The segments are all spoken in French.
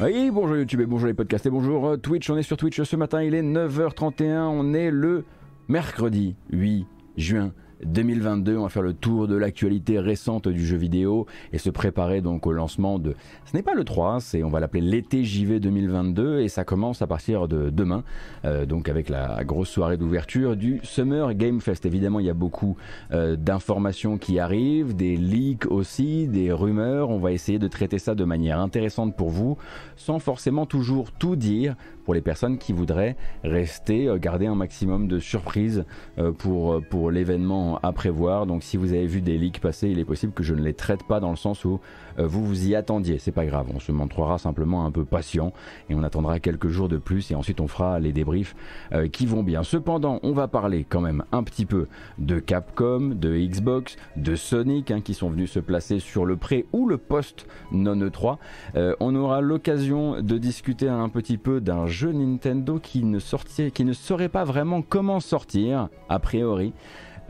Oui, bonjour YouTube et bonjour les podcasts et bonjour euh, Twitch. On est sur Twitch ce matin, il est 9h31, on est le mercredi 8 juin 2022. On va faire le tour de l'actualité récente du jeu vidéo et se préparer donc au lancement de. Ce n'est pas le 3, hein, c'est on va l'appeler l'été JV 2022 et ça commence à partir de demain, euh, donc avec la grosse soirée d'ouverture du Summer Game Fest. Évidemment, il y a beaucoup euh, d'informations qui arrivent, des leaks aussi, des rumeurs. On va essayer de traiter ça de manière intéressante pour vous, sans forcément toujours tout dire pour les personnes qui voudraient rester, euh, garder un maximum de surprises euh, pour, euh, pour l'événement à prévoir. Donc si vous avez vu des leaks passer, il est possible que je ne les traite pas dans le sens où vous vous y attendiez. C'est pas grave, on se montrera simplement un peu patient et on attendra quelques jours de plus et ensuite on fera les débriefs qui vont bien. Cependant, on va parler quand même un petit peu de Capcom, de Xbox, de Sonic hein, qui sont venus se placer sur le pré ou le post non E3. on aura l'occasion de discuter un petit peu d'un jeu Nintendo qui ne, sortait, qui ne saurait pas vraiment comment sortir, a priori.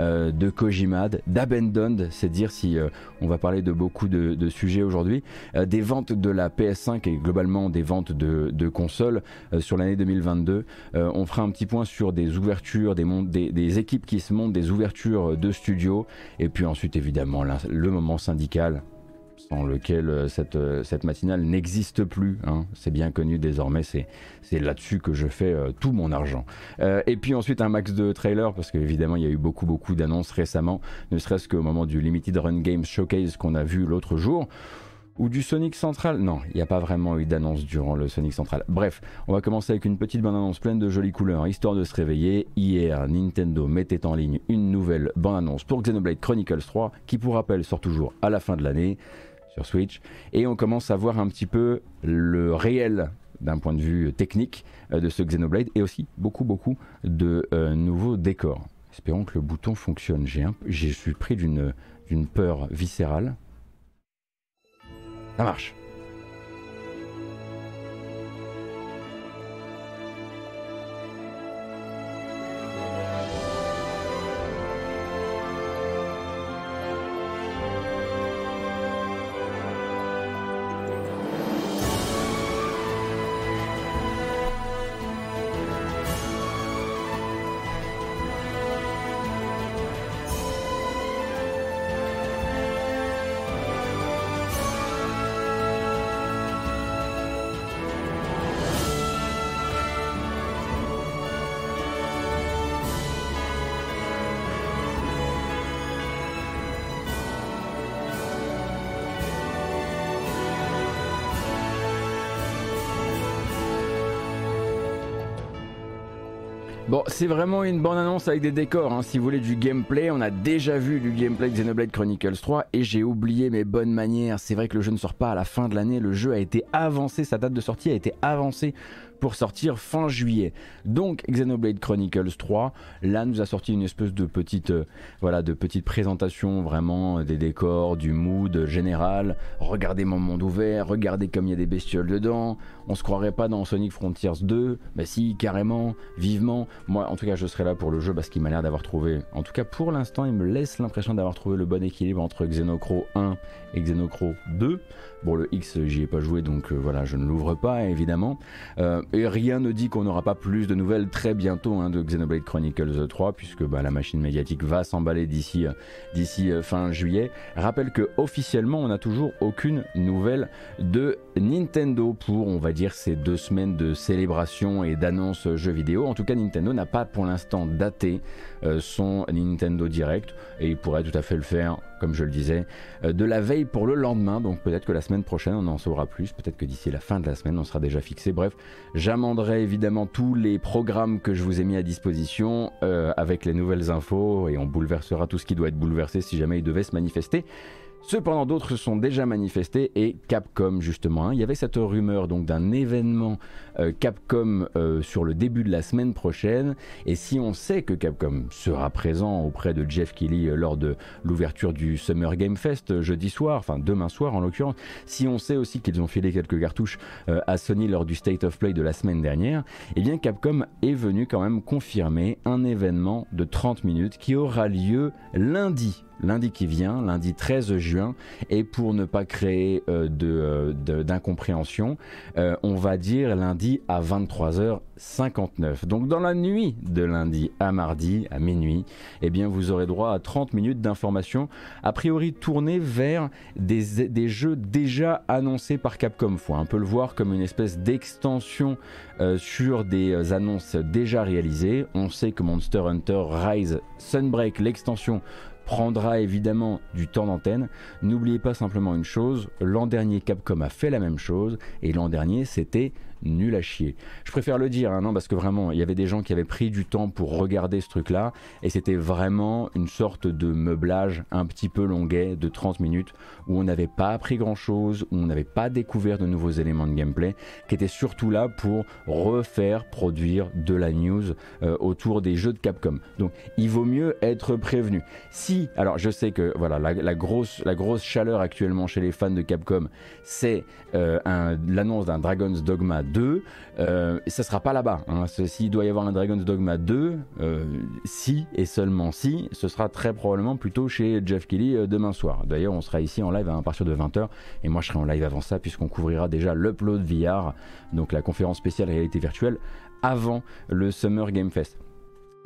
Euh, de Kojimad, d'Abandoned, c'est dire si euh, on va parler de beaucoup de, sujets aujourd'hui, euh, des ventes de la PS5 et globalement des ventes de, consoles sur l'année 2022. on fera un petit point sur des ouvertures, des, équipes qui se montent, des ouvertures de studios, et puis ensuite évidemment le moment syndical sans lequel euh, cette, euh, cette matinale n'existe plus. Hein. C'est bien connu désormais, c'est là-dessus que je fais euh, tout mon argent. et puis ensuite un max de trailers, parce qu'évidemment il y a eu beaucoup beaucoup d'annonces récemment, ne serait-ce qu'au moment du Limited Run Games Showcase qu'on a vu l'autre jour ou du Sonic Central. Non, il n'y a pas vraiment eu d'annonce durant le Sonic Central. Bref, on va commencer avec une petite bande-annonce pleine de jolies couleurs, histoire de se réveiller. Hier, Nintendo mettait en ligne une nouvelle bande-annonce pour Xenoblade Chronicles 3, qui pour rappel sort toujours à la fin de l'année. Switch. Et on commence à voir un petit peu le réel d'un point de vue technique euh, de ce Xenoblade et aussi beaucoup beaucoup de euh, nouveaux décors. Espérons que le bouton fonctionne. J'ai je suis pris d'une peur viscérale. Ça marche. C'est vraiment une bonne annonce avec des décors. Hein. Si vous voulez du gameplay, on a déjà vu du gameplay de Xenoblade Chronicles 3 et j'ai oublié mes bonnes manières. C'est vrai que le jeu ne sort pas à la fin de l'année. Le jeu a été avancé, sa date de sortie a été avancée pour sortir fin juillet. Donc Xenoblade Chronicles 3, là nous a sorti une espèce de petite, euh, voilà, de petite présentation vraiment des décors, du mood général. Regardez mon monde ouvert, regardez comme il y a des bestioles dedans. On se croirait pas dans Sonic Frontiers 2, mais si carrément, vivement. Moi en tout cas je serai là pour le jeu parce qu'il m'a l'air d'avoir trouvé, en tout cas pour l'instant il me laisse l'impression d'avoir trouvé le bon équilibre entre Xenocro 1 et Xenocro 2. Bon le X j'y ai pas joué donc euh, voilà je ne l'ouvre pas évidemment. Euh, et rien ne dit qu'on n'aura pas plus de nouvelles très bientôt hein, de Xenoblade Chronicles 3, puisque bah, la machine médiatique va s'emballer d'ici euh, euh, fin juillet. Rappelle que officiellement, on n'a toujours aucune nouvelle de Nintendo pour, on va dire, ces deux semaines de célébration et d'annonce jeux vidéo. En tout cas, Nintendo n'a pas pour l'instant daté euh, son Nintendo Direct et il pourrait tout à fait le faire, comme je le disais, de la veille pour le lendemain. Donc peut-être que la semaine prochaine on en saura plus, peut-être que d'ici la fin de la semaine on sera déjà fixé. Bref, j'amenderai évidemment tous les programmes que je vous ai mis à disposition euh, avec les nouvelles infos et on bouleversera tout ce qui doit être bouleversé si jamais il devait se manifester. Cependant, d'autres se sont déjà manifestés et Capcom justement. Hein. il y avait cette rumeur donc d'un événement euh, Capcom euh, sur le début de la semaine prochaine. Et si on sait que Capcom sera présent auprès de Jeff Keighley euh, lors de l'ouverture du Summer Game Fest jeudi soir, enfin demain soir en l'occurrence, si on sait aussi qu'ils ont filé quelques cartouches à Sony lors du State of Play de la semaine dernière, eh bien Capcom est venu quand même confirmer un événement de 30 minutes qui aura lieu lundi lundi qui vient, lundi 13 juin, et pour ne pas créer de, d'incompréhension, on va dire lundi à 23h59. Donc dans la nuit de lundi à mardi à minuit, eh bien vous aurez droit à 30 minutes d'informations a priori tournées vers des, jeux déjà annoncés par Capcom. Faut un peu le voir comme une espèce d'extension euh, sur des euh, annonces déjà réalisées. On sait que Monster Hunter Rise Sunbreak, l'extension, prendra évidemment du temps d'antenne. N'oubliez pas simplement une chose, l'an dernier Capcom a fait la même chose et l'an dernier c'était nul à chier. Je préfère le dire, hein, non, parce que vraiment, il y avait des gens qui avaient pris du temps pour regarder ce truc-là, et c'était vraiment une sorte de meublage un petit peu longuet de 30 minutes, où on n'avait pas appris grand-chose, où on n'avait pas découvert de nouveaux éléments de gameplay, qui étaient surtout là pour refaire produire de la news euh, autour des jeux de Capcom. Donc, il vaut mieux être prévenu. Si, alors je sais que voilà, la, grosse, la grosse chaleur actuellement chez les fans de Capcom, c'est euh, l'annonce d'un Dragon's Dogma 2, euh, et ça sera pas là-bas. Hein. S'il doit y avoir un Dragon's Dogma 2, euh, si et seulement si, ce sera très probablement plutôt chez Jeff Kelly euh, demain soir. D'ailleurs, on sera ici en live à partir de 20h, et moi je serai en live avant ça, puisqu'on couvrira déjà l'upload VR, donc la conférence spéciale réalité virtuelle, avant le Summer Game Fest.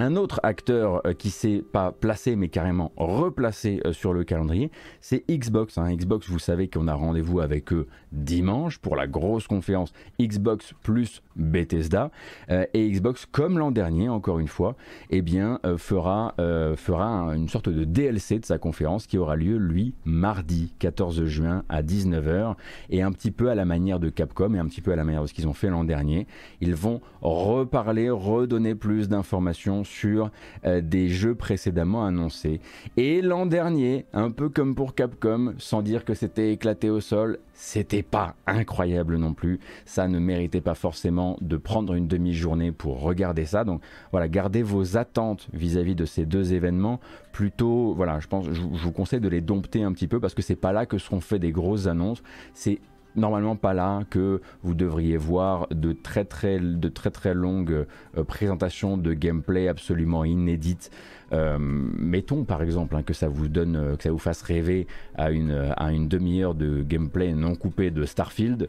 Un autre acteur euh, qui s'est pas placé mais carrément replacé euh, sur le calendrier, c'est Xbox. Hein. Xbox, vous savez qu'on a rendez-vous avec eux dimanche pour la grosse conférence Xbox plus Bethesda. Euh, et Xbox, comme l'an dernier, encore une fois, eh bien, fera, fera une sorte de DLC de sa conférence qui aura lieu, lui, mardi 14 juin à 19h. Et un petit peu à la manière de Capcom et un petit peu à la manière de ce qu'ils ont fait l'an dernier, ils vont reparler, redonner plus d'informations sur euh, des jeux précédemment annoncés. Et l'an dernier, un peu comme pour Capcom, sans dire que c'était éclaté au sol, c'était pas incroyable non plus. Ça ne méritait pas forcément de prendre une demi-journée pour regarder ça. Donc voilà, gardez vos attentes vis-à-vis de ces deux événements. Plutôt, voilà, je pense, je, vous conseille de les dompter un petit peu parce que c'est pas là que seront faites des grosses annonces. C'est normalement pas là que vous devriez voir de très très, de très, longues euh, présentations de gameplay absolument inédites. Euh, mettons par exemple hein, que ça vous donne, euh, que ça vous fasse rêver à une, à une demi-heure de gameplay non coupé de Starfield.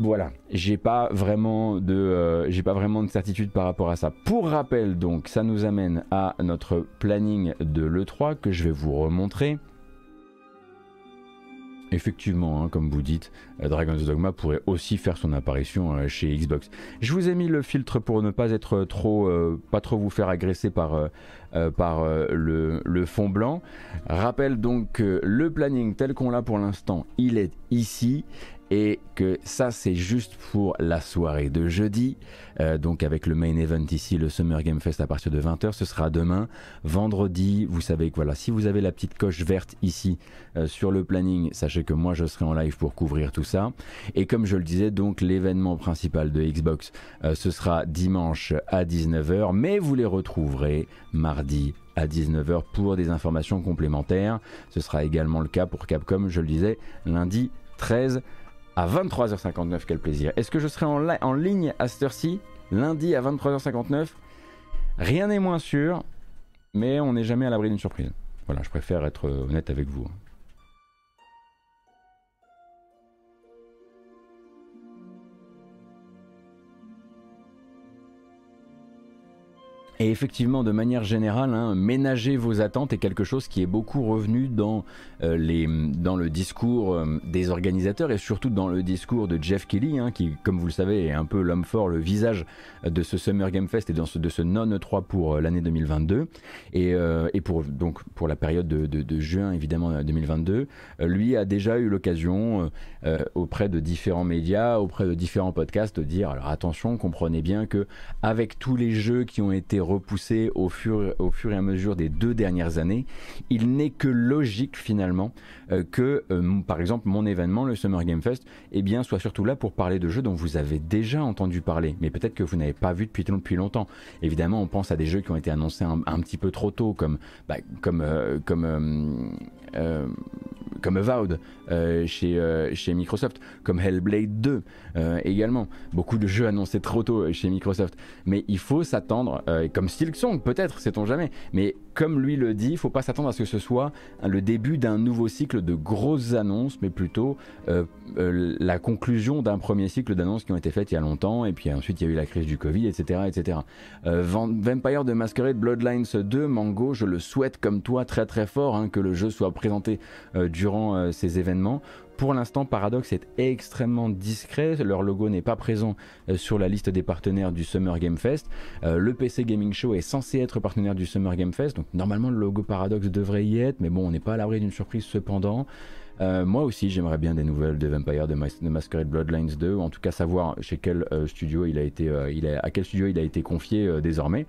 Voilà, j'ai pas vraiment de, j'ai pas vraiment de certitude par rapport à ça. Pour rappel, donc, ça nous amène à notre planning de l'E3 que je vais vous remontrer. Effectivement, hein, comme vous dites, euh, Dragon's Dogma pourrait aussi faire son apparition euh, chez Xbox. Je vous ai mis le filtre pour ne pas être trop, euh, trop vous faire agresser par, par le, le, fond blanc. Rappelle donc que le planning tel qu'on l'a pour l'instant, il est ici et que ça c'est juste pour la soirée de jeudi, euh, donc avec le main event ici, le Summer Game Fest à partir de 20h, ce sera demain, vendredi, vous savez que voilà, si vous avez la petite coche verte ici euh, sur le planning, sachez que moi je serai en live pour couvrir tout ça, et comme je le disais, donc l'événement principal de Xbox, euh, ce sera dimanche à 19h, mais vous les retrouverez mardi à 19h pour des informations complémentaires, ce sera également le cas pour Capcom, je le disais, lundi 13 à 23h59, quel plaisir. Est-ce que je serai en, ligne à cette heure-ci, lundi à 23h59 Rien n'est moins sûr, mais on n'est jamais à l'abri d'une surprise. Voilà, je préfère être honnête avec vous. Et effectivement, de manière générale, hein, ménager vos attentes est quelque chose qui est beaucoup revenu dans, euh, les, dans le discours euh, des organisateurs et surtout dans le discours de Jeff Kelly, hein, qui, comme vous le savez, est un peu l'homme fort, le visage de ce Summer Game Fest et de ce non E3 pour euh, l'année 2022 et, et, pour, donc, pour la période de, de, juin évidemment 2022. lui a déjà eu l'occasion auprès de différents médias, auprès de différents podcasts, de dire alors attention, comprenez bien que avec tous les jeux qui ont été repoussé au fur, et à mesure des deux dernières années, il n'est que logique finalement euh, que, euh, par exemple, mon événement, le Summer Game Fest, eh bien, soit surtout là pour parler de jeux dont vous avez déjà entendu parler, mais peut-être que vous n'avez pas vu depuis, depuis longtemps. Évidemment, on pense à des jeux qui ont été annoncés un, petit peu trop tôt, comme, bah, euh, comme comme Avowed chez, chez Microsoft, comme Hellblade 2 également. Beaucoup de jeux annoncés trop tôt chez Microsoft. Mais il faut s'attendre, comme Silksong peut-être, sait-on jamais. Mais comme lui le dit, il faut pas s'attendre à ce que ce soit le début d'un nouveau cycle de grosses annonces, mais plutôt la conclusion d'un premier cycle d'annonces qui ont été faites il y a longtemps, et puis ensuite il y a eu la crise du Covid, etc. etc. Vampire de Masquerade Bloodlines 2, Mango, je le souhaite comme toi très très fort hein, que le jeu soit présenté durant ces événements. Pour l'instant, Paradox est extrêmement discret. Leur logo n'est pas présent euh, sur la liste des partenaires du Summer Game Fest. Euh, le PC Gaming Show est censé être partenaire du Summer Game Fest, donc normalement le logo Paradox devrait y être, mais bon, on n'est pas à l'abri d'une surprise cependant. Euh, moi aussi, j'aimerais bien des nouvelles de Vampire, de, Masquerade Bloodlines 2, ou en tout cas savoir chez quel studio il a été, à quel studio il a été confié désormais.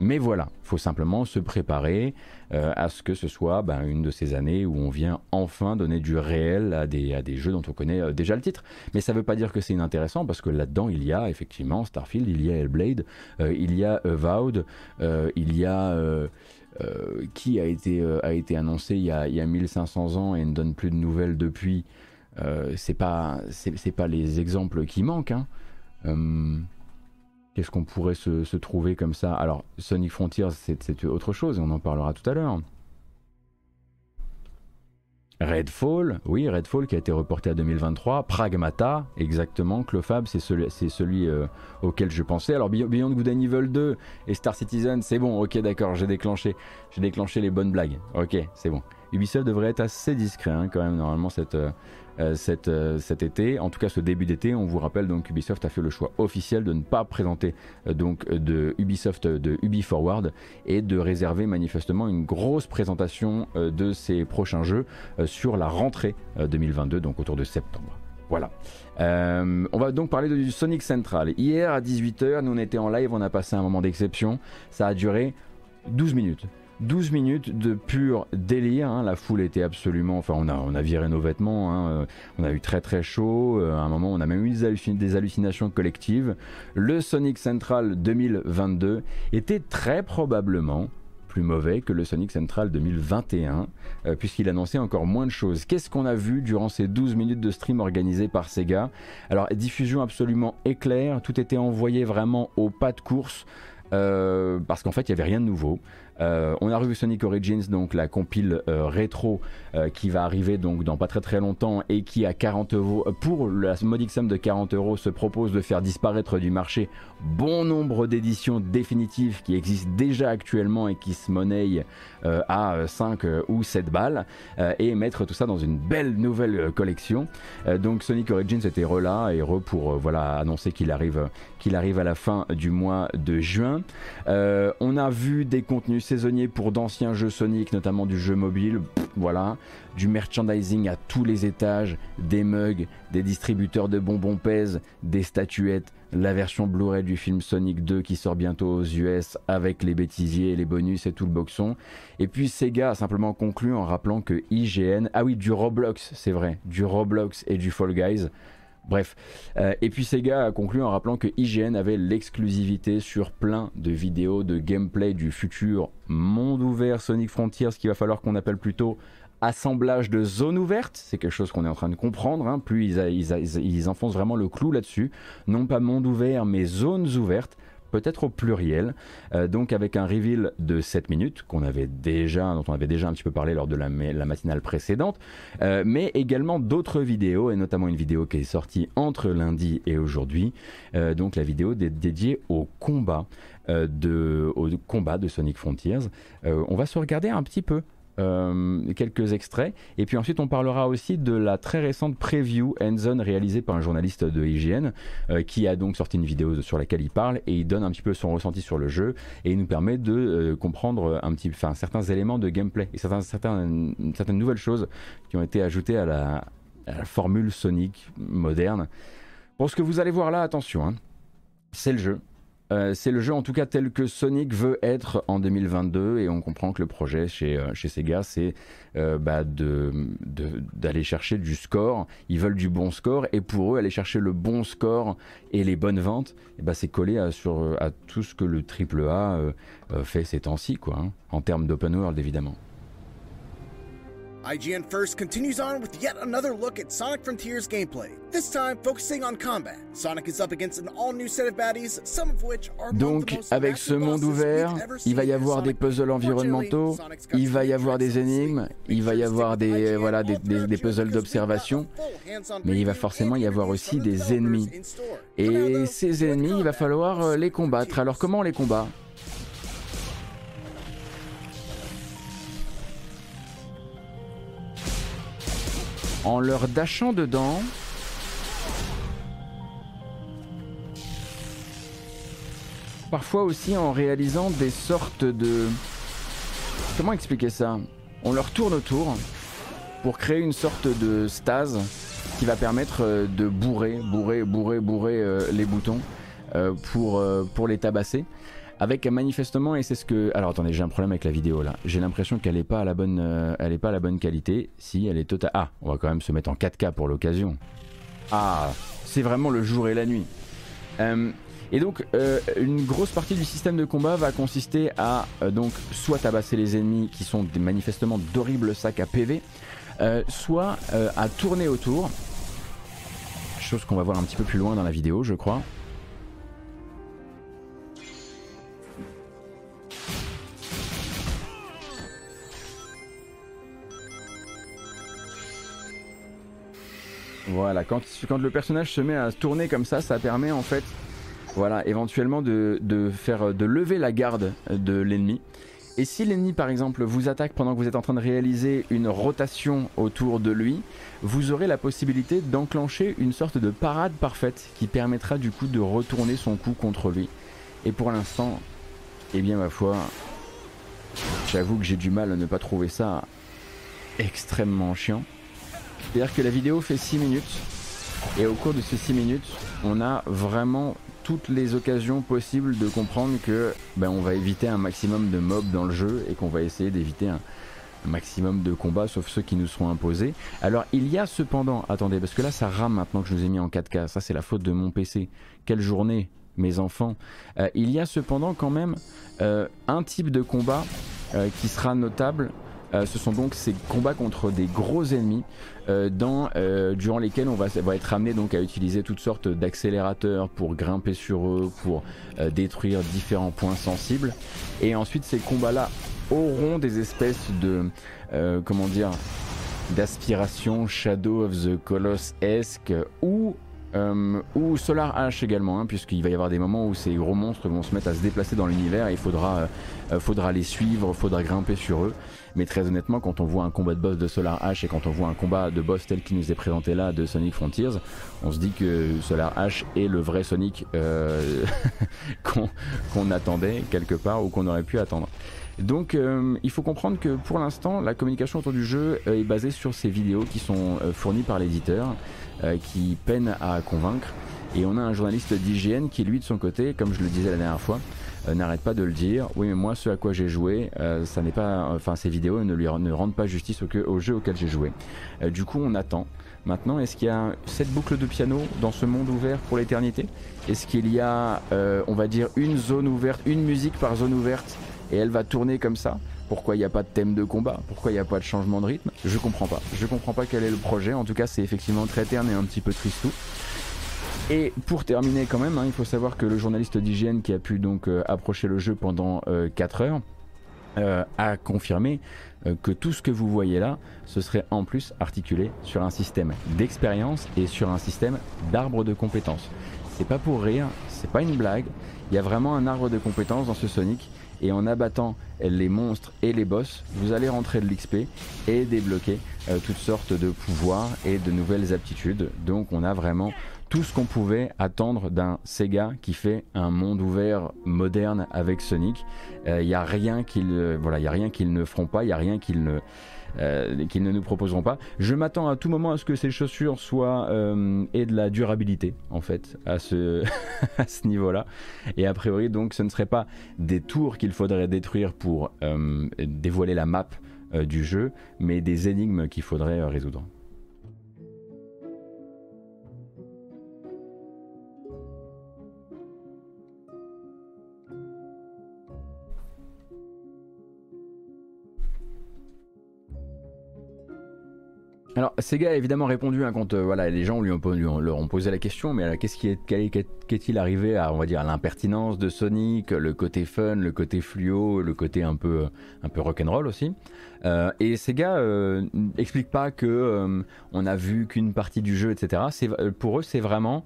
Mais voilà, il faut simplement se préparer euh, à ce que ce soit ben, une de ces années où on vient enfin donner du réel à des, à des jeux dont on connaît euh, déjà le titre. Mais ça ne veut pas dire que c'est inintéressant parce que là-dedans il y a effectivement Starfield, il y a Hellblade, euh, il y a Avowed, il y a... qui a été, a été annoncé il y, a, il y, a, 1500 ans et ne donne plus de nouvelles depuis. c'est pas, pas les exemples qui manquent. Hein. Qu'est-ce qu'on pourrait se, trouver comme ça? Alors, Sonic Frontiers, c'est autre chose, on en parlera tout à l'heure. Redfall, oui, Redfall qui a été reporté à 2023. Pragmata, exactement. Clofab, c'est celui, euh, auquel je pensais. Alors Beyond Good and Evil 2 et Star Citizen, c'est bon, ok, d'accord, j'ai déclenché, déclenché les bonnes blagues. Ok, c'est bon. Ubisoft devrait être assez discret hein, quand même, normalement, cette, euh, euh, euh, cet été, en tout cas ce début d'été. On vous rappelle donc Ubisoft a fait le choix officiel de ne pas présenter euh, donc de Ubisoft de UbiForward et de réserver manifestement une grosse présentation de ses prochains jeux sur la rentrée 2022, donc autour de septembre. Voilà. on va donc parler du Sonic Central. Hier à 18h, nous on était en live, on a passé un moment d'exception. Ça a duré 12 minutes. 12 minutes de pur délire. Hein. La foule était absolument. Enfin, on a, on a viré nos vêtements. Hein. Euh, on a eu très très chaud. Euh, à un moment, on a même eu des, hallucinations collectives. Le Sonic Central 2022 était très probablement plus mauvais que le Sonic Central 2021, euh, puisqu'il annonçait encore moins de choses. Qu'est-ce qu'on a vu durant ces 12 minutes de stream organisés par Sega? Alors, diffusion absolument éclair, tout était envoyé vraiment au pas de course. parce qu'en fait il n'y avait rien de nouveau. Euh, on a revu Sonic Origins, donc la compile euh, rétro euh, qui va arriver donc dans pas très très longtemps et qui à 40 euros, pour la modique somme de 40 euros, se propose de faire disparaître du marché bon nombre d'éditions définitives qui existent déjà actuellement et qui se monnaient à 5 ou 7 balles et mettre tout ça dans une belle nouvelle collection. donc Sonic Origins était re là et re pour voilà annoncer qu'il arrive qu'il arrive à la fin du mois de juin. on a vu des contenus pour d'anciens jeux Sonic, notamment du jeu mobile. voilà, du merchandising à tous les étages, des mugs, des distributeurs de bonbons pèse, des statuettes, la version Blu-ray du film Sonic 2 qui sort bientôt aux US avec les bêtisiers, les bonus et tout le boxon. Et puis Sega a simplement conclu en rappelant que IGN, ah oui, du Roblox, c'est vrai, du Roblox et du Fall Guys. Bref. Euh, et puis Sega a conclu en rappelant que IGN avait l'exclusivité sur plein de vidéos de gameplay du futur monde ouvert Sonic Frontiers, ce qu'il va falloir qu'on appelle plutôt assemblage de zones ouvertes, c'est quelque chose qu'on est en train de comprendre, hein. plus ils, ils, enfoncent vraiment le clou là-dessus, non pas monde ouvert mais zones ouvertes, peut-être au pluriel, euh, donc avec un reveal de 7 minutes qu'on avait déjà, dont on avait déjà un petit peu parlé lors de la, matinale précédente, euh, mais également d'autres vidéos et notamment une vidéo qui est sortie entre lundi et aujourd'hui, euh, donc la vidéo dédiée au combat de, au combat de Sonic Frontiers. on va se regarder un petit peu euh, quelques extraits. Et puis ensuite, on parlera aussi de la très récente preview Endzone réalisée par un journaliste de IGN euh, qui a donc sorti une vidéo sur laquelle il parle et il donne un petit peu son ressenti sur le jeu et il nous permet de euh, comprendre un petit, enfin, certains éléments de gameplay et certains, certaines, certaines nouvelles choses qui ont été ajoutées à la, formule Sonic moderne. Pour ce que vous allez voir là, attention, hein, c'est le jeu. Euh, c'est le jeu en tout cas tel que Sonic veut être en 2022 et on comprend que le projet chez, euh, chez Sega c'est euh, bah, d'aller chercher du score. Ils veulent du bon score et pour eux aller chercher le bon score et les bonnes ventes, bah, c'est collé à, sur, à tout ce que le AAA fait ces temps-ci hein, en termes d'open world évidemment. IGN First continues on with yet another look at Sonic Frontiers gameplay. This time focusing on combat. Sonic is up against an all-new set of baddies, some of which are Donc avec ce monde ouvert, il va y avoir des puzzles environnementaux, il va y avoir des énigmes, il va y avoir des voilà des, des, des puzzles d'observation, mais il va forcément y avoir aussi des ennemis. Et ces ennemis, il va falloir euh, les combattre. Alors comment on les combat? En leur dachant dedans. Parfois aussi en réalisant des sortes de... Comment expliquer ça? On leur tourne autour pour créer une sorte de stase qui va permettre euh, de bourrer, bourrer, bourrer, bourrer euh, les boutons euh, pour les tabasser avec manifestement et c'est ce que alors attendez j'ai un problème avec la vidéo là. J'ai l'impression qu'elle est pas à la bonne euh, elle est pas à la bonne qualité si elle est totale ah on va quand même se mettre en 4K pour l'occasion. Ah c'est vraiment le jour et la nuit. Euh, et donc euh, une grosse partie du système de combat va consister à donc soit tabasser les ennemis qui sont manifestement d'horribles sacs à PV soit à tourner autour. Chose qu'on va voir un petit peu plus loin dans la vidéo je crois Voilà, quand, le personnage se met à tourner comme ça, ça permet en fait, voilà, éventuellement de, de faire, de lever la garde de l'ennemi. Et si l'ennemi par exemple vous attaque pendant que vous êtes en train de réaliser une rotation autour de lui, vous aurez la possibilité d'enclencher une sorte de parade parfaite qui permettra du coup de retourner son coup contre lui. Et pour l'instant, eh bien ma foi, j'avoue que j'ai du mal à ne pas trouver ça extrêmement chiant. C'est-à-dire que la vidéo fait 6 minutes et au cours de ces 6 minutes, on a vraiment toutes les occasions possibles de comprendre que ben, on va éviter un maximum de mobs dans le jeu et qu'on va essayer d'éviter un, maximum de combats sauf ceux qui nous seront imposés. Alors il y a cependant, attendez, parce que là ça rame maintenant que je vous ai mis en 4K, ça c'est la faute de mon PC. Quelle journée, mes enfants. Euh, il y a cependant quand même euh, un type de combat euh, qui sera notable ce sont donc ces combats contre des gros ennemis dans, euh, durant lesquels on va, va, être amené donc à utiliser toutes sortes d'accélérateurs pour grimper sur eux, pour détruire différents points sensibles. Et ensuite ces combats-là auront des espèces de comment dire d'aspiration Shadow of the Colossus-esque ou euh, ou Solar H également, hein, puisqu'il va y avoir des moments où ces gros monstres vont se mettre à se déplacer dans l'univers et il faudra, euh, faudra les suivre, faudra grimper sur eux. Mais très honnêtement, quand on voit un combat de boss de Solar H et quand on voit un combat de boss tel qu'il nous est présenté là de Sonic Frontiers, on se dit que Solar H est le vrai Sonic euh, qu'on attendait quelque part ou qu'on aurait pu attendre. Donc il faut comprendre que pour l'instant la communication autour du jeu est basée sur ces vidéos qui sont fournies par l'éditeur. Euh, qui peine à convaincre. Et on a un journaliste d'IGN qui, lui, de son côté, comme je le disais la dernière fois, euh, n'arrête pas de le dire. Oui, mais moi, ce à quoi j'ai joué, euh, ça n'est pas, enfin, ces vidéos ne lui ne rendent pas justice au, jeu auquel j'ai joué. du coup, on attend. Maintenant, est-ce qu'il y a cette boucle de piano dans ce monde ouvert pour l'éternité? Est-ce qu'il y a, on va dire, une zone ouverte, une musique par zone ouverte, et elle va tourner comme ça? Pourquoi il n'y a pas de thème de combat? Pourquoi il n'y a pas de changement de rythme? Je comprends pas. Je comprends pas quel est le projet. En tout cas, c'est effectivement très terne et un petit peu tristou. Et pour terminer quand même, hein, il faut savoir que le journaliste d'hygiène qui a pu donc euh, approcher le jeu pendant 4 euh, heures euh, a confirmé que tout ce que vous voyez là, ce serait en plus articulé sur un système d'expérience et sur un système d'arbre de compétences. C'est pas pour rire, c'est pas une blague. Il y a vraiment un arbre de compétences dans ce Sonic et en abattant les monstres et les boss, vous allez rentrer de l'XP et débloquer toutes sortes de pouvoirs et de nouvelles aptitudes. Donc on a vraiment tout ce qu'on pouvait attendre d'un Sega qui fait un monde ouvert moderne avec Sonic. Il euh, n'y a rien qu'ils voilà, y ne feront pas, il n'y a rien qu'ils ne euh, qu'ils ne nous proposeront pas. Je m'attends à tout moment à ce que ces chaussures soient euh, de la durabilité en fait à ce, niveau-là. Et a priori donc ce ne serait pas des tours qu'il faudrait détruire pour euh, dévoiler la map du jeu, mais des énigmes qu'il faudrait résoudre. Alors Sega a évidemment répondu hein, quand euh, voilà, les gens lui ont, leur ont posé la question, mais qu'est-ce qui est, qu'est-il arrivé à on dire l'impertinence de Sonic, le côté fun, le côté fluo, le côté un peu un peu rock'n'roll aussi? Euh, et Sega euh, explique pas que on a vu qu'une partie du jeu, etc. Pour eux c'est vraiment,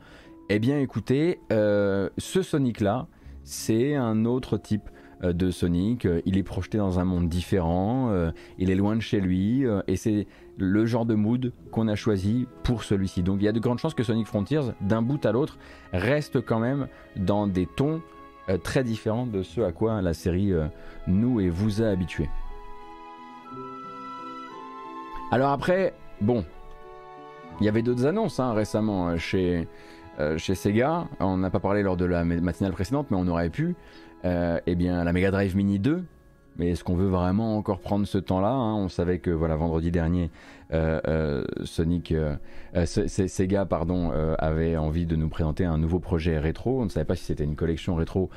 eh bien écoutez, ce Sonic là, c'est un autre type de Sonic. Il est projeté dans un monde différent, il est loin de chez lui, et c'est le genre de mood qu'on a choisi pour celui-ci. Donc il y a de grandes chances que Sonic Frontiers, d'un bout à l'autre, reste quand même dans des tons euh, très différents de ce à quoi la série euh, nous et vous a habitués. Alors après, bon, il y avait d'autres annonces hein, récemment euh, chez, chez Sega. On n'a pas parlé lors de la matinale précédente, mais on aurait pu. eh bien, la Mega Drive Mini 2 mais est-ce qu'on veut vraiment encore prendre ce temps-là hein? On savait que voilà vendredi dernier, euh, euh, Sonic, euh, Sega pardon, avait envie de nous présenter un nouveau projet rétro. On ne savait pas si c'était une collection rétro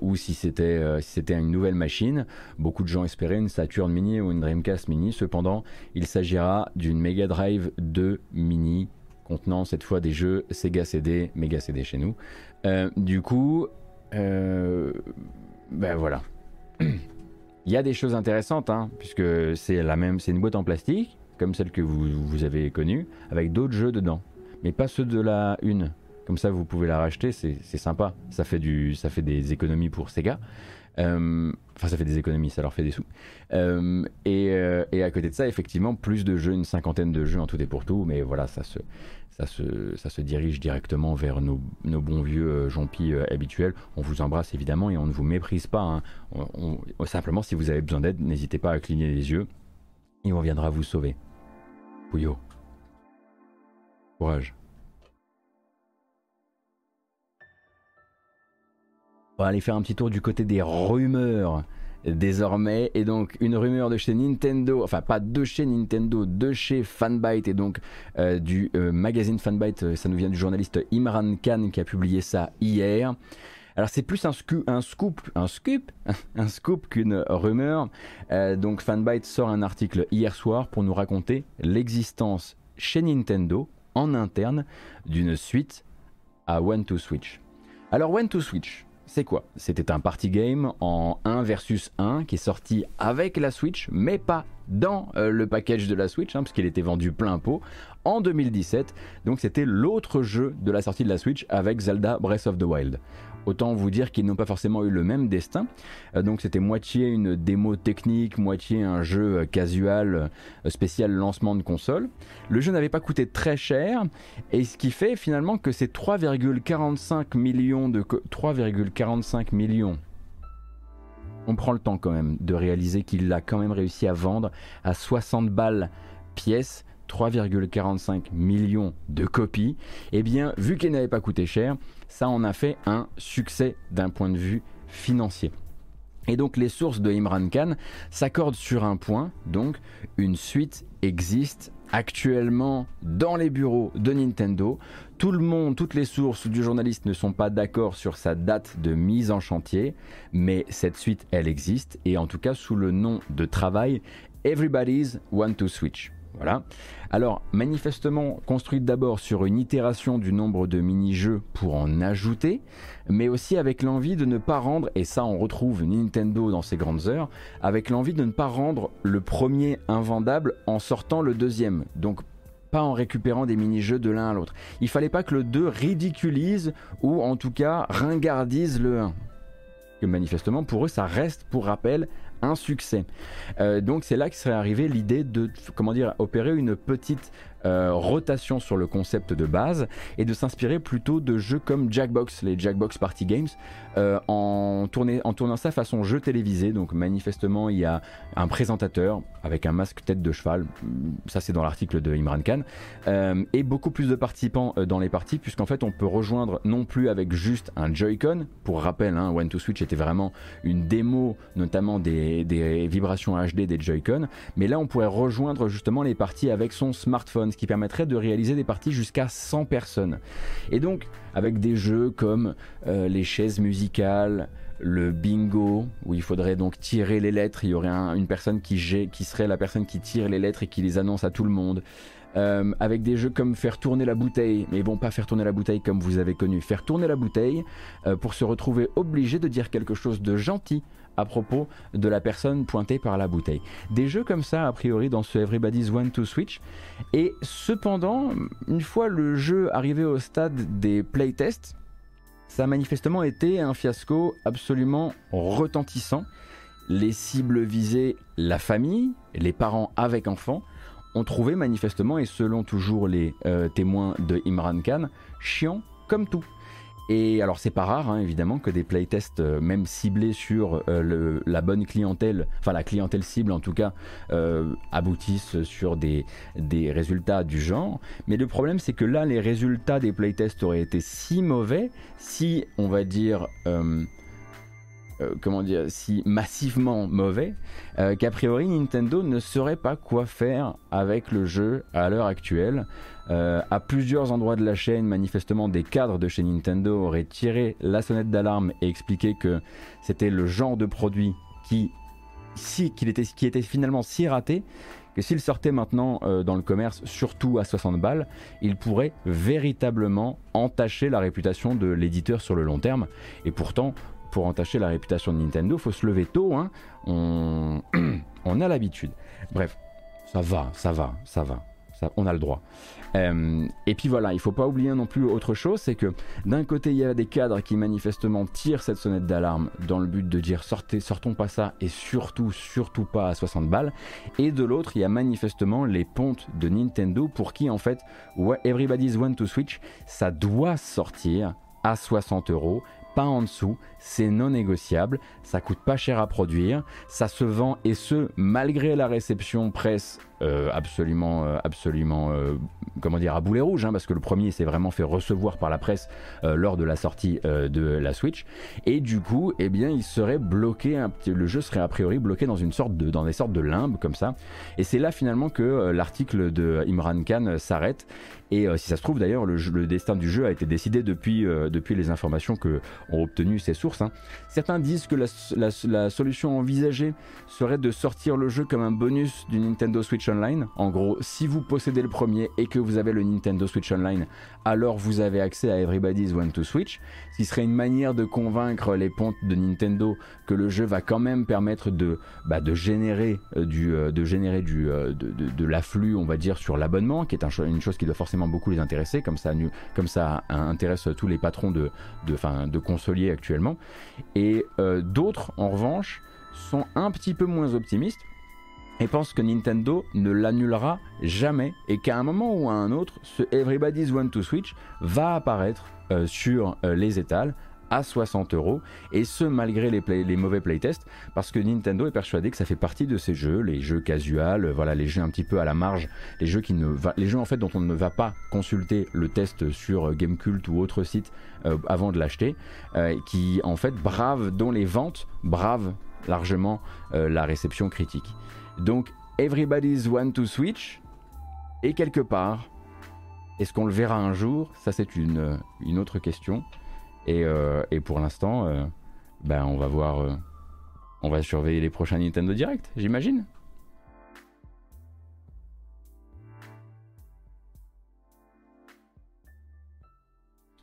ou si c'était si c'était une nouvelle machine. Beaucoup de gens espéraient une Saturn Mini ou une Dreamcast Mini. Cependant, il s'agira d'une Mega Drive 2 Mini contenant cette fois des jeux Sega CD, Mega CD chez nous. du coup, ben voilà. Il y a des choses intéressantes, hein, puisque c'est la même, c'est une boîte en plastique, comme celle que vous, vous avez connue, avec d'autres jeux dedans, mais pas ceux de la une. Comme ça, vous pouvez la racheter, c'est sympa. Ça fait, du, ça fait des économies pour Sega. Euh, enfin, ça fait des économies, ça leur fait des sous. Euh, et, euh, et, à côté de ça, effectivement, plus de jeux, une cinquantaine de jeux en tout et pour tout. Mais voilà, ça se, ça se, ça se dirige directement vers nos, nos bons vieux euh, euh, habituels. On vous embrasse évidemment et on ne vous méprise pas. Hein. simplement, si vous avez besoin d'aide, n'hésitez pas à cligner les yeux et on viendra vous sauver. Pouillot. Courage. On va aller faire un petit tour du côté des rumeurs désormais. Et donc une rumeur de chez Nintendo, enfin pas de chez Nintendo, de chez Fanbyte et donc euh, du euh, magazine Fanbyte, euh, ça nous vient du journaliste Imran Khan qui a publié ça hier. Alors c'est plus un, scoop, un scoop, un scoop qu'une rumeur. donc Fanbyte sort un article hier soir pour nous raconter l'existence chez Nintendo en interne d'une suite à One to Switch. Alors One to Switch, c'est quoi? C'était un party game en 1 versus 1 qui est sorti avec la Switch, mais pas dans euh, le package de la Switch, hein, puisqu'il était vendu plein pot, en 2017. Donc c'était l'autre jeu de la sortie de la Switch avec Zelda Breath of the Wild. Autant vous dire qu'ils n'ont pas forcément eu le même destin. Euh, donc c'était moitié une démo technique, moitié un jeu euh, casual euh, spécial lancement de console. Le jeu n'avait pas coûté très cher et ce qui fait finalement que c'est 3,45 millions de 3,45 millions on prend le temps quand même de réaliser qu'il a quand même réussi à vendre à 60 balles pièce 3,45 millions de copies, eh bien, vu qu'il n'avait pas coûté cher, ça en a fait un succès d'un point de vue financier. Et donc les sources de Imran Khan s'accordent sur un point, donc une suite existe actuellement dans les bureaux de Nintendo. Tout le monde, toutes les sources du journaliste ne sont pas d'accord sur sa date de mise en chantier, mais cette suite, elle existe, et en tout cas sous le nom de travail Everybody's Want to Switch. Voilà. Alors, manifestement construite d'abord sur une itération du nombre de mini-jeux pour en ajouter, mais aussi avec l'envie de ne pas rendre, et ça on retrouve Nintendo dans ses grandes heures, avec l'envie de ne pas rendre le premier invendable en sortant le deuxième. Donc pas en récupérant des mini-jeux de l'un à l'autre. Il fallait pas que le 2 ridiculise ou en tout cas ringardise le 1. Que manifestement pour eux ça reste pour rappel un succès. Euh, donc c'est là que serait arrivée l'idée de comment dire opérer une petite euh, rotation sur le concept de base et de s'inspirer plutôt de jeux comme Jackbox, les Jackbox Party Games, euh, en, tournant ça façon jeu télévisé. Donc manifestement, il y a un présentateur avec un masque tête de cheval, ça c'est dans l'article de Imran Khan, euh, et beaucoup plus de participants dans les parties, puisqu'en fait on peut rejoindre non plus avec juste un Joy-Con. Pour rappel, hein, One to Switch était vraiment une démo, notamment des, des vibrations HD des Joy-Con, mais là on pourrait rejoindre justement les parties avec son smartphone qui permettrait de réaliser des parties jusqu'à 100 personnes. Et donc, avec des jeux comme euh, les chaises musicales, le bingo, où il faudrait donc tirer les lettres, il y aurait une personne qui, serait la personne qui tire les lettres et qui les annonce à tout le monde. euh, avec des jeux comme faire tourner la bouteille, mais bon, pas faire tourner la bouteille comme vous avez connu, faire tourner la bouteille euh, pour se retrouver obligé de dire quelque chose de gentil à propos de la personne pointée par la bouteille. Des jeux comme ça, a priori, dans ce Everybody's One to Switch. Et cependant, une fois le jeu arrivé au stade des playtests, ça a manifestement été un fiasco absolument retentissant. Les cibles visées, la famille, les parents avec enfants, ont trouvé manifestement, et selon toujours les euh, témoins de Imran Khan, chiant comme tout. Et alors c'est pas rare hein, évidemment que des playtests euh, même ciblés sur euh, la bonne clientèle, enfin la clientèle cible en tout cas, aboutissent sur des, des, résultats du genre. Mais le problème c'est que là les résultats des playtests auraient été si mauvais, si on va dire euh, comment dire, si massivement mauvais, euh, qu'a priori Nintendo ne saurait pas quoi faire avec le jeu à l'heure actuelle. Euh, à plusieurs endroits de la chaîne, manifestement, des cadres de chez Nintendo auraient tiré la sonnette d'alarme et expliqué que c'était le genre de produit qui, si, était, qui était finalement si raté que s'il sortait maintenant dans le commerce, surtout à 60 balles, il pourrait véritablement entacher la réputation de l'éditeur sur le long terme. Et pourtant, pour entacher la réputation de Nintendo, faut se lever tôt, hein. on... on a l'habitude. Bref, ça va, ça va, ça va, on a le droit. Euh, et puis voilà, il faut pas oublier non plus autre chose, c'est que d'un côté il y a des cadres qui manifestement tirent cette sonnette d'alarme dans le but de dire sortez, sortons pas ça et surtout, surtout pas à 60 balles. Et de l'autre, il y a manifestement les pontes de Nintendo pour qui en fait, Everybody's Want to Switch, ça doit sortir à 60 euros pas en dessous, c'est non négociable, ça coûte pas cher à produire, ça se vend et ce malgré la réception presse euh, absolument, euh, absolument, euh, comment dire, à boulet rouge, hein, parce que le premier s'est vraiment fait recevoir par la presse lors de la sortie de la Switch, et du coup, eh bien, il serait bloqué, le jeu serait a priori bloqué dans une sorte dans des sortes de limbes comme ça, et c'est là finalement que l'article de Imran Khan s'arrête, et si ça se trouve d'ailleurs, le, destin du jeu a été décidé depuis, les informations que ont obtenu ces sources. Hein. Certains disent que la solution envisagée serait de sortir le jeu comme un bonus du Nintendo Switch Online. En gros, si vous possédez le premier et que vous avez le Nintendo Switch Online, alors vous avez accès à Everybody's Want to Switch. Ce qui serait une manière de convaincre les pontes de Nintendo que le jeu va quand même permettre de, bah, de générer, euh, euh, de, générer euh, de, l'afflux, on va dire, sur l'abonnement, qui est une chose qui doit forcément beaucoup les intéresser, comme ça, intéresse tous les patrons de, de, actuellement. Et d'autres, en revanche, sont un petit peu moins optimistes et pense que Nintendo ne l'annulera jamais et qu'à un moment ou à un autre, ce Everybody's Want to Switch va apparaître euh, sur euh, les étals à 60 euros et ce malgré les, les, mauvais playtests parce que Nintendo est persuadé que ça fait partie de ces jeux, les jeux casual, voilà les jeux un petit peu à la marge, les jeux qui ne les jeux en fait dont on ne va pas consulter le test sur euh, Gamecult ou autre site avant de l'acheter, qui en fait bravent dont les ventes bravent largement la réception critique. Donc, Everybody's Want to Switch. Et quelque part, est-ce qu'on le verra un jour? Ça, c'est une, autre question. Et, euh, pour l'instant, euh, ben, on va voir. Euh, on va surveiller les prochains Nintendo Direct, j'imagine.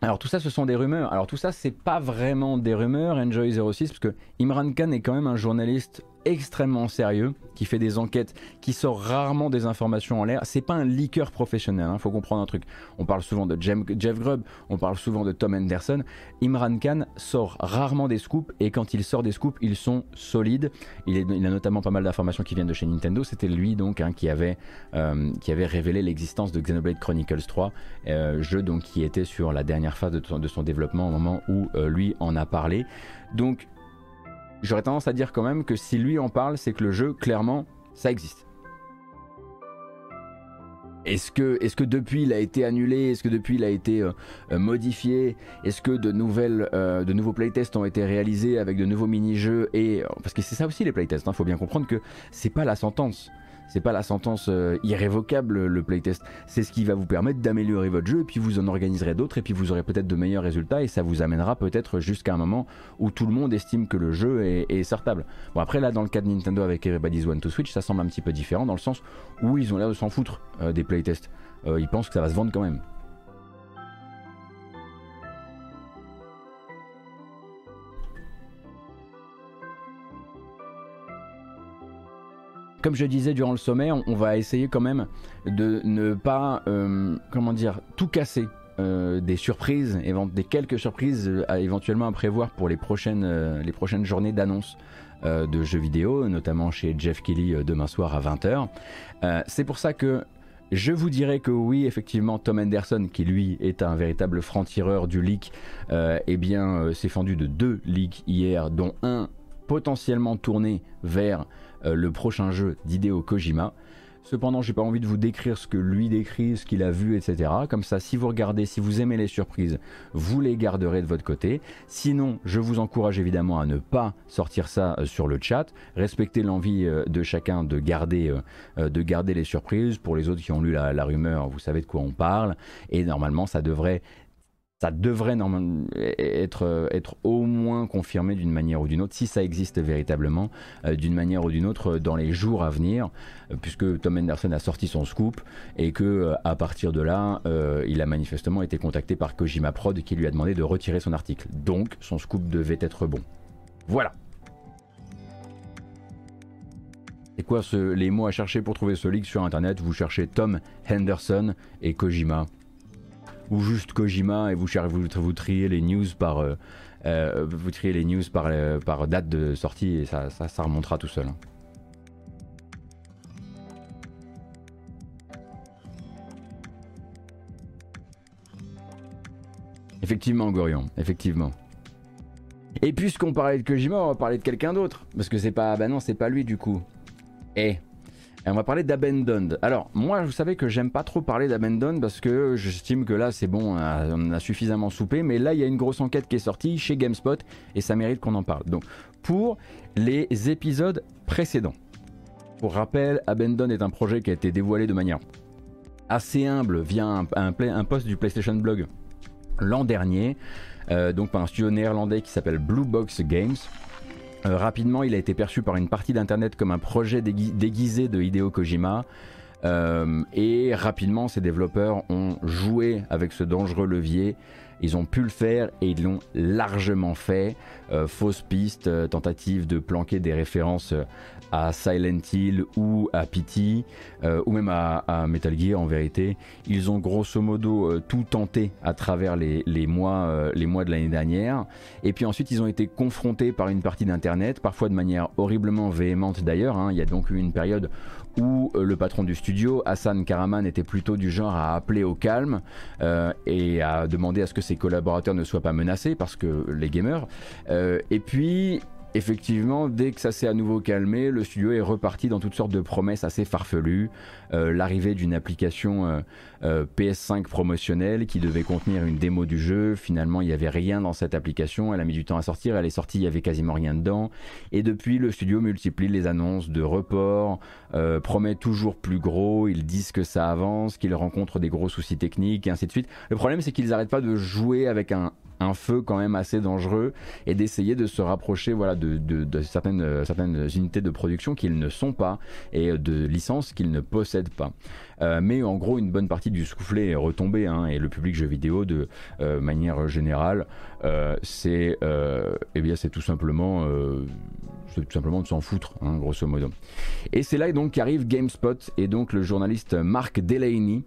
Alors tout ça, ce sont des rumeurs. Alors tout ça, c'est pas vraiment des rumeurs, Enjoy06, parce que Imran Khan est quand même un journaliste extrêmement sérieux, qui fait des enquêtes, qui sort rarement des informations en l'air. C'est pas un leaker professionnel, il hein, faut comprendre un truc. On parle souvent de Jeff Grubb, on parle souvent de Tom Anderson. Imran Khan sort rarement des scoops, et quand il sort des scoops, ils sont solides. Il, a notamment pas mal d'informations qui viennent de chez Nintendo. C'était lui donc hein, qui, avait, euh, qui avait révélé l'existence de Xenoblade Chronicles 3, euh, jeu donc qui était sur la dernière phase de, son développement au moment où euh, lui en a parlé. Donc j'aurais tendance à dire quand même que si lui en parle, c'est que le jeu, clairement, ça existe. Est-ce que, est que depuis il a été annulé Est-ce que depuis il a été euh, euh, modifié Est-ce que de, nouvelles, euh, de nouveaux playtests ont été réalisés avec de nouveaux mini-jeux Parce que c'est ça aussi les playtests, il hein. faut bien comprendre que c'est pas la sentence. C'est pas la sentence euh, irrévocable le playtest. C'est ce qui va vous permettre d'améliorer votre jeu et puis vous en organiserez d'autres et puis vous aurez peut-être de meilleurs résultats et ça vous amènera peut-être jusqu'à un moment où tout le monde estime que le jeu est, sortable. Bon après là dans le cas de Nintendo avec Everybody's One to Switch ça semble un petit peu différent dans le sens où ils ont l'air de s'en foutre euh, des playtests. Euh, ils pensent que ça va se vendre quand même. Comme je disais durant le sommet, on, va essayer quand même de ne pas, euh, comment dire, tout casser. Euh, des surprises, des quelques surprises à, éventuellement à prévoir pour les prochaines, euh, les prochaines journées d'annonce de jeux vidéo, notamment chez Jeff Kelly demain soir à 20h. C'est pour ça que je vous dirais que oui, effectivement, Tom Henderson, qui lui est un véritable franc-tireur du leak, eh bien, s'est fendu de deux leaks hier, dont un potentiellement tourné vers euh, le prochain jeu d'Hideo Kojima. Cependant, j'ai pas envie de vous décrire ce que lui décrit, ce qu'il a vu, etc. Comme ça, si vous regardez, si vous aimez les surprises, vous les garderez de votre côté. Sinon, je vous encourage évidemment à ne pas sortir ça euh, sur le chat. Respectez l'envie euh, de chacun de garder, de garder les surprises. Pour les autres qui ont lu la rumeur, vous savez de quoi on parle. Et normalement, ça devrait ça devrait être, être au moins confirmé d'une manière ou d'une autre, si ça existe véritablement, euh, d'une manière ou d'une autre dans les jours à venir, euh, puisque Tom Henderson a sorti son scoop et que euh, à partir de là, il a manifestement été contacté par Kojima Prod qui lui a demandé de retirer son article. Donc son scoop devait être bon. Voilà. C'est quoi ce, les mots à chercher pour trouver ce leak sur internet? Vous cherchez Tom Henderson et Kojima ou juste Kojima et vous, vous, vous triez les news par, euh, euh, euh, date de sortie et ça, ça, remontera tout seul. Hein. Effectivement, Gorion, effectivement. Et puisqu'on parlait de Kojima, on va parler de quelqu'un d'autre. Parce que c'est pas. Bah non, c'est pas lui du coup. Eh, et on va parler d'Abandoned. Alors, moi, vous savez que j'aime pas trop parler d'Abandoned parce que j'estime que là, c'est bon, on a suffisamment soupé. Mais là, il y a une grosse enquête qui est sortie chez GameSpot et ça mérite qu'on en parle. Donc, pour les épisodes précédents, pour rappel, Abandoned est un projet qui a été dévoilé de manière assez humble via un, post du PlayStation Blog l'an dernier, euh, donc par un studio néerlandais qui s'appelle Blue Box Games. Euh, rapidement, il a été perçu par une partie d'Internet comme un projet déguisé de Hideo Kojima. Euh, et rapidement, ces développeurs ont joué avec ce dangereux levier. Ils ont pu le faire et ils l'ont largement fait. Euh, fausse piste, tentative de planquer des références à Silent Hill ou à Pity, ou même à, Metal Gear en vérité. Ils ont grosso modo tout tenté à travers les, mois, les mois de l'année dernière. Et puis ensuite, ils ont été confrontés par une partie d'Internet, parfois de manière horriblement véhémente d'ailleurs. Hein. Il y a donc eu une période où euh, le patron du studio, Hassan Karaman, était plutôt du genre à appeler au calme euh, et à demander à ce que ses collaborateurs ne soient pas menacés parce que les gamers. Euh, et puis effectivement, dès que ça s'est à nouveau calmé, le studio est reparti dans toutes sortes de promesses assez farfelues. Euh, l'arrivée d'une application euh, euh, PS5 promotionnelle qui devait contenir une démo du jeu. Finalement, il n'y avait rien dans cette application. Elle a mis du temps à sortir. Elle est sortie, il n'y avait quasiment rien dedans. Et depuis, le studio multiplie les annonces de report, promet toujours plus gros. Ils disent que ça avance, qu'ils rencontrent des gros soucis techniques et ainsi de suite. Le problème, c'est qu'ils n'arrêtent pas de jouer avec un, un feu quand même assez dangereux et d'essayer de se rapprocher voilà, de, certaines, certaines unités de production qu'ils ne sont pas et de licences qu'ils ne possèdent pas. Euh, mais en gros, une bonne partie du soufflet est retombée hein, et le public jeu vidéo de euh, manière générale, euh, c'est eh bien c'est tout simplement tout simplement de s'en foutre, hein, grosso modo. Et c'est là donc qu'arrive GameSpot et donc le journaliste Mark Delaney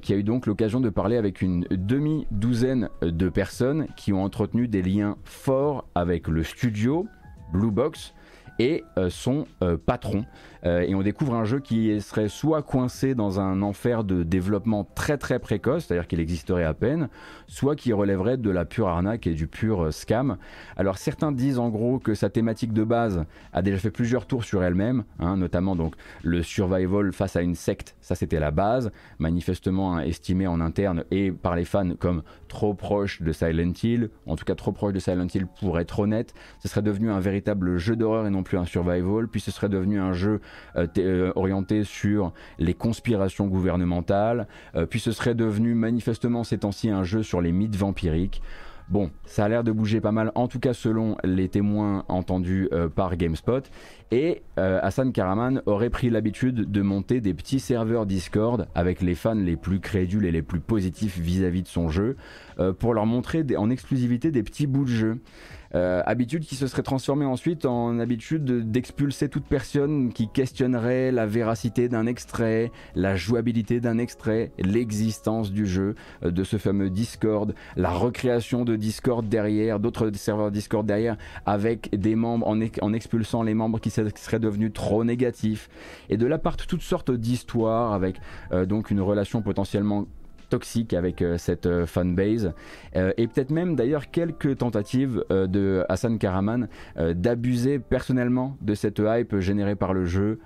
qui a eu donc l'occasion de parler avec une demi-douzaine de personnes qui ont entretenu des liens forts avec le studio Blue Box et son patron euh, et on découvre un jeu qui serait soit coincé dans un enfer de développement très très précoce, c'est-à-dire qu'il existerait à peine, soit qui relèverait de la pure arnaque et du pur euh, scam. Alors certains disent en gros que sa thématique de base a déjà fait plusieurs tours sur elle-même, hein, notamment donc le survival face à une secte, ça c'était la base, manifestement hein, estimé en interne et par les fans comme trop proche de Silent Hill, en tout cas trop proche de Silent Hill pour être honnête, ce serait devenu un véritable jeu d'horreur et non plus un survival, puis ce serait devenu un jeu orienté sur les conspirations gouvernementales, puis ce serait devenu manifestement ces temps-ci un jeu sur les mythes vampiriques. Bon, ça a l'air de bouger pas mal, en tout cas selon les témoins entendus euh, par GameSpot. Et euh, Hassan Karaman aurait pris l'habitude de monter des petits serveurs Discord avec les fans les plus crédules et les plus positifs vis-à-vis de son jeu euh, pour leur montrer en exclusivité des petits bouts de jeu. Euh, habitude qui se serait transformée ensuite en habitude d'expulser toute personne qui questionnerait la véracité d'un extrait, la jouabilité d'un extrait, l'existence du jeu, euh, de ce fameux Discord, la recréation de Discord derrière, d'autres serveurs Discord derrière, avec des membres en, expulsant les membres qui seraient devenus trop négatifs. Et de là partent toutes sortes d'histoires avec euh, donc une relation potentiellement toxique avec euh, cette euh, fanbase euh, et peut-être même d'ailleurs quelques tentatives de Hassan Karaman d'abuser personnellement de cette hype générée par le jeu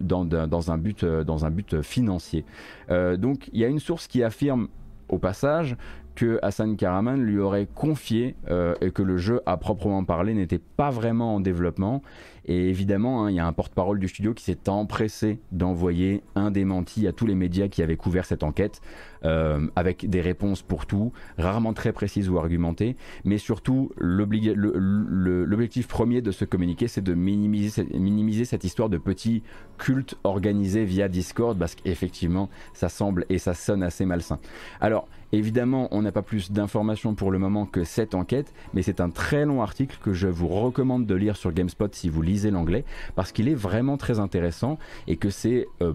dans, dans, un but, dans un but financier. donc il y a une source qui affirme au passage que Hassan Karaman lui aurait confié et que le jeu à proprement parler n'était pas vraiment en développement et évidemment, hein, il y a un porte-parole du studio qui s'est empressé d'envoyer un démenti à tous les médias qui avaient couvert cette enquête, euh, avec des réponses pour tout, rarement très précises ou argumentées, mais surtout l'objectif premier de ce communiqué, c'est de minimiser, minimiser cette histoire de petit culte organisé via Discord, parce qu'effectivement, ça semble et ça sonne assez malsain. Alors, Évidemment, on n'a pas plus d'informations pour le moment que cette enquête, mais c'est un très long article que je vous recommande de lire sur GameSpot si vous lisez l'anglais, parce qu'il est vraiment très intéressant et que c'est euh,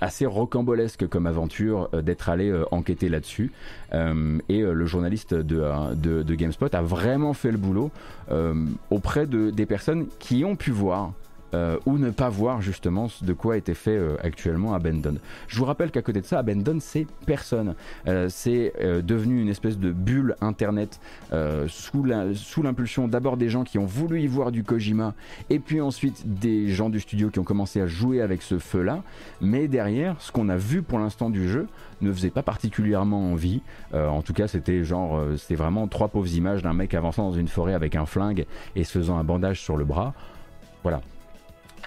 assez rocambolesque comme aventure euh, d'être allé euh, enquêter là-dessus. et le journaliste de, GameSpot a vraiment fait le boulot auprès de, des personnes qui ont pu voir euh, ou ne pas voir justement de quoi était fait euh, actuellement Abandon. Je vous rappelle qu'à côté de ça, Abandon c'est personne. Euh, c'est devenu une espèce de bulle internet sous l'impulsion d'abord des gens qui ont voulu y voir du Kojima et puis ensuite des gens du studio qui ont commencé à jouer avec ce feu-là. Mais derrière, ce qu'on a vu pour l'instant du jeu ne faisait pas particulièrement envie. en tout cas, c'était genre, c'était vraiment trois pauvres images d'un mec avançant dans une forêt avec un flingue et se faisant un bandage sur le bras. Voilà.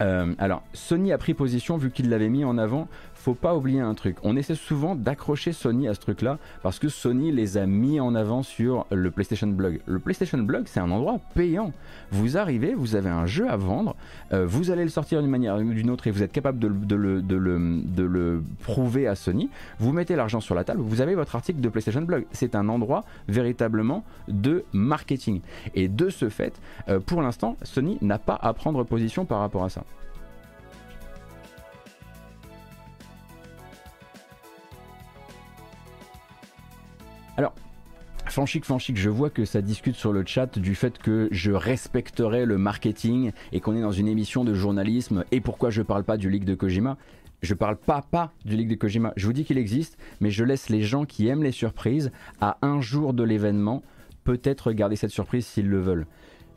Euh, alors, Sony a pris position vu qu'il l'avait mis en avant. Faut pas oublier un truc. On essaie souvent d'accrocher Sony à ce truc-là parce que Sony les a mis en avant sur le PlayStation Blog. Le PlayStation Blog, c'est un endroit payant. Vous arrivez, vous avez un jeu à vendre, euh, vous allez le sortir d'une manière ou d'une autre et vous êtes capable de, le, prouver à Sony. Vous mettez l'argent sur la table, vous avez votre article de PlayStation Blog. C'est un endroit véritablement de marketing. Et de ce fait, euh, pour l'instant, Sony n'a pas à prendre position par rapport à ça. Alors, Fanchic, Fanchic, je vois que ça discute sur le chat du fait que je respecterais le marketing et qu'on est dans une émission de journalisme et pourquoi je parle pas du League de Kojima. Je parle pas pas du League de Kojima. Je vous dis qu'il existe, mais je laisse les gens qui aiment les surprises à un jour de l'événement peut-être garder cette surprise s'ils le veulent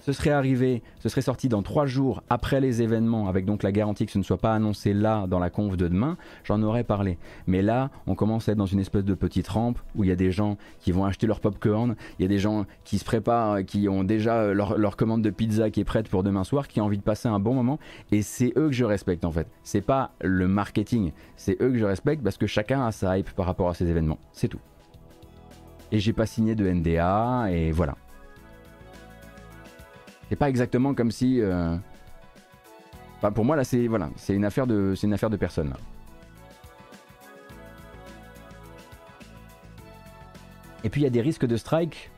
ce serait arrivé, ce serait sorti dans trois jours après les événements, avec donc la garantie que ce ne soit pas annoncé là dans la conf de demain, j'en aurais parlé. Mais là, on commence à être dans une espèce de petite rampe où il y a des gens qui vont acheter leur popcorn, il y a des gens qui se préparent, qui ont déjà leur, commande de pizza qui est prête pour demain soir, qui ont envie de passer un bon moment, et c'est eux que je respecte en fait. C'est pas le marketing, c'est eux que je respecte parce que chacun a sa hype par rapport à ces événements, c'est tout. Et j'ai pas signé de NDA, et voilà. C'est pas exactement comme si. Euh, pour moi, là, c'est c'est une affaire de, personne. Et puis il y a des risques de strike.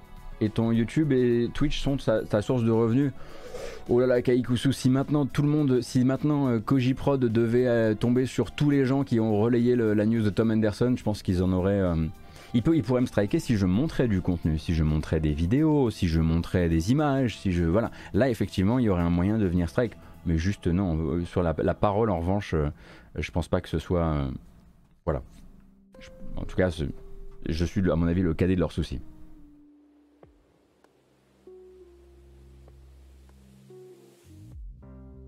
Et ton YouTube et Twitch sont ta, source de revenus. Oh là là, Kaikusu, si maintenant tout le monde, si maintenant euh, Koji Prod devait euh, tomber sur tous les gens qui ont relayé la news de Tom Anderson, je pense qu'ils en auraient, il, peut, pourrait me striker si je montrais du contenu, si je montrais des vidéos, si je montrais des images, si je. Voilà. Là, effectivement, il y aurait un moyen de venir strike. Mais juste non. Euh, sur la, parole, en revanche, euh, je pense pas que ce soit. Euh, voilà. en tout cas, je suis, à mon avis, le cadet de leurs soucis.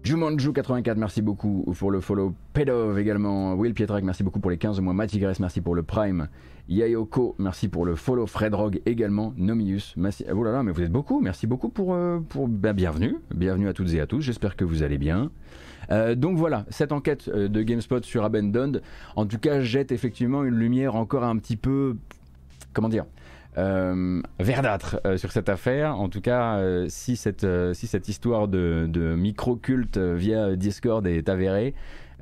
Jumanju84, merci beaucoup pour le follow. Pedov également. Will Pietrek, merci beaucoup pour les 15 mois. Matigres, merci pour le Prime. Yayoko, merci pour le follow. Fred Rogue également. Nomius, merci. Oh là là, mais vous êtes beaucoup. Merci beaucoup pour. Euh, pour ben, bienvenue. Bienvenue à toutes et à tous. J'espère que vous allez bien. Euh, donc voilà, cette enquête euh, de GameSpot sur Abandoned, en tout cas, jette effectivement une lumière encore un petit peu. Comment dire verdâtre sur cette affaire. En tout cas, si, cette, si cette histoire de, de micro-culte via Discord est avérée,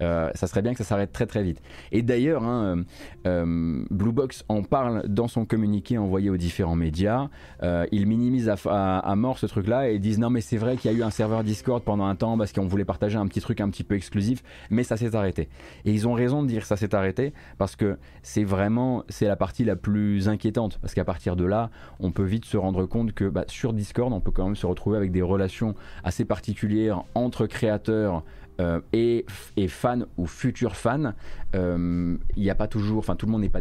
euh, ça serait bien que ça s'arrête très très vite. Et d'ailleurs, hein, euh, euh, Blue Box en parle dans son communiqué envoyé aux différents médias. ils minimisent à, mort ce truc-là et disent non mais c'est vrai qu'il y a eu un serveur Discord pendant un temps parce qu'on voulait partager un petit truc un petit peu exclusif, mais ça s'est arrêté. Et ils ont raison de dire que ça s'est arrêté parce que c'est vraiment c'est la partie la plus inquiétante parce qu'à partir de là, on peut vite se rendre compte que bah, sur Discord, on peut quand même se retrouver avec des relations assez particulières entre créateurs euh, et, et, ou futur fan, euh, il n'y a pas toujours, enfin tout le monde n'est pas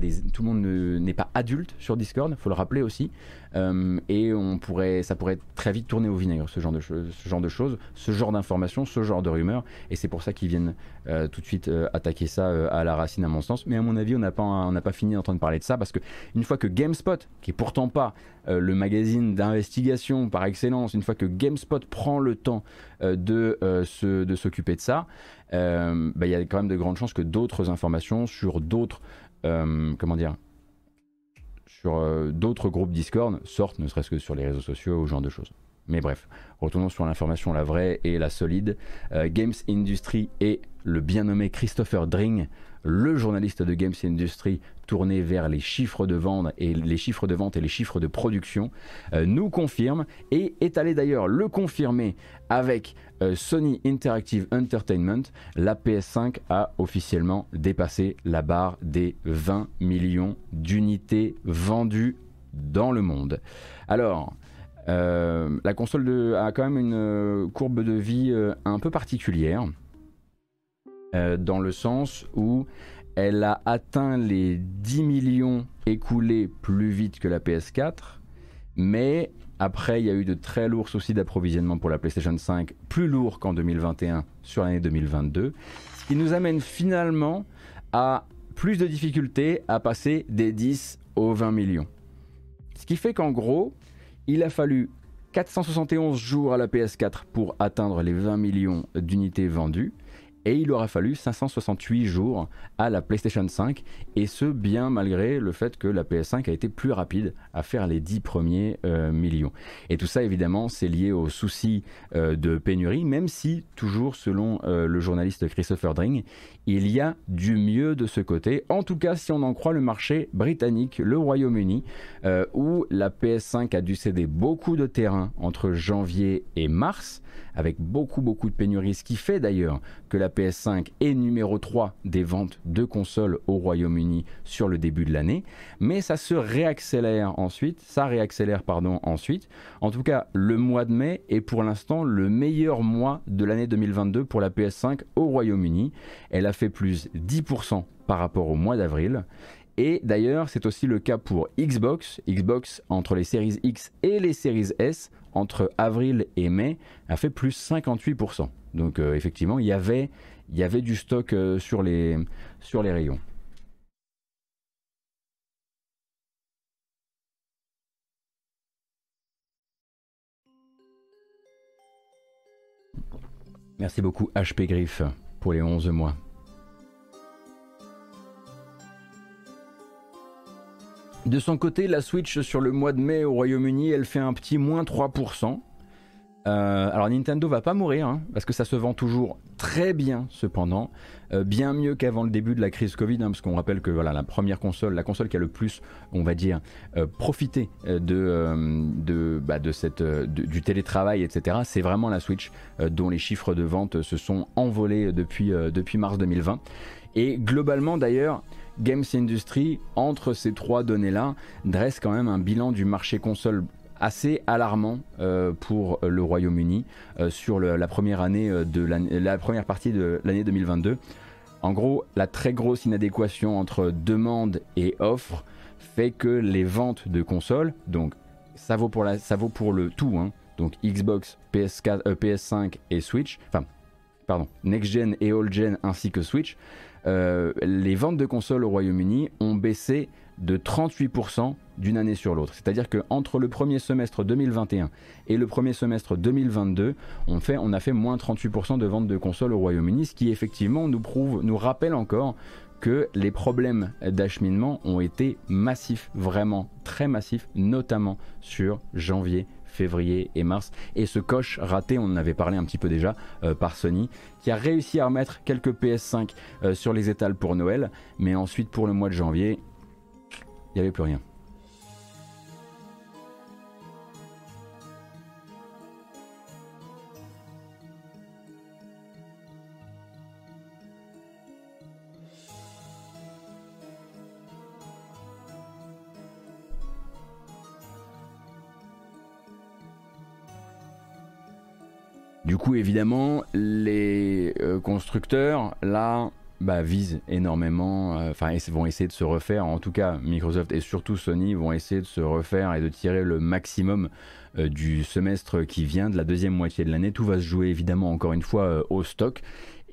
pas adulte sur Discord, faut le rappeler aussi. Euh, et on pourrait, ça pourrait très vite tourner au vinaigre, ce genre de, ce genre de choses, ce genre d'informations, ce genre de rumeurs. Et c'est pour ça qu'ils viennent euh, tout de suite euh, attaquer ça à la racine, à mon sens. Mais à mon avis, on n'a pas, on n'a pas fini d'entendre parler de ça parce que une fois que GameSpot, qui est pourtant pas le magazine d'investigation par excellence, une fois que GameSpot prend le temps de, de s'occuper de ça, bah, il y a quand même de grandes chances que d'autres informations sur d'autres, comment dire, sur euh, d'autres groupes Discord sortent, ne serait-ce que sur les réseaux sociaux ou ce genre de choses. Mais bref, retournons sur l'information, la vraie et la solide. Euh, Games Industry et le bien nommé Christopher Dring le journaliste de Games Industry tourné vers les chiffres de vente et les chiffres de vente et les chiffres de production, euh, nous confirme et est allé d'ailleurs le confirmer avec euh, Sony Interactive Entertainment. La PS5 a officiellement dépassé la barre des 20 millions d'unités vendues dans le monde. Alors, euh, la console a quand même une courbe de vie un peu particulière. Euh, dans le sens où elle a atteint les 10 millions écoulés plus vite que la PS4, mais après il y a eu de très lourds soucis d'approvisionnement pour la PlayStation 5, plus lourds qu'en 2021 sur l'année 2022, ce qui nous amène finalement à plus de difficultés à passer des 10 aux 20 millions. Ce qui fait qu'en gros, il a fallu 471 jours à la PS4 pour atteindre les 20 millions d'unités vendues et il aura fallu 568 jours à la PlayStation 5 et ce bien malgré le fait que la PS5 a été plus rapide à faire les 10 premiers euh, millions. Et tout ça évidemment c'est lié aux soucis euh, de pénurie même si toujours selon euh, le journaliste Christopher Dring il y a du mieux de ce côté en tout cas si on en croit le marché britannique, le Royaume-Uni où la PS5 a dû céder beaucoup de terrain entre janvier et mars avec beaucoup beaucoup de pénuries, ce qui fait d'ailleurs que la PS5 est numéro 3 des ventes de consoles au Royaume-Uni sur le début de l'année, mais ça se réaccélère ensuite, ça réaccélère pardon ensuite. En tout cas, le mois de mai est pour l'instant le meilleur mois de l'année 2022 pour la PS5 au Royaume-Uni. Elle a fait plus 10% par rapport au mois d'avril. Et d'ailleurs, c'est aussi le cas pour Xbox. Xbox, entre les séries X et les séries S, entre avril et mai, a fait plus 58%. Donc euh, effectivement, il y avait, il y avait du stock euh, sur, les, sur les rayons. Merci beaucoup HP Griff pour les 11 mois. De son côté, la Switch sur le mois de mai au Royaume-Uni, elle fait un petit moins 3%. Euh, alors Nintendo va pas mourir, hein, parce que ça se vend toujours très bien cependant, euh, bien mieux qu'avant le début de la crise Covid, hein, parce qu'on rappelle que la première console, la console qui a le plus, on va dire, euh, profité du télétravail, etc. C'est vraiment la Switch dont les chiffres de vente se sont envolés depuis, depuis mars 2020. Et globalement d'ailleurs, Games Industry, entre ces trois données-là, dresse quand même un bilan du marché console assez alarmant euh, pour le Royaume-Uni euh, sur la première année euh, de la première partie de l'année 2022. En gros, la très grosse inadéquation entre demande et offre fait que les ventes de consoles, donc ça vaut pour, la, ça vaut pour le tout, hein, donc Xbox, PS4, PS5 et Switch, enfin pardon, Next Gen et Old Gen ainsi que Switch, les ventes de consoles au Royaume-Uni ont baissé de 38% d'une année sur l'autre. C'est-à-dire qu'entre le premier semestre 2021 et le premier semestre 2022, on, on a fait moins 38% de ventes de consoles au Royaume-Uni, ce qui effectivement nous, nous rappelle encore que les problèmes d'acheminement ont été massifs, vraiment très massifs, notamment sur janvier, février et mars. Et ce coche raté, on en avait parlé un petit peu déjà euh, par Sony, qui a réussi à remettre quelques PS5 euh, sur les étals pour Noël, mais ensuite pour le mois de janvier, il n'y avait plus rien. Du coup, évidemment, les euh, constructeurs, là, bah, visent énormément, euh, enfin vont essayer de se refaire, en tout cas Microsoft et surtout Sony vont essayer de se refaire et de tirer le maximum euh, du semestre qui vient, de la deuxième moitié de l'année. Tout va se jouer évidemment encore une fois euh, au stock.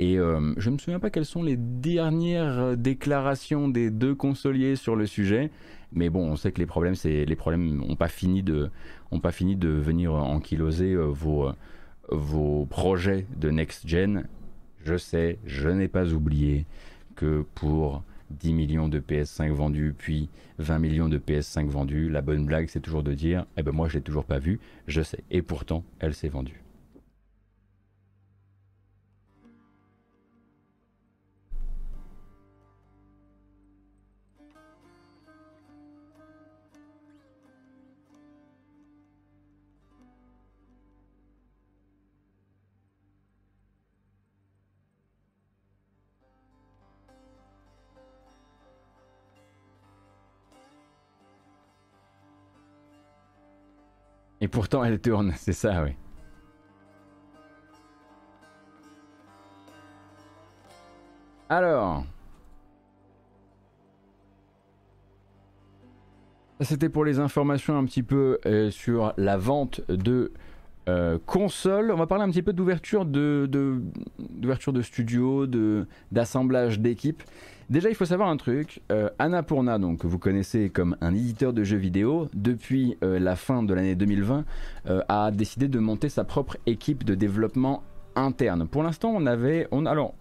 Et je ne me souviens pas quelles sont les dernières déclarations des deux consoliers sur le sujet, mais bon, on sait que les problèmes, c'est les problèmes n'ont pas fini de, venir ankyloser vos vos projets de next gen je sais, je n'ai pas oublié que pour 10 millions de PS5 vendus, puis 20 millions de PS5 vendus, la bonne blague c'est toujours de dire Eh ben moi je l'ai toujours pas vue, je sais. Et pourtant, elle s'est vendue. Et pourtant, elle tourne, c'est ça, oui. Alors. C'était pour les informations un petit peu euh, sur la vente de euh, consoles. On va parler un petit peu d'ouverture de, d'ouverture de, studio, de, d'assemblage d'équipes. Déjà, il faut savoir un truc. Euh, Annapurna, donc, que vous connaissez comme un éditeur de jeux vidéo, depuis euh, la fin de l'année 2020, euh, a décidé de monter sa propre équipe de développement interne. Pour l'instant, on avait, on, alors,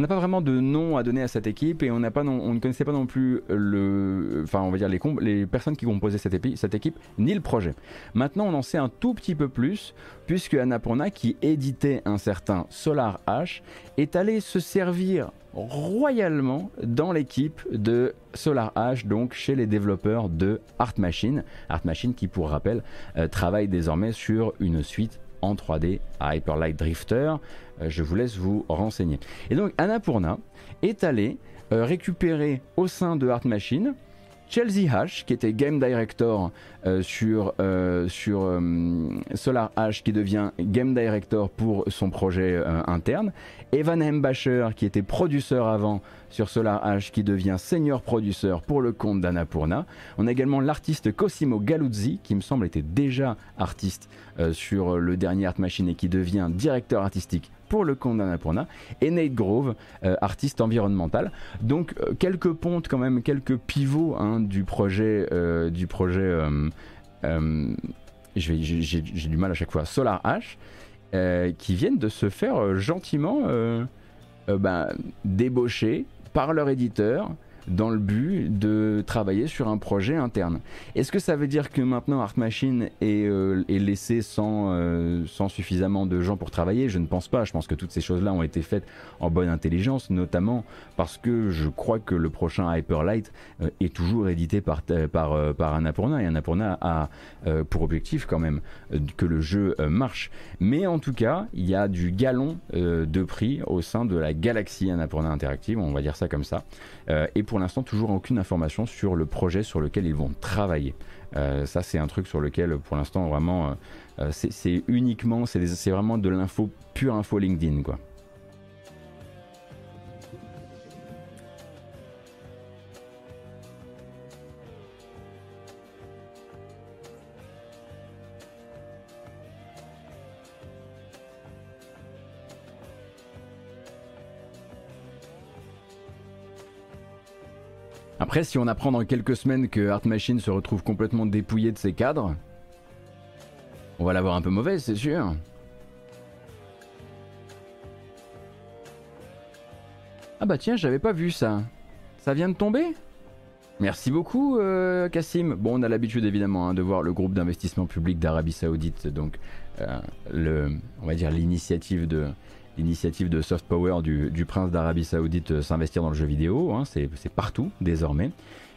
on n'a pas vraiment de nom à donner à cette équipe et on pas, on ne connaissait pas non plus le, enfin, on va dire les, les personnes qui composaient cette, cette équipe ni le projet. Maintenant, on en sait un tout petit peu plus puisque Annapurna, qui éditait un certain Solar H, est allé se servir royalement dans l'équipe de Solar H, donc chez les développeurs de Art Machine. Art Machine qui, pour rappel, euh, travaille désormais sur une suite en 3D à Hyper Light Drifter. Euh, je vous laisse vous renseigner. Et donc Annapurna est allé euh, récupérer au sein de Art Machine Chelsea H, qui était Game Director euh, sur, sur Solar H, qui devient Game Director pour son projet interne. Evan Hembacher, qui était producteur avant sur Solar H, qui devient senior producteur pour le compte d'Annapurna. On a également l'artiste Cosimo Galuzzi, qui me semble était déjà artiste sur le dernier Art Machine et qui devient directeur artistique pour le compte d'Annapurna, et Nate Grove, euh, artiste environnemental. Donc euh, quelques pontes quand même, quelques pivots hein, du projet, euh, du projet. j'ai du mal à chaque fois. Solar H, qui viennent de se faire gentiment ben, débaucher par leur éditeur dans le but de travailler sur un projet interne. Est-ce que ça veut dire que maintenant Art Machine est, euh, laissé sans, euh, sans suffisamment de gens pour travailler? Je ne pense pas. Je pense que toutes ces choses-là ont été faites en bonne intelligence, notamment parce que je crois que le prochain Hyperlight euh, est toujours édité par, par, par et Annapurna a pour objectif quand même que le jeu marche. Mais en tout cas, il y a du galon de prix au sein de la galaxie Annapurna Interactive, on va dire ça comme ça. Et pour l'instant toujours aucune information sur le projet sur lequel ils vont travailler. Euh, ça c'est un truc sur lequel pour l'instant vraiment euh, euh, c'est uniquement c'est vraiment de l'info pure info LinkedIn quoi. Après, si on apprend dans quelques semaines que Art Machine se retrouve complètement dépouillé de ses cadres, on va l'avoir un peu mauvaise, c'est sûr. Ah bah tiens, j'avais pas vu ça. Ça vient de tomber? Merci beaucoup, euh, Cassim. Bon, on a l'habitude évidemment hein, de voir le groupe d'investissement public d'Arabie Saoudite, donc euh, le, on va dire l'initiative de l'initiative de soft power du, prince d'Arabie Saoudite euh, s'investir dans le jeu vidéo. Hein, c'est partout désormais.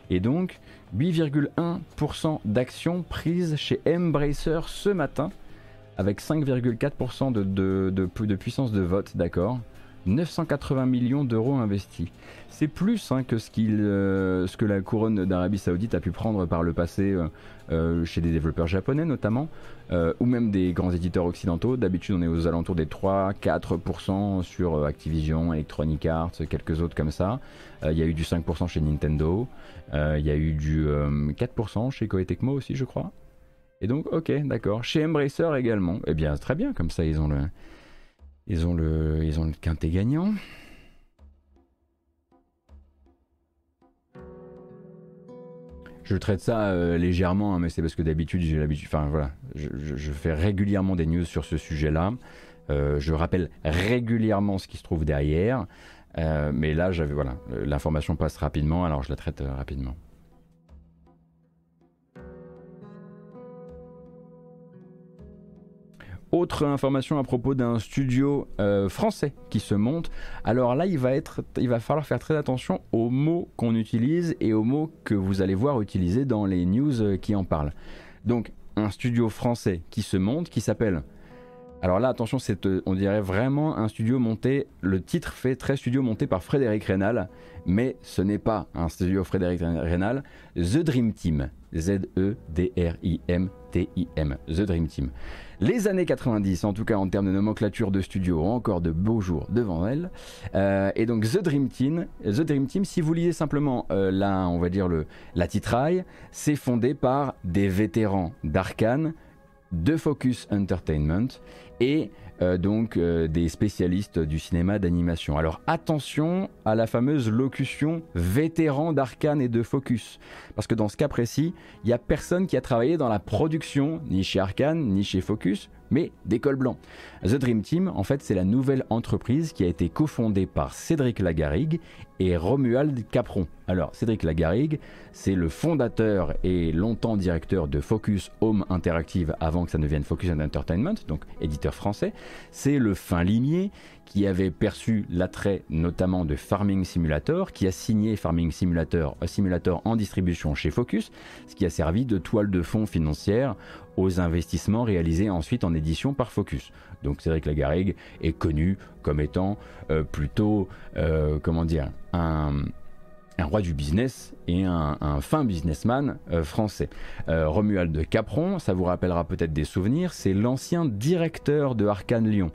Et donc 8,1% d'actions prises chez Embracer ce matin, avec 5,4% de, puissance de vote, d'accord 980 millions d'euros investis. C'est plus hein, que ce, euh, ce, que la couronne d'Arabie Saoudite a pu prendre par le passé euh, euh, chez des développeurs japonais notamment, ou même des grands éditeurs occidentaux. D'habitude on est aux alentours des 3-4% sur Activision, Electronic Arts, quelques autres comme ça. Il y a eu du 5% chez Nintendo, il y a eu du 4% chez Koei aussi je crois. Et donc ok d'accord. Chez Embracer également. Eh bien très bien, comme ça ils ont le... Ils ont le, ils ont le quintet gagnant. Je traite ça euh, légèrement, hein, mais c'est parce que d'habitude j'ai l'habitude. Enfin voilà, je, fais régulièrement des news sur ce sujet-là. Euh, je rappelle régulièrement ce qui se trouve derrière. Euh, mais là, j'avais voilà, l'information passe rapidement, alors je la traite rapidement. Autre information à propos d'un studio euh, français qui se monte. Alors là, il va, il va falloir faire très attention aux mots qu'on utilise et aux mots que vous allez voir utilisés dans les news euh, qui en parlent. Donc, un studio français qui se monte, qui s'appelle alors là, attention, euh, on dirait vraiment un studio monté. Le titre fait très studio monté par Frédéric Rénal, mais ce n'est pas un studio Frédéric Rénal. The Dream Team. Z-E-D-R-I-M-T-I-M. The Dream Team. Les années 90, en tout cas en termes de nomenclature de studio, encore de beaux jours devant elles. Euh, et donc The Dream Team, The Dream Team, si vous lisez simplement euh, on va dire la titraille, c'est fondé par des vétérans d'Arkane, de Focus Entertainment et euh, donc euh, des spécialistes du cinéma d'animation. Alors attention à la fameuse locution vétéran d'Arkane et de Focus, parce que dans ce cas précis, il n'y a personne qui a travaillé dans la production, ni chez Arkane, ni chez Focus, mais des cols. The Dream Team, en fait, c'est la nouvelle entreprise qui a été cofondée par Cédric Lagarigue et Romuald Capron. Alors, Cédric Lagarigue, c'est le fondateur et longtemps directeur de Focus Home Interactive avant que ça ne devienne Focus Entertainment, donc éditeur français. C'est le fin limier qui avait perçu l'attrait notamment de Farming Simulator, qui a signé Farming Simulator, Simulator en distribution chez Focus, ce qui a servi de toile de fond financière aux investissements réalisés ensuite en édition par Focus. Donc Cédric Lagarrigue est connu comme étant euh, plutôt, euh, comment dire, un, roi du business et un, fin businessman euh, français. Romuald Capron, ça vous rappellera peut-être des souvenirs, c'est l'ancien directeur de Arcane Lyon,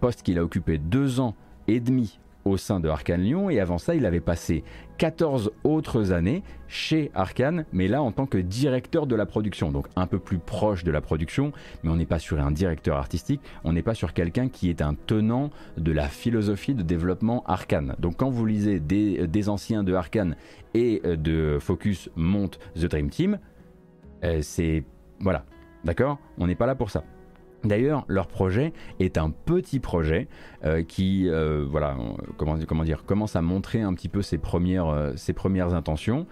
poste qu'il a occupé deux ans et demi au sein de Arkane Lyon et avant ça il avait passé 14 autres années chez Arkane mais là en tant que directeur de la production. Donc un peu plus proche de la production mais on n'est pas sur un directeur artistique on n'est pas sur quelqu'un qui est un tenant de la philosophie de développement Arkane. Donc quand vous lisez des, anciens de Arkane et de Focus monte The Dream Team euh, c'est voilà d'accord? On n'est pas là pour ça D'ailleurs, leur projet est un petit projet euh, qui, euh, voilà, comment, commence à montrer un petit peu ses premières, euh, intentions.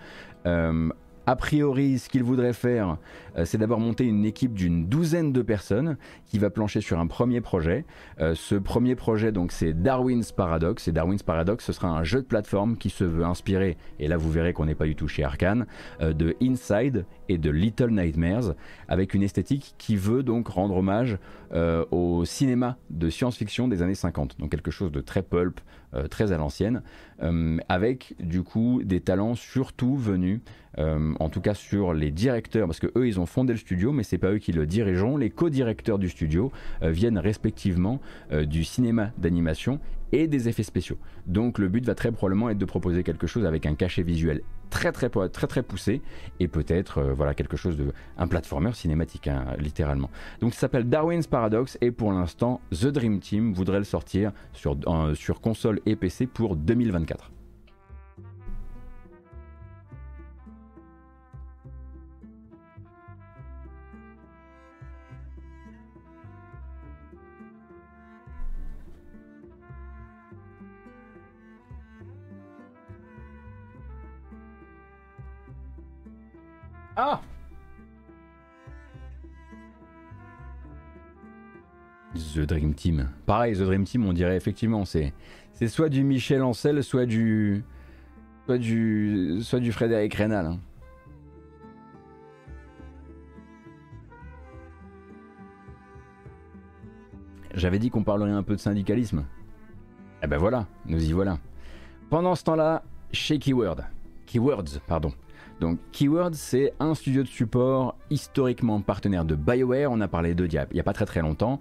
A priori, ce qu'il voudrait faire, c'est d'abord monter une équipe d'une douzaine de personnes qui va plancher sur un premier projet. Ce premier projet, donc, c'est Darwin's Paradox. Et Darwin's Paradox, ce sera un jeu de plateforme qui se veut inspirer, et là vous verrez qu'on n'est pas du tout chez Arkane, de Inside et de Little Nightmares, avec une esthétique qui veut donc rendre hommage au cinéma de science-fiction des années 50. Donc quelque chose de très pulp, très à l'ancienne, avec du coup des talents surtout venus euh, en tout cas sur les directeurs, parce que eux ils ont fondé le studio, mais c'est pas eux qui le dirigeons. Les co-directeurs du studio euh, viennent respectivement euh, du cinéma d'animation et des effets spéciaux. Donc le but va très probablement être de proposer quelque chose avec un cachet visuel très très très très, très et peut-être voilà quelque chose de un platformer cinématique hein, littéralement. Donc ça s'appelle Darwin's Paradox et pour l'instant The Dream Team voudrait le sortir sur, sur console et PC pour 2024. Ah The Dream Team. Pareil, The Dream Team, on dirait effectivement, c'est c'est soit du Michel Ancel, soit du soit du soit du Frédéric Rénal. Hein. J'avais dit qu'on parlerait un peu de syndicalisme. Eh ben voilà, nous y voilà. Pendant ce temps-là, chez Keyword, Keywords, pardon, donc Keywords, c'est un studio de support historiquement partenaire de BioWare. On a parlé d'eux il n'y a, pas très très longtemps.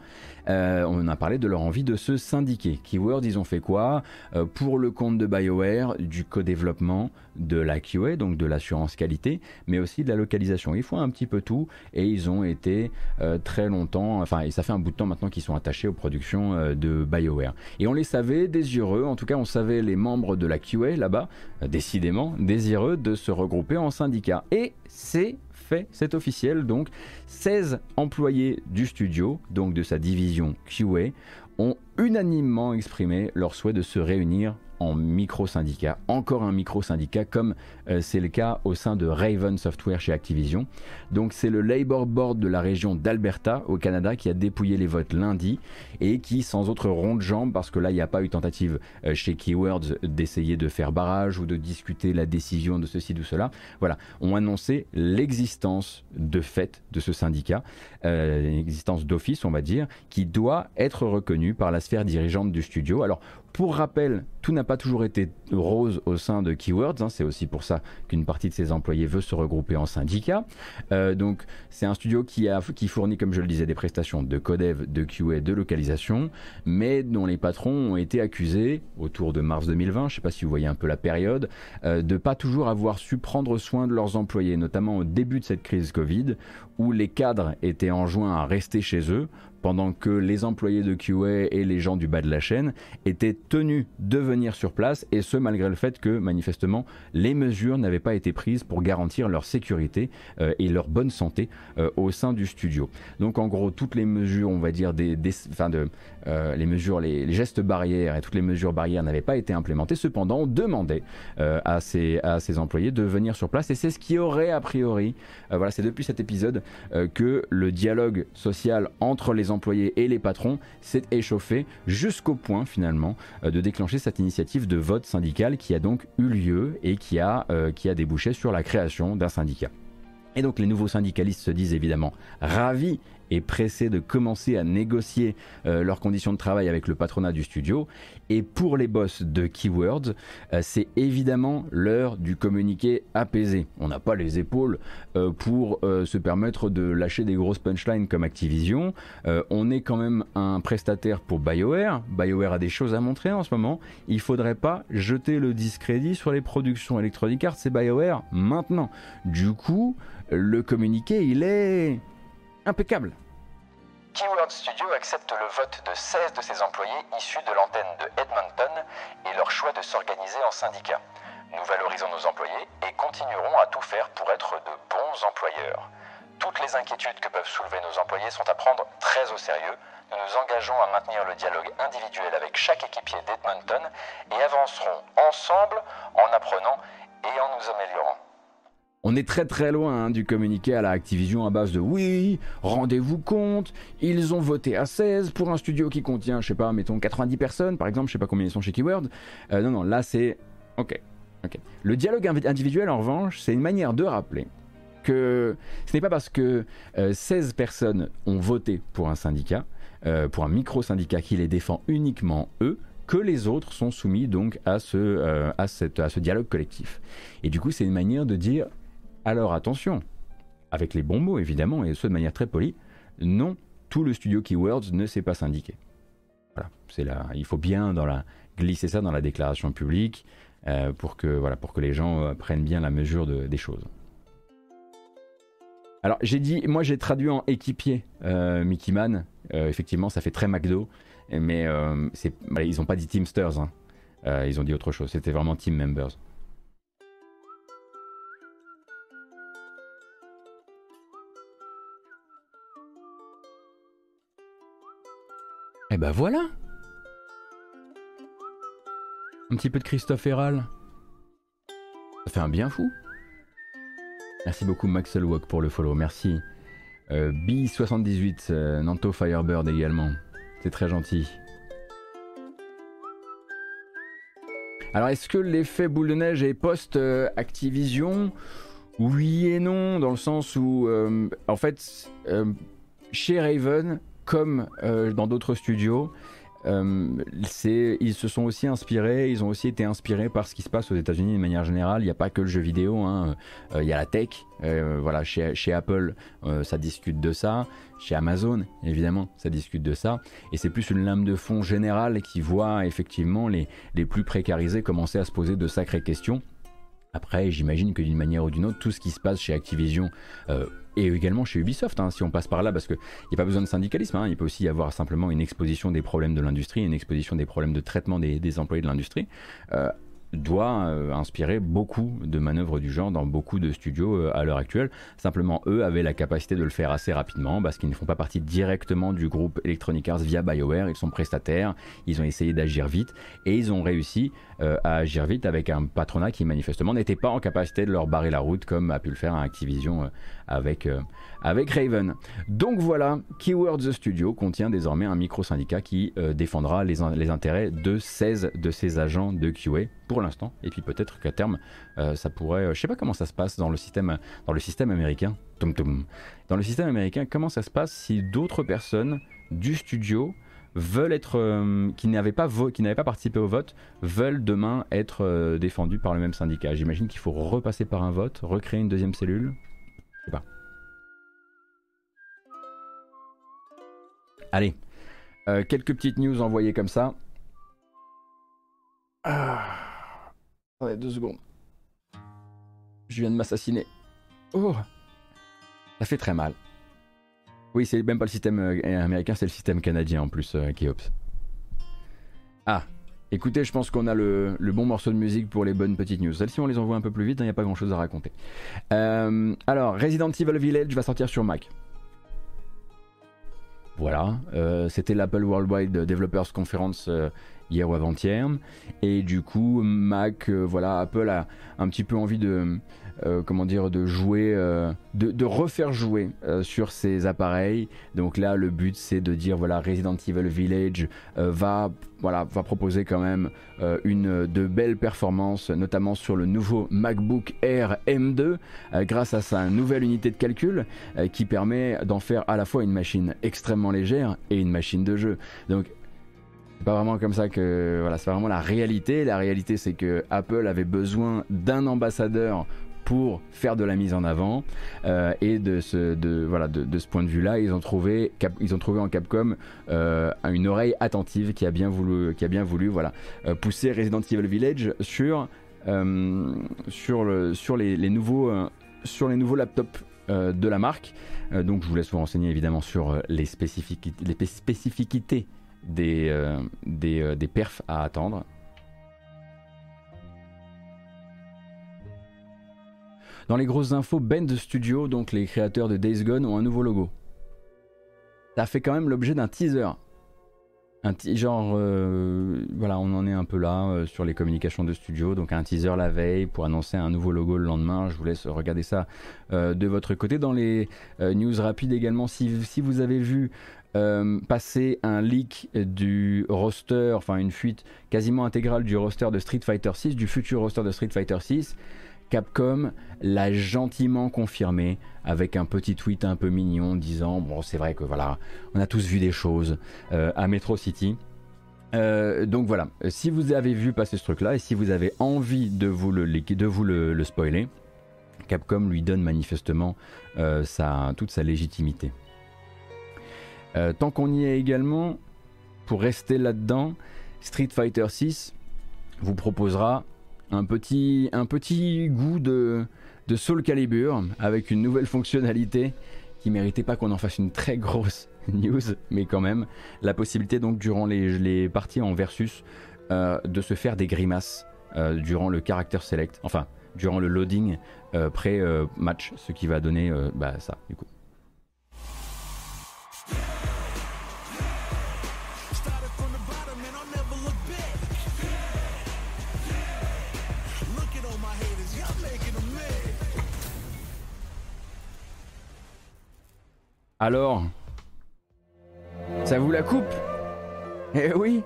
Euh, on a parlé de leur envie de se syndiquer. Keywords, ils ont fait quoi? Euh, Pour le compte de BioWare, du co-développement, de la QA, donc de l'assurance qualité, mais aussi de la localisation. Ils font un petit peu tout et ils ont été euh, très longtemps, enfin, et ça fait un bout de temps maintenant qu'ils sont attachés aux productions de BioWare. Et on les savait désireux, en tout cas, on savait les membres de la QA là-bas, décidément, désireux de se regrouper en syndicat. Et c'est fait, c'est officiel, donc 16 employés du studio, donc de sa division QA, ont unanimement exprimé leur souhait de se réunir micro-syndicat, encore un micro-syndicat comme euh, c'est le cas au sein de Raven Software chez Activision. Donc c'est le Labor Board de la région d'Alberta au Canada qui a dépouillé les votes lundi et qui sans autre rond de jambe, parce que là il n'y a pas eu tentative euh, chez Keywords d'essayer de faire barrage ou de discuter la décision de ceci ou cela, voilà, ont annoncé l'existence de fait de ce syndicat, euh, l'existence d'office on va dire, qui doit être reconnu par la sphère dirigeante du studio. Alors pour rappel, tout n'a pas toujours été rose au sein de Keywords. Hein. c'est aussi pour ça qu'une partie de ses employés veut se regrouper en syndicat. Euh, donc, c'est un studio qui, fournit, comme je le disais, des prestations de codev, de QA, de localisation, mais dont les patrons ont été accusés autour de mars 2020. Je ne sais pas si vous voyez un peu la période, euh, de pas toujours avoir su prendre soin de leurs employés, notamment au début de cette crise Covid, où les cadres étaient enjoints à rester chez eux pendant que les employés de QA et les gens du bas de la chaîne étaient tenus de venir sur place, et ce malgré le fait que manifestement les mesures n'avaient pas été prises pour garantir leur sécurité euh, et leur bonne santé euh, au sein du studio. Donc en gros, toutes les mesures, on va dire, des, de, euh, les mesures, les, gestes barrières et toutes les mesures barrières n'avaient pas été implémentées. Cependant, on demandait à, ces, à ces employés de venir sur place, et c'est ce qui aurait a priori, voilà, c'est depuis cet épisode que le dialogue social entre les employés et les patrons s'est échauffé jusqu'au point finalement euh, de déclencher cette initiative de vote syndical qui a donc eu lieu et qui a, euh, qui a débouché sur la création d'un syndicat. Et donc les nouveaux syndicalistes se disent évidemment ravis et pressés de commencer à négocier euh, leurs conditions de travail avec le patronat du studio. Et pour les boss de Keywords, euh, c'est évidemment l'heure du communiqué apaisé. On n'a pas les épaules euh, pour se permettre de lâcher des grosses punchlines comme Activision. on est quand même un prestataire pour BioWare. BioWare a des choses à montrer en ce moment. Il faudrait pas jeter le discrédit sur les productions Electronic Arts et BioWare maintenant. Du coup, le communiqué, il est impeccable. Keyword Studio accepte le vote de 16 de ses employés issus de l'antenne de Edmonton et leur choix de s'organiser en syndicat. Nous valorisons nos employés et continuerons à tout faire pour être de bons employeurs. Toutes les inquiétudes que peuvent soulever nos employés sont à prendre très au sérieux. Nous nous engageons à maintenir le dialogue individuel avec chaque équipier d'Edmonton et avancerons ensemble en apprenant et en nous améliorant. On est très très loin hein, du communiqué à la Activision à base de oui, rendez-vous compte, ils ont voté à 16 pour un studio qui contient, je sais pas, mettons 90 personnes par exemple, je sais pas combien ils sont chez Keyword. Euh, non, non, là c'est. Ok, ok. Le dialogue individuel en revanche, c'est une manière de rappeler que ce n'est pas parce que 16 euh, personnes ont voté pour un syndicat, euh, pour un micro-syndicat qui les défend uniquement eux, que les autres sont soumis donc à ce, à, cette, à ce dialogue collectif. Et du coup, c'est une manière de dire alors attention, avec les bons mots évidemment, et ce de manière très polie, non, tout le studio Keywords ne s'est pas syndiqué. Voilà, c'est là, il faut bien glisser ça dans la déclaration publique euh, pour, que, voilà, pour que les gens euh, prennent bien la mesure des choses. Alors j'ai dit, moi j'ai traduit en équipier euh, Mickey Man, effectivement ça fait très McDo, mais ils n'ont pas dit Teamsters, hein. ils ont dit autre chose, c'était vraiment Team Members. Eh ben voilà Un petit peu de Christophe Héral. Ça fait un bien fou. Merci beaucoup Maxwell Walk pour le follow, merci. Euh, B78, euh, Nanto Firebird également. C'est très gentil. Alors est-ce que l'effet boule de neige est post-Activision? Oui et non, dans le sens où, euh, en fait, chez Raven, comme dans d'autres studios, euh, ils se sont aussi inspirés, ils ont aussi été inspirés par ce qui se passe aux États-Unis de manière générale. Il n'y a pas que le jeu vidéo, hein. euh, il y a la tech. Euh, voilà, chez, chez Apple, ça discute de ça. Chez Amazon, évidemment, ça discute de ça. Et c'est plus une lame de fond générale qui voit effectivement les, les plus précarisés commencer à se poser de sacrées questions. Après, j'imagine que d'une manière ou d'une autre, tout ce qui se passe chez Activision et également chez Ubisoft, hein, si on passe par là, parce qu'il n'y a pas besoin de syndicalisme, hein, il peut aussi y avoir simplement une exposition des problèmes de l'industrie, une exposition des problèmes de traitement des, employés de l'industrie. Euh, doit euh, inspirer beaucoup de manœuvres du genre dans beaucoup de studios euh, à l'heure actuelle. Simplement, eux avaient la capacité de le faire assez rapidement parce qu'ils ne font pas partie directement du groupe Electronic Arts via BioWare. Ils sont prestataires, ils ont essayé d'agir vite et ils ont réussi euh, à agir vite avec un patronat qui manifestement n'était pas en capacité de leur barrer la route comme a pu le faire Activision avec, avec Raven. Donc voilà, Keywords Studio contient désormais un micro-syndicat qui défendra les, intérêts de 16 de ses agents de QA pour l'instant. Et puis peut-être qu'à terme, euh, ça pourrait. Euh, je sais pas comment ça se passe dans le système, dans le système américain. Dans le système américain, comment ça se passe si d'autres personnes du studio veulent être, euh, qui n'avaient pas, qui n'avaient pas participé au vote, veulent demain être défendus par le même syndicat? J'imagine qu'il faut repasser par un vote, recréer une deuxième cellule. Je sais pas. Allez, quelques petites news envoyées comme ça. Ah deux secondes. Je viens de m'assassiner. Oh Ça fait très mal. Oui, c'est même pas le système euh, américain, c'est le système canadien en plus, euh, Keops. Ah, écoutez, je pense qu'on a le, bon morceau de musique pour les bonnes petites news. Celles-ci, on les envoie un peu plus vite, il hein, n'y a pas grand-chose à raconter. Euh, alors, Resident Evil Village va sortir sur Mac. Voilà, c'était l'Apple Worldwide Developers Conference hier ou avant-hier. Et du coup, Mac, euh, voilà, Apple a un petit peu envie de, euh, comment dire, de jouer, euh, de, refaire jouer sur ces appareils. Donc là, le but c'est de dire voilà, Resident Evil Village va, voilà, va proposer quand même une de belles performances, notamment sur le nouveau MacBook Air M2, grâce à sa nouvelle unité de calcul qui permet d'en faire à la fois une machine extrêmement légère et une machine de jeu. Donc pas vraiment comme ça que voilà, c'est vraiment la réalité. La réalité, c'est que Apple avait besoin d'un ambassadeur pour faire de la mise en avant euh, et de ce, point de vue-là, ils ont trouvé, ils ont trouvé en Capcom euh, une oreille attentive qui a bien voulu, voilà, euh, pousser Resident Evil Village sur, le, sur les, nouveaux, sur les nouveaux laptops de la marque. donc je vous laisse vous renseigner évidemment sur les, spécificités, des, euh, des, perfs à attendre. Dans les grosses infos, Bend Studio, donc les créateurs de Days Gone, ont un nouveau logo. Ça fait quand même l'objet d'un teaser. Un genre, euh, voilà, on en est un peu là sur les communications de studio. Donc un teaser la veille pour annoncer un nouveau logo le lendemain. Je vous laisse regarder ça de votre côté. Dans les news rapides également, si, si vous avez vu euh, passer un leak du roster, enfin une fuite quasiment intégrale du roster de Street Fighter 6, du futur roster de Street Fighter 6. Capcom l'a gentiment confirmé avec un petit tweet un peu mignon disant bon c'est vrai que voilà on a tous vu des choses euh, à Metro City. Euh, donc voilà, si vous avez vu passer ce truc-là et si vous avez envie de vous le, de vous le, spoiler, Capcom lui donne manifestement toute sa légitimité. Euh, tant qu'on y est également, pour rester là-dedans, Street Fighter 6 vous proposera un petit, goût de, Soul Calibur avec une nouvelle fonctionnalité qui méritait pas qu'on en fasse une très grosse news, mais quand même la possibilité donc durant les, parties en versus euh, de se faire des grimaces euh, durant le character select, enfin durant le loading pré-match, ce qui va donner bah, ça du coup. Alors Ça vous la coupe? Eh oui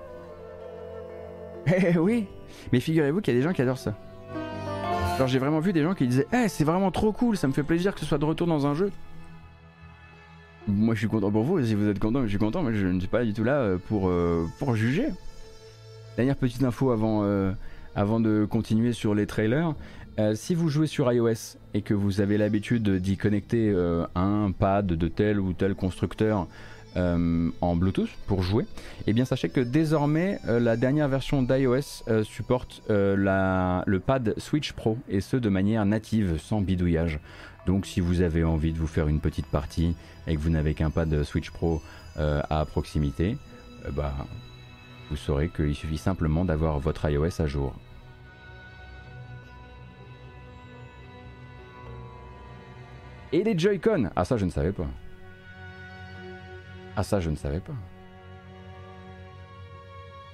Eh oui Mais figurez-vous qu'il y a des gens qui adorent ça. Alors j'ai vraiment vu des gens qui disaient Eh c'est vraiment trop cool, ça me fait plaisir que ce soit de retour dans un jeu. Moi je suis content pour vous, si vous êtes content, je suis content, mais je ne suis pas du tout là euh, pour, euh, pour juger. Dernière petite info avant, euh, avant de continuer sur les trailers. Si vous jouez sur iOS et que vous avez l'habitude d'y connecter un pad de tel ou tel constructeur en Bluetooth pour jouer, eh bien sachez que désormais la dernière version d'iOS supporte le pad Switch Pro et ce de manière native sans bidouillage. Donc si vous avez envie de vous faire une petite partie et que vous n'avez qu'un pad Switch Pro euh, à proximité, euh, bah, vous saurez qu'il suffit simplement d'avoir votre iOS à jour. Et les Joy-Con Ah ça je ne savais pas. Ah ça je ne savais pas.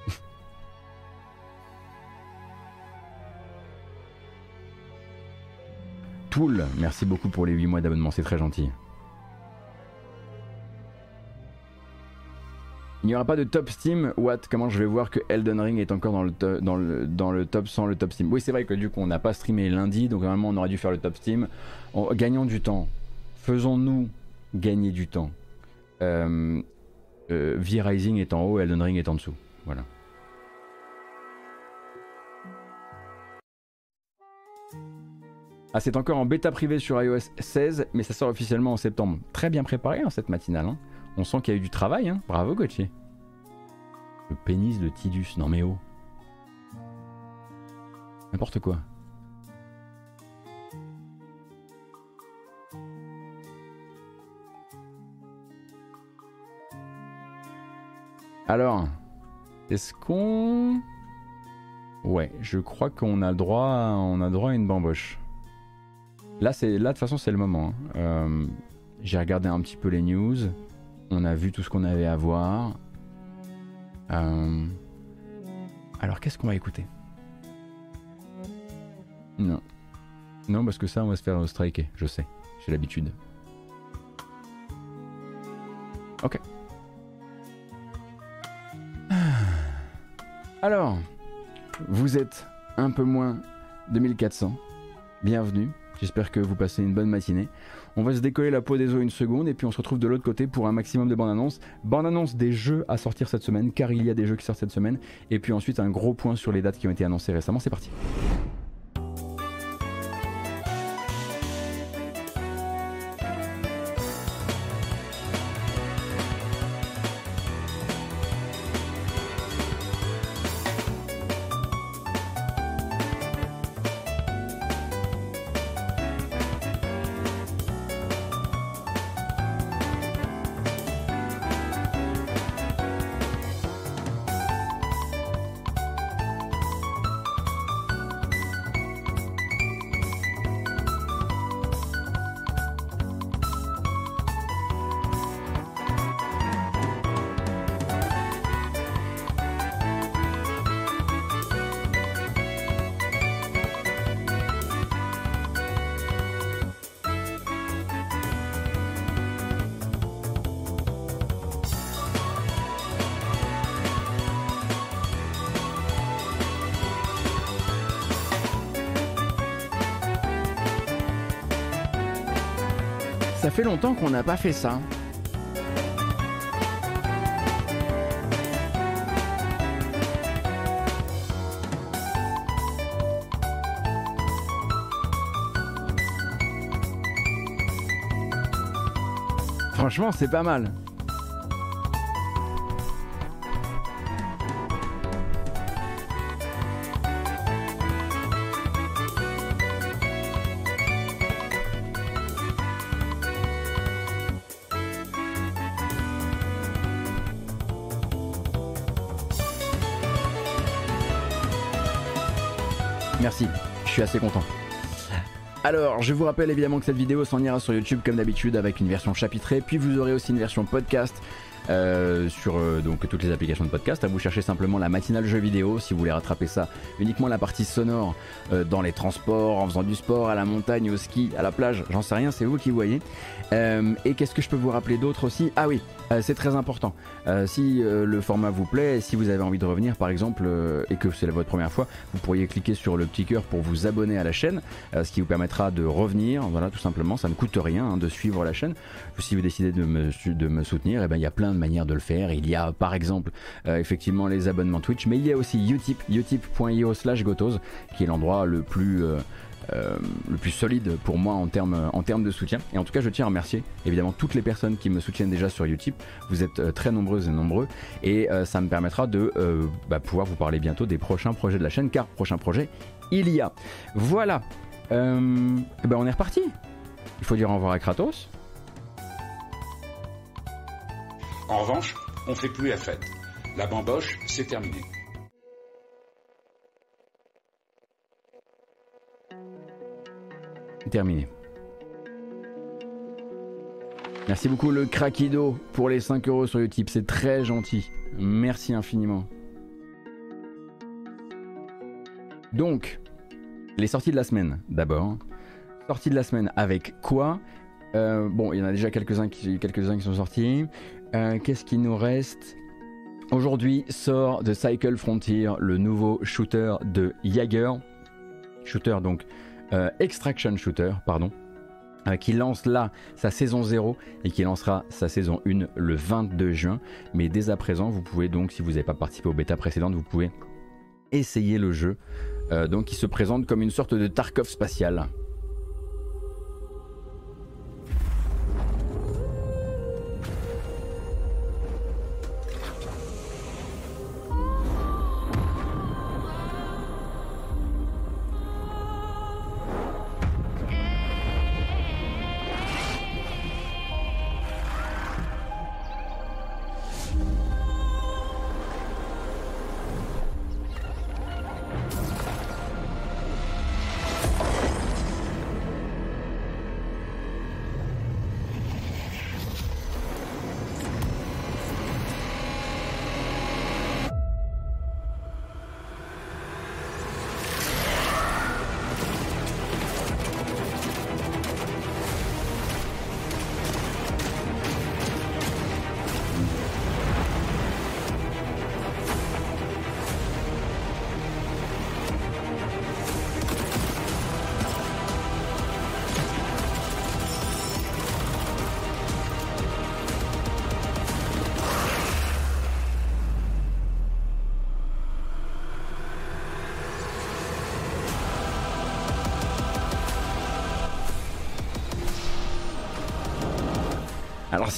Tool, merci beaucoup pour les 8 mois d'abonnement, c'est très gentil. Il n'y aura pas de top Steam. What? Comment je vais voir que Elden Ring est encore dans le, dans le, dans le top sans le top Steam? Oui, c'est vrai que du coup, on n'a pas streamé lundi, donc normalement, on aurait dû faire le top Steam. gagnons du temps. Faisons-nous gagner du temps. Euh, euh, V-Rising est en haut, Elden Ring est en dessous. Voilà. Ah, c'est encore en bêta privée sur iOS 16, mais ça sort officiellement en septembre. Très bien préparé hein, cette matinale. Hein. On sent qu'il y a eu du travail. Hein. Bravo Gauthier. Le pénis de Tidus, non mais oh. N'importe quoi. Alors, est-ce qu'on... Ouais, je crois qu'on a droit, on a droit à une bamboche. Là, c'est là de toute façon, c'est le moment. Hein. Euh, j'ai regardé un petit peu les news. On a vu tout ce qu'on avait à voir. Euh, alors, qu'est-ce qu'on va écouter? Non. Non, parce que ça, on va se faire striker. Je sais. J'ai l'habitude. Ok. Alors, vous êtes un peu moins de 1400. Bienvenue. J'espère que vous passez une bonne matinée. On va se décoller la peau des os une seconde et puis on se retrouve de l'autre côté pour un maximum de bandes annonces. Bandes annonces des jeux à sortir cette semaine, car il y a des jeux qui sortent cette semaine. Et puis ensuite un gros point sur les dates qui ont été annoncées récemment. C'est parti. Qu'on n'a pas fait ça. Franchement, c'est pas mal. Content. Alors, je vous rappelle évidemment que cette vidéo s'en ira sur YouTube comme d'habitude avec une version chapitrée, puis vous aurez aussi une version podcast euh, sur euh, donc toutes les applications de podcast. À vous chercher simplement la matinale jeux vidéo si vous voulez rattraper ça. Uniquement la partie sonore euh, dans les transports, en faisant du sport, à la montagne, au ski, à la plage, j'en sais rien, c'est vous qui voyez. et qu'est-ce que je peux vous rappeler d'autre aussi? Ah oui, c'est très important. si le format vous plaît, si vous avez envie de revenir par exemple et que c'est votre première fois, vous pourriez cliquer sur le petit cœur pour vous abonner à la chaîne, ce qui vous permettra de revenir. Voilà, tout simplement, ça ne coûte rien hein, de suivre la chaîne. Si vous décidez de me, de me soutenir, eh ben, il y a plein de manières de le faire. Il y a par exemple euh, effectivement les abonnements Twitch, mais il y a aussi Utip, utip.io slash gotos, qui est l'endroit le plus... Euh, euh, le plus solide pour moi en termes en termes de soutien. Et en tout cas, je tiens à remercier évidemment toutes les personnes qui me soutiennent déjà sur Utip. Vous êtes très nombreuses et nombreux et ça me permettra de bah, pouvoir vous parler bientôt des prochains projets de la chaîne, car prochain projet il y a. Voilà. et ben on est reparti. Il faut dire au revoir à Kratos. En revanche, on fait plus la fête. La bamboche, c'est terminé. Terminé. Merci beaucoup le Craquido pour les 5 euros sur Utip, c'est très gentil. Merci infiniment. Donc, les sorties de la semaine d'abord. Sorties de la semaine avec quoi? Euh, Bon, il y en a déjà quelques-uns qui, quelques qui sont sortis. Euh, qu'est-ce qui nous reste Aujourd'hui sort The Cycle Frontier, le nouveau shooter de Jaeger. Shooter donc euh, Extraction Shooter, pardon. Euh, qui lance là sa saison 0 et qui lancera sa saison 1 le 22 juin. Mais dès à présent, vous pouvez donc, si vous n'avez pas participé aux bêta précédentes, vous pouvez essayer le jeu. donc qui se présente comme une sorte de Tarkov spatial.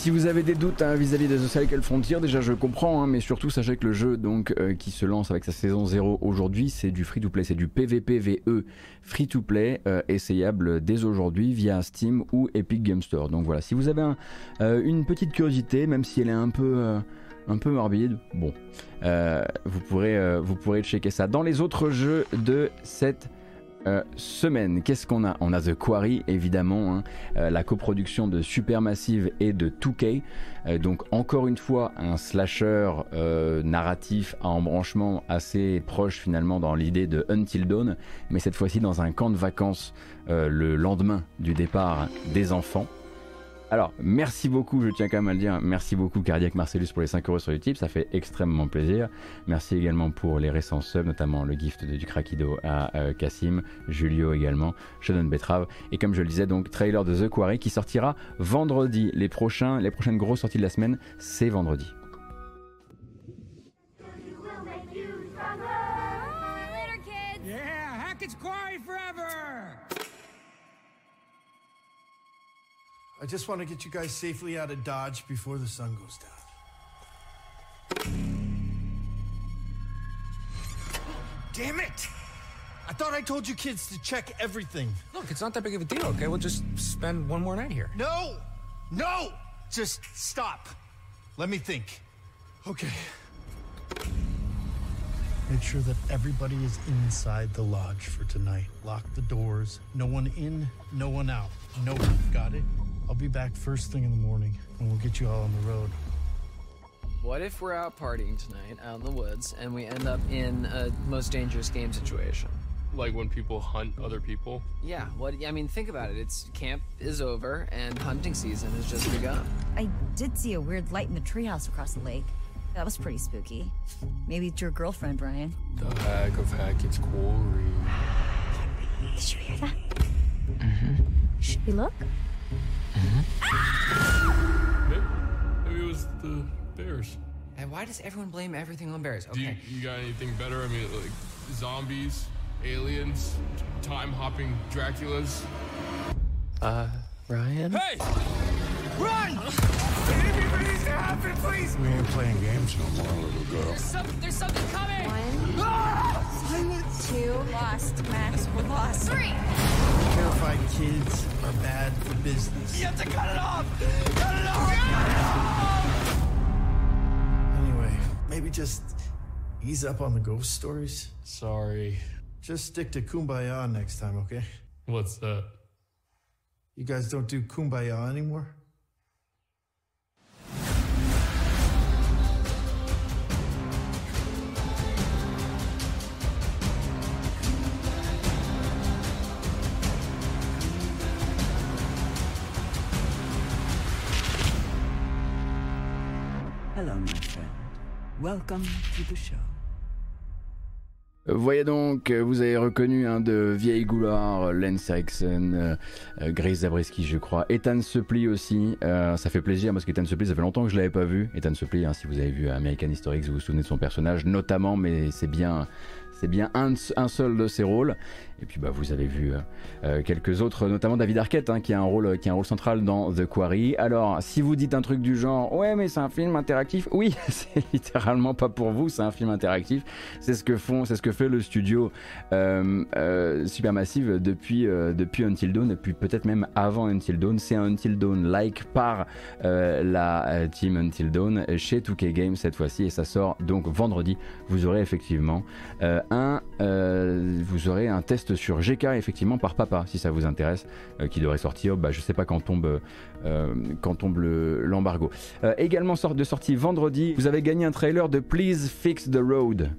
Si vous avez des doutes hein, vis-à-vis de The Cycle Frontier, déjà je comprends, hein, mais surtout sachez que le jeu donc euh, qui se lance avec sa saison 0 aujourd'hui, c'est du free-to-play, c'est du PVPVE free-to-play, euh, essayable dès aujourd'hui via Steam ou Epic Game Store. Donc voilà, si vous avez euh, une petite curiosité, même si elle est un peu un morbide. Bon, vous, pourrez, vous pourrez checker ça. Dans les autres jeux de cette euh, semaine. Qu'est-ce qu'on a? On a The Quarry, évidemment, hein. euh, la coproduction de Supermassive et de 2K. Euh, donc encore une fois, un slasher narratif à embranchement assez proche finalement dans l'idée de Until Dawn, mais cette fois-ci dans un camp de vacances le lendemain du départ des enfants. Alors, merci beaucoup, je tiens quand même à le dire, merci beaucoup Cardiac Marcellus pour les 5 euros sur YouTube, ça fait extrêmement plaisir. Merci également pour les récents subs, notamment le gift de, du Craquido à euh, Cassim, Julio également, Shannon Betrave, et comme je le disais, donc trailer de The Quarry qui sortira vendredi. Les, prochains, les prochaines grosses sorties de la semaine, c'est vendredi. I just want to get you guys safely out of Dodge before the sun goes down. Damn it! I thought I told you kids to check everything. Look, it's not that big of a deal, okay? We'll just spend one more night here. No! No! Just stop. Let me think. Okay. Make sure that everybody is inside the lodge for tonight. Lock the doors. No one in, no one out. No one. Got it? I'll be back first thing in the morning, and we'll get you all on the road. What if we're out partying tonight, out in the woods, and we end up in a most dangerous game situation? Like when people hunt other people? Yeah, what I mean, think about it. It's camp is over and hunting season has just begun. I did see a weird light in the treehouse across the lake. That was pretty spooky. Maybe it's your girlfriend, Brian. The heck of heck, it's Corey. Did you hear that? Mm-hmm. Should we look? Mm-hmm. Maybe, maybe it was the bears. And why does everyone blame everything on bears? Do you, Okay. you got anything better? I mean, like zombies, aliens, time hopping Draculas. Uh, Ryan? Hey! Run! Anything needs to happen, please! We ain't playing games no more, little girl. There's, some, there's something coming! One, Ah! two, lost, Max. We're lost. Three. Terrified kids are bad for business. You have to cut it off! Cut it off! Cut it off! Anyway, maybe just ease up on the ghost stories. Sorry. Just stick to Kumbaya next time, okay? What's that? You guys don't do Kumbaya anymore? Welcome to the show. Voyez donc, vous avez reconnu un de vieille gloire, Lance Erickson, euh, euh, Grace Zabriskie, je crois, Ethan Suplee aussi. Euh, ça fait plaisir parce qu'Ethan Suplee, ça fait longtemps que je l'avais pas vu. Ethan Suplee, hein, si vous avez vu American History vous vous souvenez de son personnage, notamment, mais c'est bien, bien un seul de ses rôles. Et puis bah, vous avez vu euh, euh, quelques autres, notamment David Arquette, hein, qui, a un rôle, qui a un rôle central dans The Quarry. Alors, si vous dites un truc du genre, ouais, mais c'est un film interactif, oui, c'est littéralement pas pour vous, c'est un film interactif. C'est ce que font, c'est ce que fait le studio euh, Supermassive depuis, depuis Until Dawn, et puis peut-être même avant Until Dawn. C'est un Until Dawn-like par euh, la team Until Dawn chez 2K Games cette fois-ci, et ça sort donc vendredi. Vous aurez effectivement un, vous aurez un test sur GK effectivement par Papa, si ça vous intéresse, euh, qui devrait sortir. Bah, je sais pas quand tombe, euh, quand tombe le- l'embargo. Euh, également sorte de sortie vendredi. Vous avez gagné un trailer de Please Fix the Road.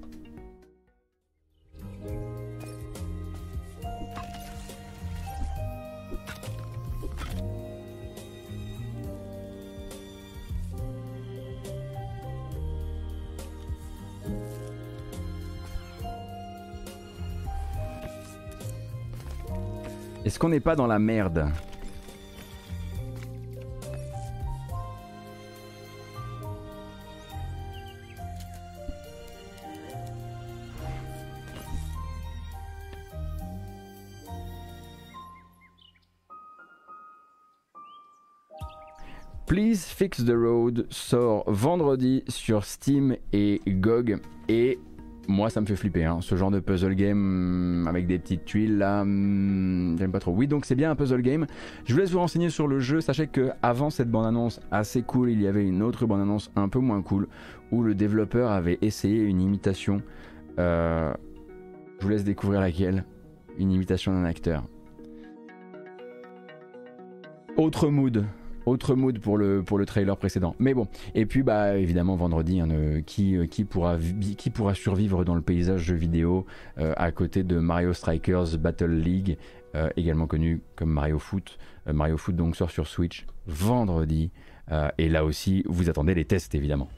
Est-ce qu'on n'est pas dans la merde Please Fix the Road sort vendredi sur Steam et GOG et moi ça me fait flipper hein. ce genre de puzzle game hum, avec des petites tuiles là hum, j'aime pas trop. Oui donc c'est bien un puzzle game. Je vous laisse vous renseigner sur le jeu. Sachez que avant cette bande annonce assez cool il y avait une autre bande annonce un peu moins cool où le développeur avait essayé une imitation Euh, je vous laisse découvrir laquelle. Une imitation d'un acteur. Autre mood autre mood pour le, trailer précédent. Mais bon, et puis bah évidemment vendredi, hein, euh, qui, euh, qui, pourra, survivre dans le paysage jeu vidéo euh, à côté de Mario Strikers Battle League, également connu comme Mario Foot. Mario Foot donc sort sur Switch vendredi. Et là aussi, vous attendez les tests évidemment.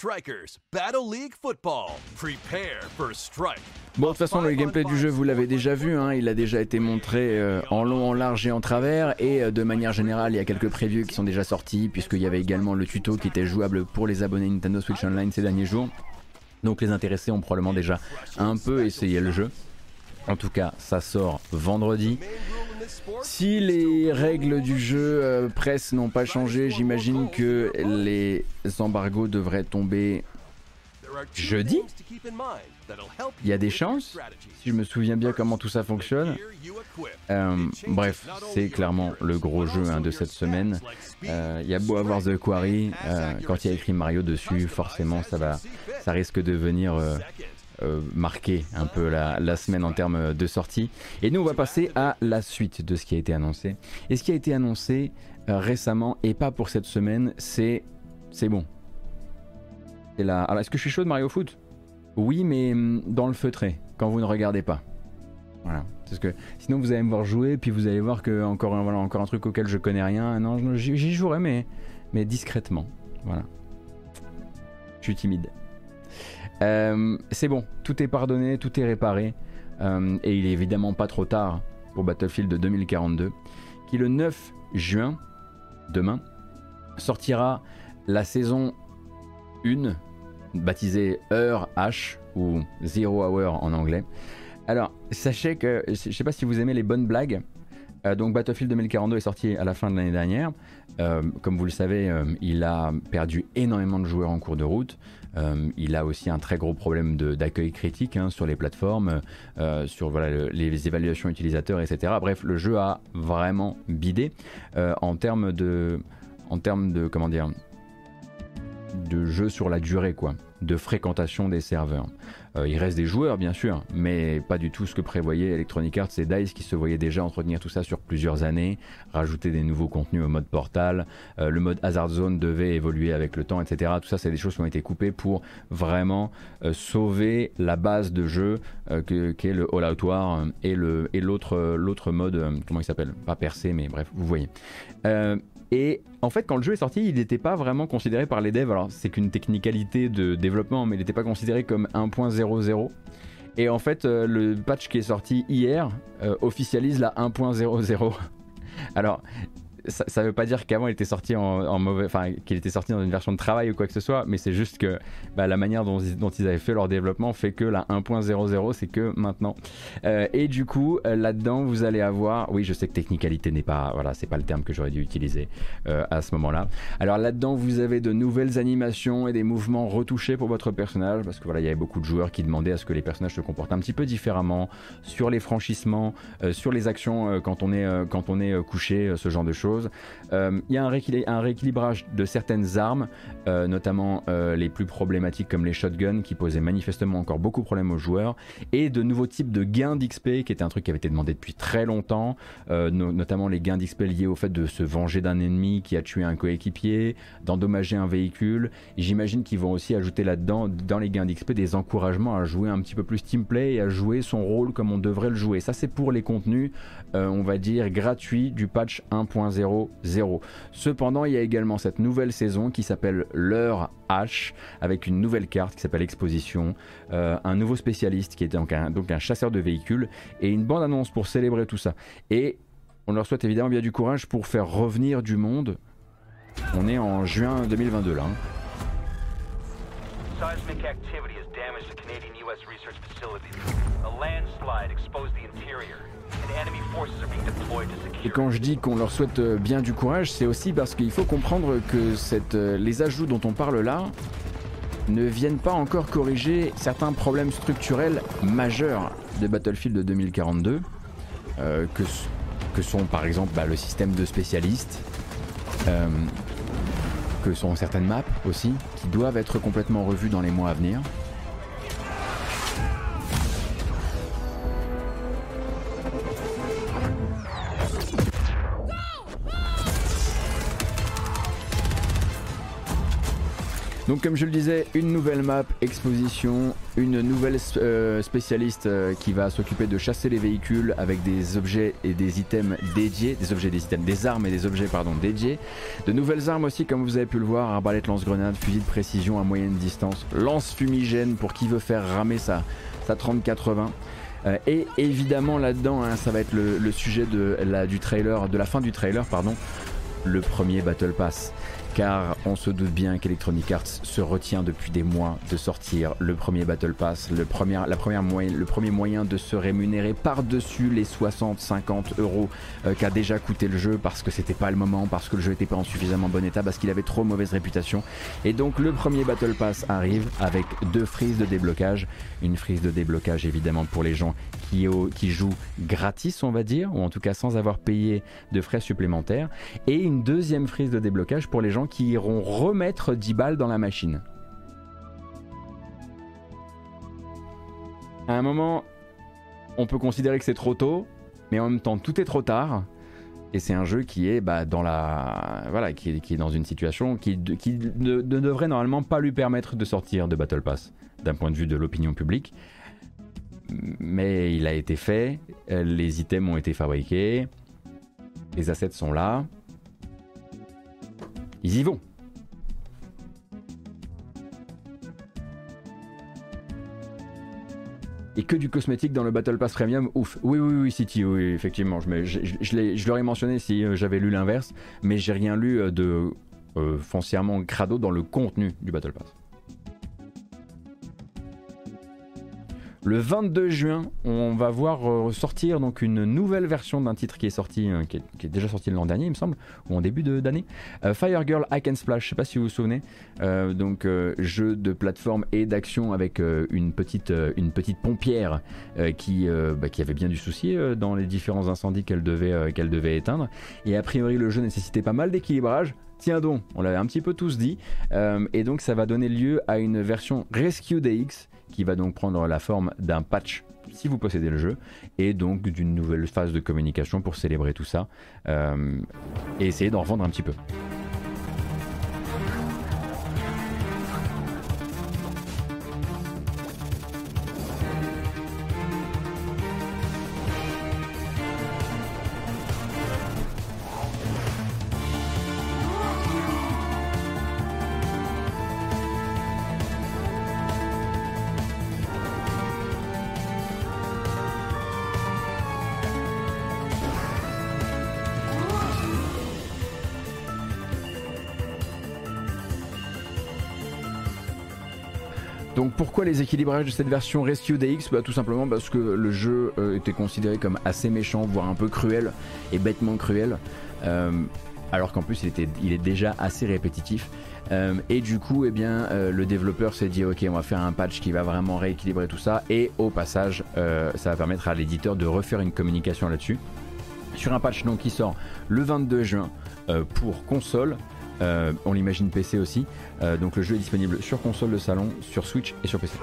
Strikers Battle League Football. Prepare for strike. Bon, de toute façon, le gameplay du jeu, vous l'avez déjà vu, hein, il a déjà été montré euh, en long, en large et en travers, et euh, de manière générale, il y a quelques previews qui sont déjà sortis, puisqu'il y avait également le tuto qui était jouable pour les abonnés Nintendo Switch Online ces derniers jours. Donc les intéressés ont probablement déjà un peu essayé le jeu. En tout cas, ça sort vendredi. Si les règles du jeu euh, presse n'ont pas changé, j'imagine que les embargos devraient tomber jeudi. Il y a des chances, si je me souviens bien comment tout ça fonctionne. Euh, bref, c'est clairement le gros jeu hein, de cette semaine. Euh, il y a beau avoir The Quarry, quand il y a écrit Mario dessus, forcément ça va, ça risque de venir euh, marquer un peu la, semaine en termes de sortie. Et nous, on va passer à la suite de ce qui a été annoncé. Et ce qui a été annoncé euh, récemment, et pas pour cette semaine, c'est c'est bon. Et là, alors est-ce que je suis chaud de Mario Foot? Oui, mais hum, dans le feutré, quand vous ne regardez pas. Voilà. Parce que sinon vous allez me voir jouer, puis vous allez voir que encore un, voilà, encore un truc auquel je connais rien. Non, j'y jouerai, mais, mais discrètement. Voilà. Je suis timide. Euh, c'est bon, tout est pardonné, tout est réparé. Euh, et il est évidemment pas trop tard pour Battlefield 2042, qui le 9 juin, demain, sortira la saison 1, baptisée Heure H, ou Zero Hour en anglais. Alors, sachez que, je sais pas si vous aimez les bonnes blagues, euh, donc Battlefield 2042 est sorti à la fin de l'année dernière. comme vous le savez, il a perdu énormément de joueurs en cours de route. Euh, il a aussi un très gros problème d'accueil critique hein, sur les plateformes, euh, sur les évaluations utilisateurs, etc. Bref, le jeu a vraiment bidé euh, en termes de, en termes de comment dire, de jeu sur la durée, quoi, de fréquentation des serveurs. Euh, il reste des joueurs, bien sûr, mais pas du tout ce que prévoyait Electronic Arts et DICE qui se voyaient déjà entretenir tout ça sur plusieurs années, rajouter des nouveaux contenus au mode portal. Euh, le mode Hazard Zone devait évoluer avec le temps, etc. Tout ça, c'est des choses qui ont été coupées pour vraiment euh, sauver la base de jeu qu'est le All Out War et l'autre l'autre mode, comment il s'appelle? Pas percé, mais bref, vous voyez. Et en fait, quand le jeu est sorti, il n'était pas vraiment considéré par les devs. Alors, c'est qu'une technicalité de développement, mais il n'était pas considéré comme 1.00. Et en fait, euh, le patch qui est sorti hier euh, officialise la 1.00. Alors, ça, ne veut pas dire qu'avant il était sorti en, mauvais, enfin qu'il était sorti dans une version de travail ou quoi que ce soit, mais c'est juste que bah, la manière dont, ils avaient fait leur développement fait que la 1.00 c'est que maintenant. Euh, et du coup euh, là-dedans vous allez avoir, oui je sais que technicalité n'est pas, voilà c'est pas le terme que j'aurais dû utiliser euh, à ce moment-là. Alors là-dedans vous avez de nouvelles animations et des mouvements retouchés pour votre personnage parce que voilà il y avait beaucoup de joueurs qui demandaient à ce que les personnages se comportent un petit peu différemment sur les franchissements, sur les actions quand on est quand on est couché, ce genre de choses. Euh, il y a un, rééquilibrage de certaines armes, euh, notamment euh, les plus problématiques comme les shotguns qui posaient manifestement encore beaucoup de problèmes aux joueurs, et de nouveaux types de gains d'XP qui était un truc qui avait été demandé depuis très longtemps, notamment les gains d'XP liés au fait de se venger d'un ennemi qui a tué un coéquipier, d'endommager un véhicule. J'imagine qu'ils vont aussi ajouter là-dedans, dans les gains d'XP, des encouragements à jouer un petit peu plus teamplay et à jouer son rôle comme on devrait le jouer. Ça c'est pour les contenus, on va dire, gratuits du patch 1.0 Cependant, il y a également cette nouvelle saison qui s'appelle l'heure H, avec une nouvelle carte qui s'appelle Exposition, euh, un nouveau spécialiste qui est donc un, chasseur de véhicules, et une bande-annonce pour célébrer tout ça. Et on leur souhaite évidemment bien du courage pour faire revenir du monde. On est en juin 2022 là. Hein. Seismic activity has damaged the US research facility. A landslide exposed the interior. Et quand je dis qu'on leur souhaite euh, bien du courage, c'est aussi parce qu'il faut comprendre que euh, les ajouts dont on parle là ne viennent pas encore corriger certains problèmes structurels majeurs de Battlefield 2042, euh, que, que, sont par exemple bah, le système de spécialistes, que sont certaines maps aussi, qui doivent être complètement revues dans les mois à venir. Donc comme je le disais, une nouvelle map, exposition, une nouvelle euh, spécialiste euh, qui va s'occuper de chasser les véhicules avec des objets et des items dédiés, des objets, des items, des armes et des objets pardon dédiés. De nouvelles armes aussi comme vous avez pu le voir, arbalète lance-grenade, fusil de précision à moyenne distance, lance fumigène pour qui veut faire ramer sa, sa 3080. Euh, et évidemment là-dedans, hein, ça va être le, sujet de la, du trailer, de la fin du trailer, pardon, le premier Battle Pass car on se doute bien qu'Electronic Arts se retient depuis des mois de sortir le premier Battle Pass, le premier, la première moyen, le premier moyen de se rémunérer par-dessus les 60-50 euros euh, qu'a déjà coûté le jeu parce que c'était pas le moment, parce que le jeu n'était pas en suffisamment bon état, parce qu'il avait trop mauvaise réputation. Et donc le premier Battle Pass arrive avec deux frises de déblocage. Une frise de déblocage évidemment pour les gens qui, qui jouent gratis, on va dire, ou en tout cas sans avoir payé de frais supplémentaires. Et une deuxième frise de déblocage pour les gens qui iront remettre 10 balles dans la machine. À un moment, on peut considérer que c'est trop tôt, mais en même temps, tout est trop tard. Et c'est un jeu qui est bah, dans une situation qui, ne, devrait normalement pas lui permettre de sortir de Battle Pass d'un point de vue de l'opinion publique. Mais il a été fait, les items ont été fabriqués, les assets sont là. Ils y vont. et que du cosmétique dans le Battle Pass Premium, ouf. Oui, oui, oui, City, oui, effectivement. Je, je, je, l'aurais mentionné si euh, j'avais lu l'inverse, mais j'ai rien lu euh, de euh, foncièrement crado dans le contenu du Battle Pass. Le 22 juin, on va voir sortir donc une nouvelle version d'un titre qui est sorti, euh, qui, est, déjà sorti l'an dernier, il me semble, ou en début d'année. Euh, Fire Girl Hack and Splash, je sais pas si vous vous souvenez, euh, donc jeu de plateforme et d'action avec une petite une petite pompière qui bah, qui avait bien du souci dans les différents incendies qu'elle devait devait éteindre. Et a priori, le jeu nécessitait pas mal d'équilibrage. Tiens donc, on l'avait un petit peu tous dit, et donc ça va donner lieu à une version Rescue DX qui va donc prendre la forme d'un patch si vous possédez le jeu et donc d'une nouvelle phase de communication pour célébrer tout ça euh, et essayer d'en revendre un petit peu. Équilibrages de cette version Rescue DX bah, Tout simplement parce que le jeu euh, était considéré comme assez méchant, voire un peu cruel, et bêtement cruel. Euh, alors qu'en plus il, était, est déjà assez répétitif. Euh, et du coup, eh bien, le développeur s'est dit ok, on va faire un patch qui va vraiment rééquilibrer tout ça. Et au passage, ça va permettre à l'éditeur de refaire une communication là-dessus. Sur un patch donc, qui sort le 22 juin pour console. Euh, on l'imagine PC aussi. Euh, donc le jeu est disponible sur console de salon, sur Switch et sur PC.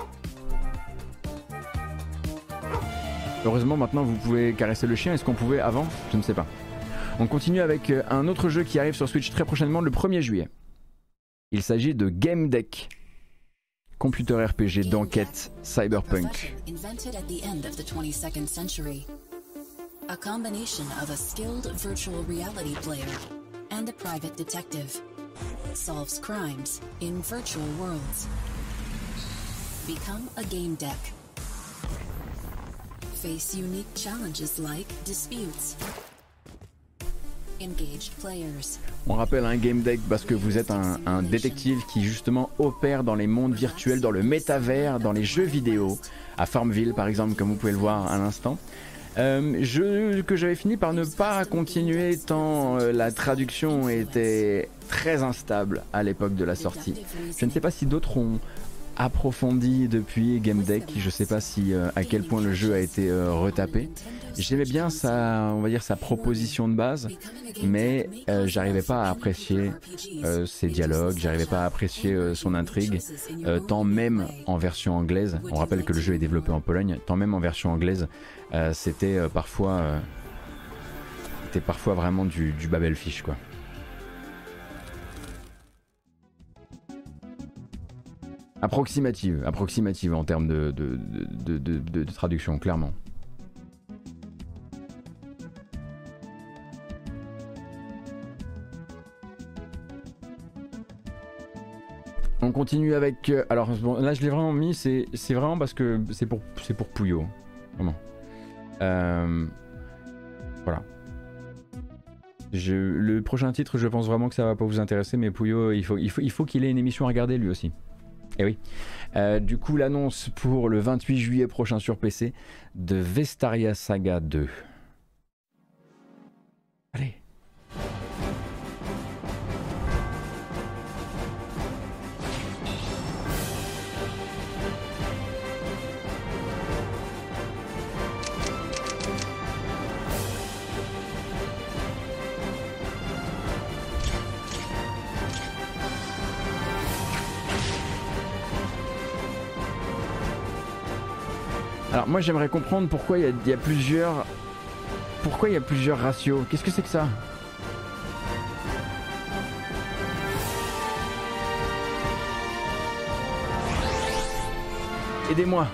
Heureusement maintenant vous pouvez caresser le chien. Est-ce qu'on pouvait avant? Je ne sais pas. On continue avec euh, un autre jeu qui arrive sur Switch très prochainement le 1er juillet. Il s'agit de Game Deck. Computer RPG d'enquête cyberpunk. A combination of a skilled virtual reality player and a private detective solves crimes in virtual worlds. Become a game deck. Face unique challenges like disputes. Engaged players. On rappelle un game deck parce que vous êtes un, un, détective qui justement opère dans les mondes virtuels, dans le métavers, dans les jeux vidéo, à Farmville par exemple, comme vous pouvez le voir à l'instant. Euh, jeu que j'avais fini par ne pas continuer tant euh, la traduction était très instable à l'époque de la sortie. Je ne sais pas si d'autres ont approfondi depuis Game Deck, je ne sais pas si euh, à quel point le jeu a été euh, retapé. J'aimais bien sa, on va dire sa proposition de base, mais euh, j'arrivais pas à apprécier ses dialogues, j'arrivais pas à apprécier son intrigue, tant même en version anglaise. On rappelle que le jeu est développé en Pologne, tant même en version anglaise, c'était parfois, c'était parfois vraiment du, Babelfish quoi. Approximative, approximative en termes de, traduction, clairement. On continue avec. alors là, je l'ai vraiment mis. C'est vraiment parce que c'est pour pour Pouillot, vraiment. Euh, voilà. le prochain titre, je pense vraiment que ça va pas vous intéresser, mais Pouillot, il faut qu'il faut, il faut qu'il ait une émission à regarder lui aussi. Et eh oui. Euh, du coup, l'annonce pour le 28 juillet prochain sur PC de Vestaria Saga 2. Allez. Alors moi j'aimerais comprendre pourquoi il y, a plusieurs... Pourquoi il y a plusieurs ratios. Qu'est-ce que c'est que ça? Aidez-moi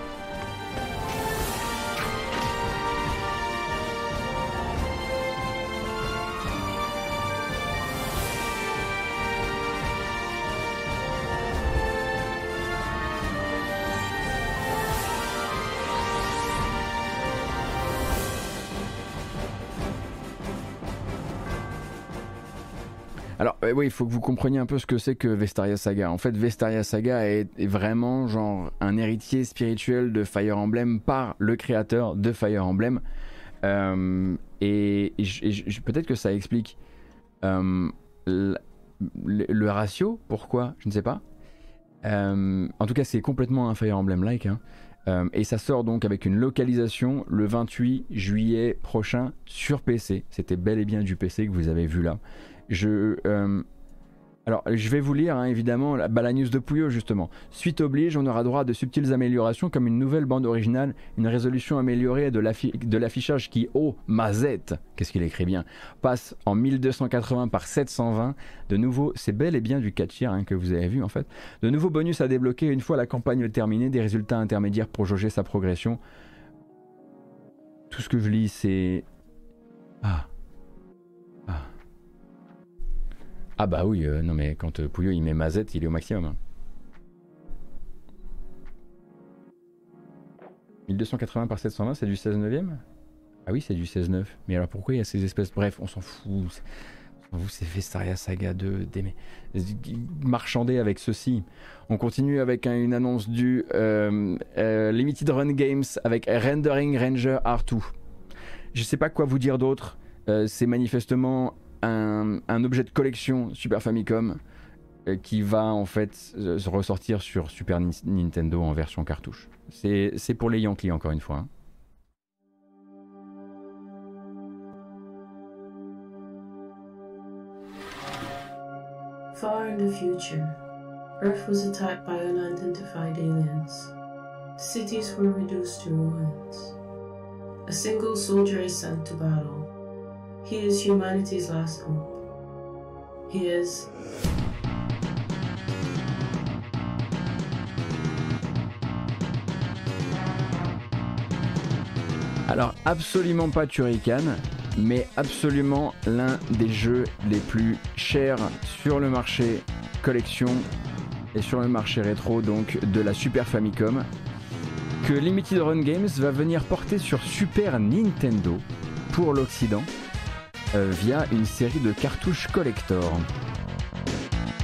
oui, il faut que vous compreniez un peu ce que c'est que Vestaria Saga. En fait, Vestaria Saga est, vraiment genre un héritier spirituel de Fire Emblem par le créateur de Fire Emblem. Euh, et, peut-être que ça explique euh, le, ratio. Pourquoi Je ne sais pas. Euh, en tout cas, c'est complètement un Fire Emblem-like. Hein. et ça sort donc avec une localisation le 28 juillet prochain sur PC. C'était bel et bien du PC que vous avez vu là. Je, euh, alors, je vais vous lire hein, évidemment la, bah, news de Pouillot justement. Suite oblige, on aura droit à de subtiles améliorations comme une nouvelle bande originale, une résolution améliorée de l'affichage qui, oh, mazette, qu'est-ce qu'il écrit bien, passe en 1280 par 720. De nouveau, c'est bel et bien du 4 tiers hein, que vous avez vu en fait. De nouveaux bonus à débloquer une fois la campagne terminée, des résultats intermédiaires pour jauger sa progression. Tout ce que je lis, c'est. Ah. Ah bah oui, euh, non mais quand euh, Pouillot il met Mazette, il est au maximum. 1280 par 720, c'est du 16 neuvième? Ah oui, c'est du 16 9. Mais alors pourquoi il y a ces espèces? Bref, on s'en fout. Vous, c'est Vestaria Saga 2, des... marchandé avec ceci. On continue avec une annonce du euh, Limited Run Games avec Rendering Ranger R2. Je sais pas quoi vous dire d'autre. c'est manifestement un, objet de collection Super Famicom euh, qui va en fait ressortir sur Super Nintendo en version cartouche. C'est pour les Yankees encore une fois. Hein. Far in the future, Earth was attacked by unidentified aliens. Cities were reduced to ruins. A single soldier is sent to battle. He is humanity's last hope. Alors, absolument pas Turrican, mais absolument l'un des jeux les plus chers sur le marché collection et sur le marché rétro donc de la Super Famicom que Limited Run Games va venir porter sur Super Nintendo pour l'Occident via une série de cartouches collector.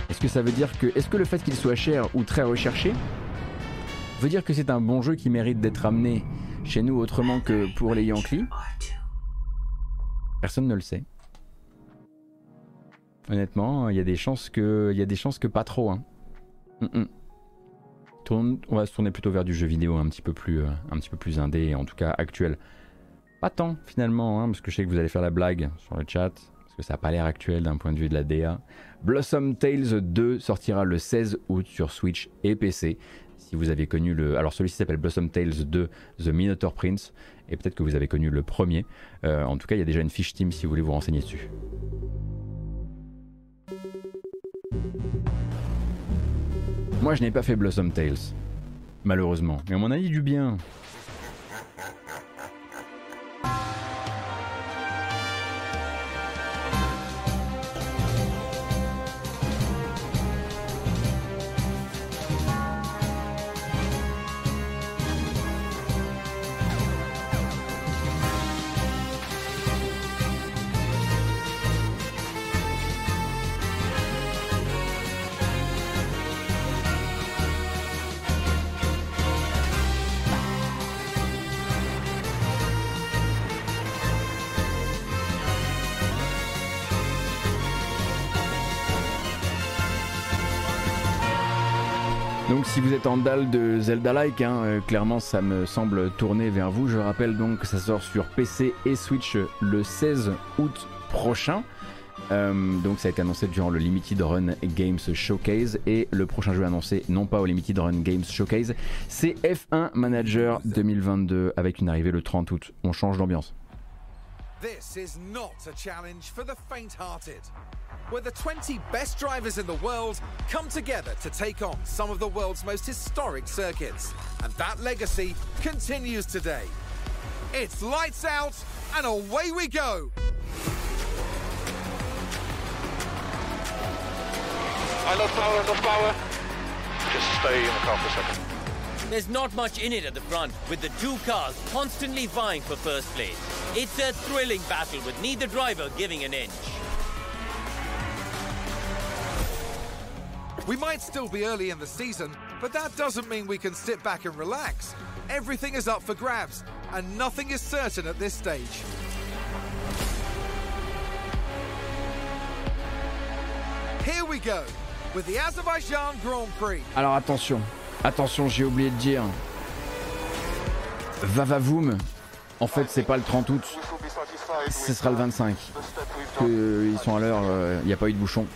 Est-ce que ça veut dire que. Est-ce que le fait qu'il soit cher ou très recherché veut dire que c'est un bon jeu qui mérite d'être amené chez nous autrement que pour les Yankees? Personne ne le sait. Honnêtement, il y a des chances que, il y a des chances que pas trop. Hein. on va se tourner plutôt vers du jeu vidéo un euh, un petit peu plus indé, en tout cas actuel. Pas tant finalement, hein, parce que je sais que vous allez faire la blague sur le chat, parce que ça n'a pas l'air actuel d'un point de vue de la DA. Blossom Tales 2 sortira le 16 août sur Switch et PC. Si vous avez connu le... Alors celui-ci s'appelle Blossom Tales 2 The Minotaur Prince, et peut-être que vous avez connu le premier. Euh, en tout cas, il y a déjà une fiche Steam si vous voulez vous renseigner dessus. Moi, je n'ai pas fait Blossom Tales, malheureusement, mais on m'en a dit du bien. you si vous êtes en dalle de Zelda-like, hein, euh, clairement ça me semble tourner vers vous. Je rappelle donc que ça sort sur PC et Switch le 16 août prochain. Euh, donc ça a été annoncé durant le Limited Run Games Showcase et le prochain jeu annoncé non pas au Limited Run Games Showcase c'est F1 Manager 2022 avec une arrivée le 30 août. On change d'ambiance. This is not a challenge for the faint-hearted. Where the 20 best drivers in the world come together to take on some of the world's most historic circuits. And that legacy continues today. It's lights out and away we go! I love power, love power. Just stay in the car for a second. There's not much in it at the front, with the two cars constantly vying for first place. It's a thrilling battle with neither driver giving an inch. We might still be early in the season, but that doesn't mean we can sit back and relax. Everything is up for grabs, and nothing is certain at this stage. Here we go, with the Azerbaijan Grand Prix. Alors attention, attention, j'ai oublié de dire. Vavavoum, en fait c'est pas le 30 août, ce sera le 25. Que ils sont à l'heure, il n'y a pas eu de bouchon.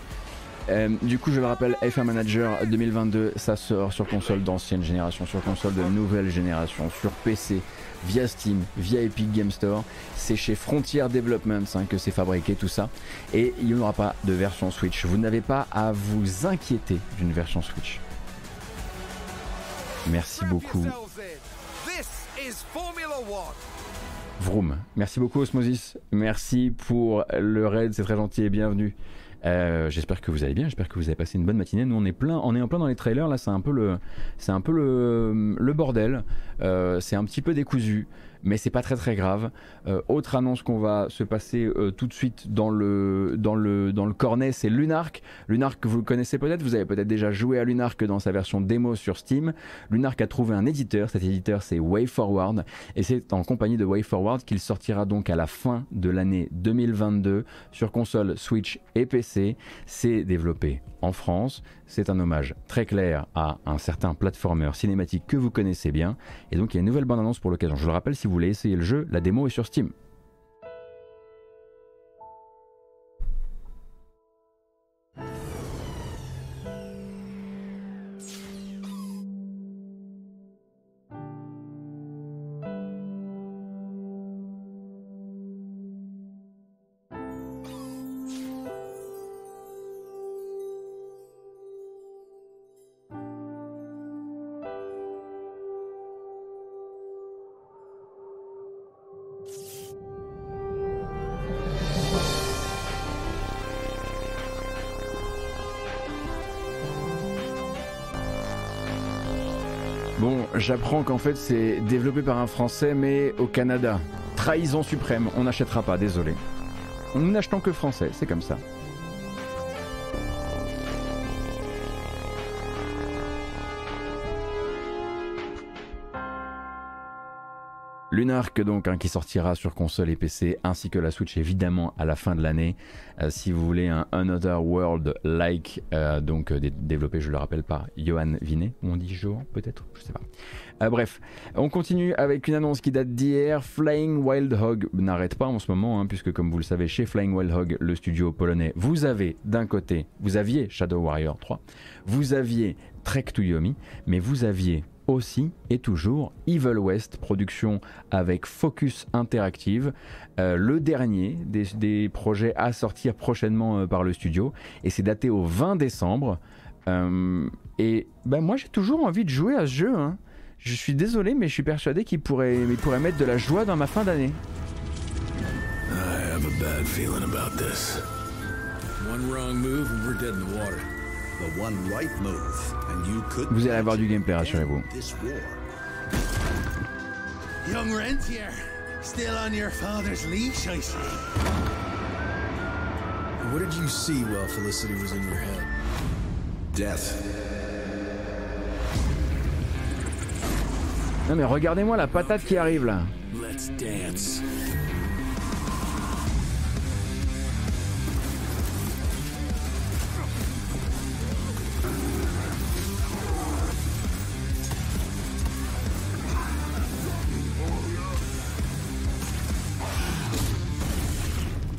Euh, du coup, je le rappelle, F1 Manager 2022, ça sort sur console d'ancienne génération, sur console de nouvelle génération, sur PC, via Steam, via Epic Game Store. C'est chez Frontier Developments hein, que c'est fabriqué tout ça. Et il n'y aura pas de version Switch. Vous n'avez pas à vous inquiéter d'une version Switch. Merci beaucoup. Vroom. Merci beaucoup Osmosis. Merci pour le raid, c'est très gentil et bienvenue. Euh, j'espère que vous allez bien, j'espère que vous avez passé une bonne matinée. Nous on est plein, on est en plein dans les trailers là, c'est un peu le, c'est un peu le, le bordel. Euh, c'est un petit peu décousu mais c'est pas très très grave. Euh, autre annonce qu'on va se passer euh, tout de suite dans le, dans le, le cornet, c'est Lunark. Lunark vous connaissez peut-être, vous avez peut-être déjà joué à Lunark dans sa version démo sur Steam. Lunark a trouvé un éditeur, cet éditeur c'est WayForward, et c'est en compagnie de WayForward qu'il sortira donc à la fin de l'année 2022 sur console Switch et PC. C'est développé en France. C'est un hommage très clair à un certain platformer cinématique que vous connaissez bien. Et donc il y a une nouvelle bande-annonce pour l'occasion. Je le rappelle, si vous voulez essayer le jeu, la démo est sur Steam. J'apprends qu'en fait c'est développé par un Français mais au Canada. Trahison suprême, on n'achètera pas, désolé. Nous n'achetons que français, c'est comme ça. Lunark donc hein, qui sortira sur console et PC ainsi que la Switch évidemment à la fin de l'année. Euh, si vous voulez un Another World like euh, donc euh, développé je le rappelle par Johan Vinet, on dit Johan peut-être, je sais pas. bref, on continue avec une annonce qui date d'hier. Flying Wild Hog n'arrête pas en ce moment hein, puisque comme vous le savez chez Flying Wild Hog, le studio polonais, vous avez d'un côté, vous aviez Shadow Warrior 3, vous aviez Trek to Yomi, mais vous aviez aussi et toujours Evil West, production avec Focus Interactive, euh, le dernier des, projets à sortir prochainement euh, par le studio, et c'est daté au 20 décembre. Euh, et ben moi j'ai toujours envie de jouer à ce jeu. Hein. Je suis désolé, mais je suis persuadé qu'il pourrait, il pourrait mettre de la joie dans ma fin d'année. One wrong move and we're dead in the. Vous allez avoir du gameplay, rassurez-vous. Young Rentier, still on your father's leash, I see. What did you see while Felicity was in your head? Death. Non mais regardez-moi la patate qui arrive là. Let's dance.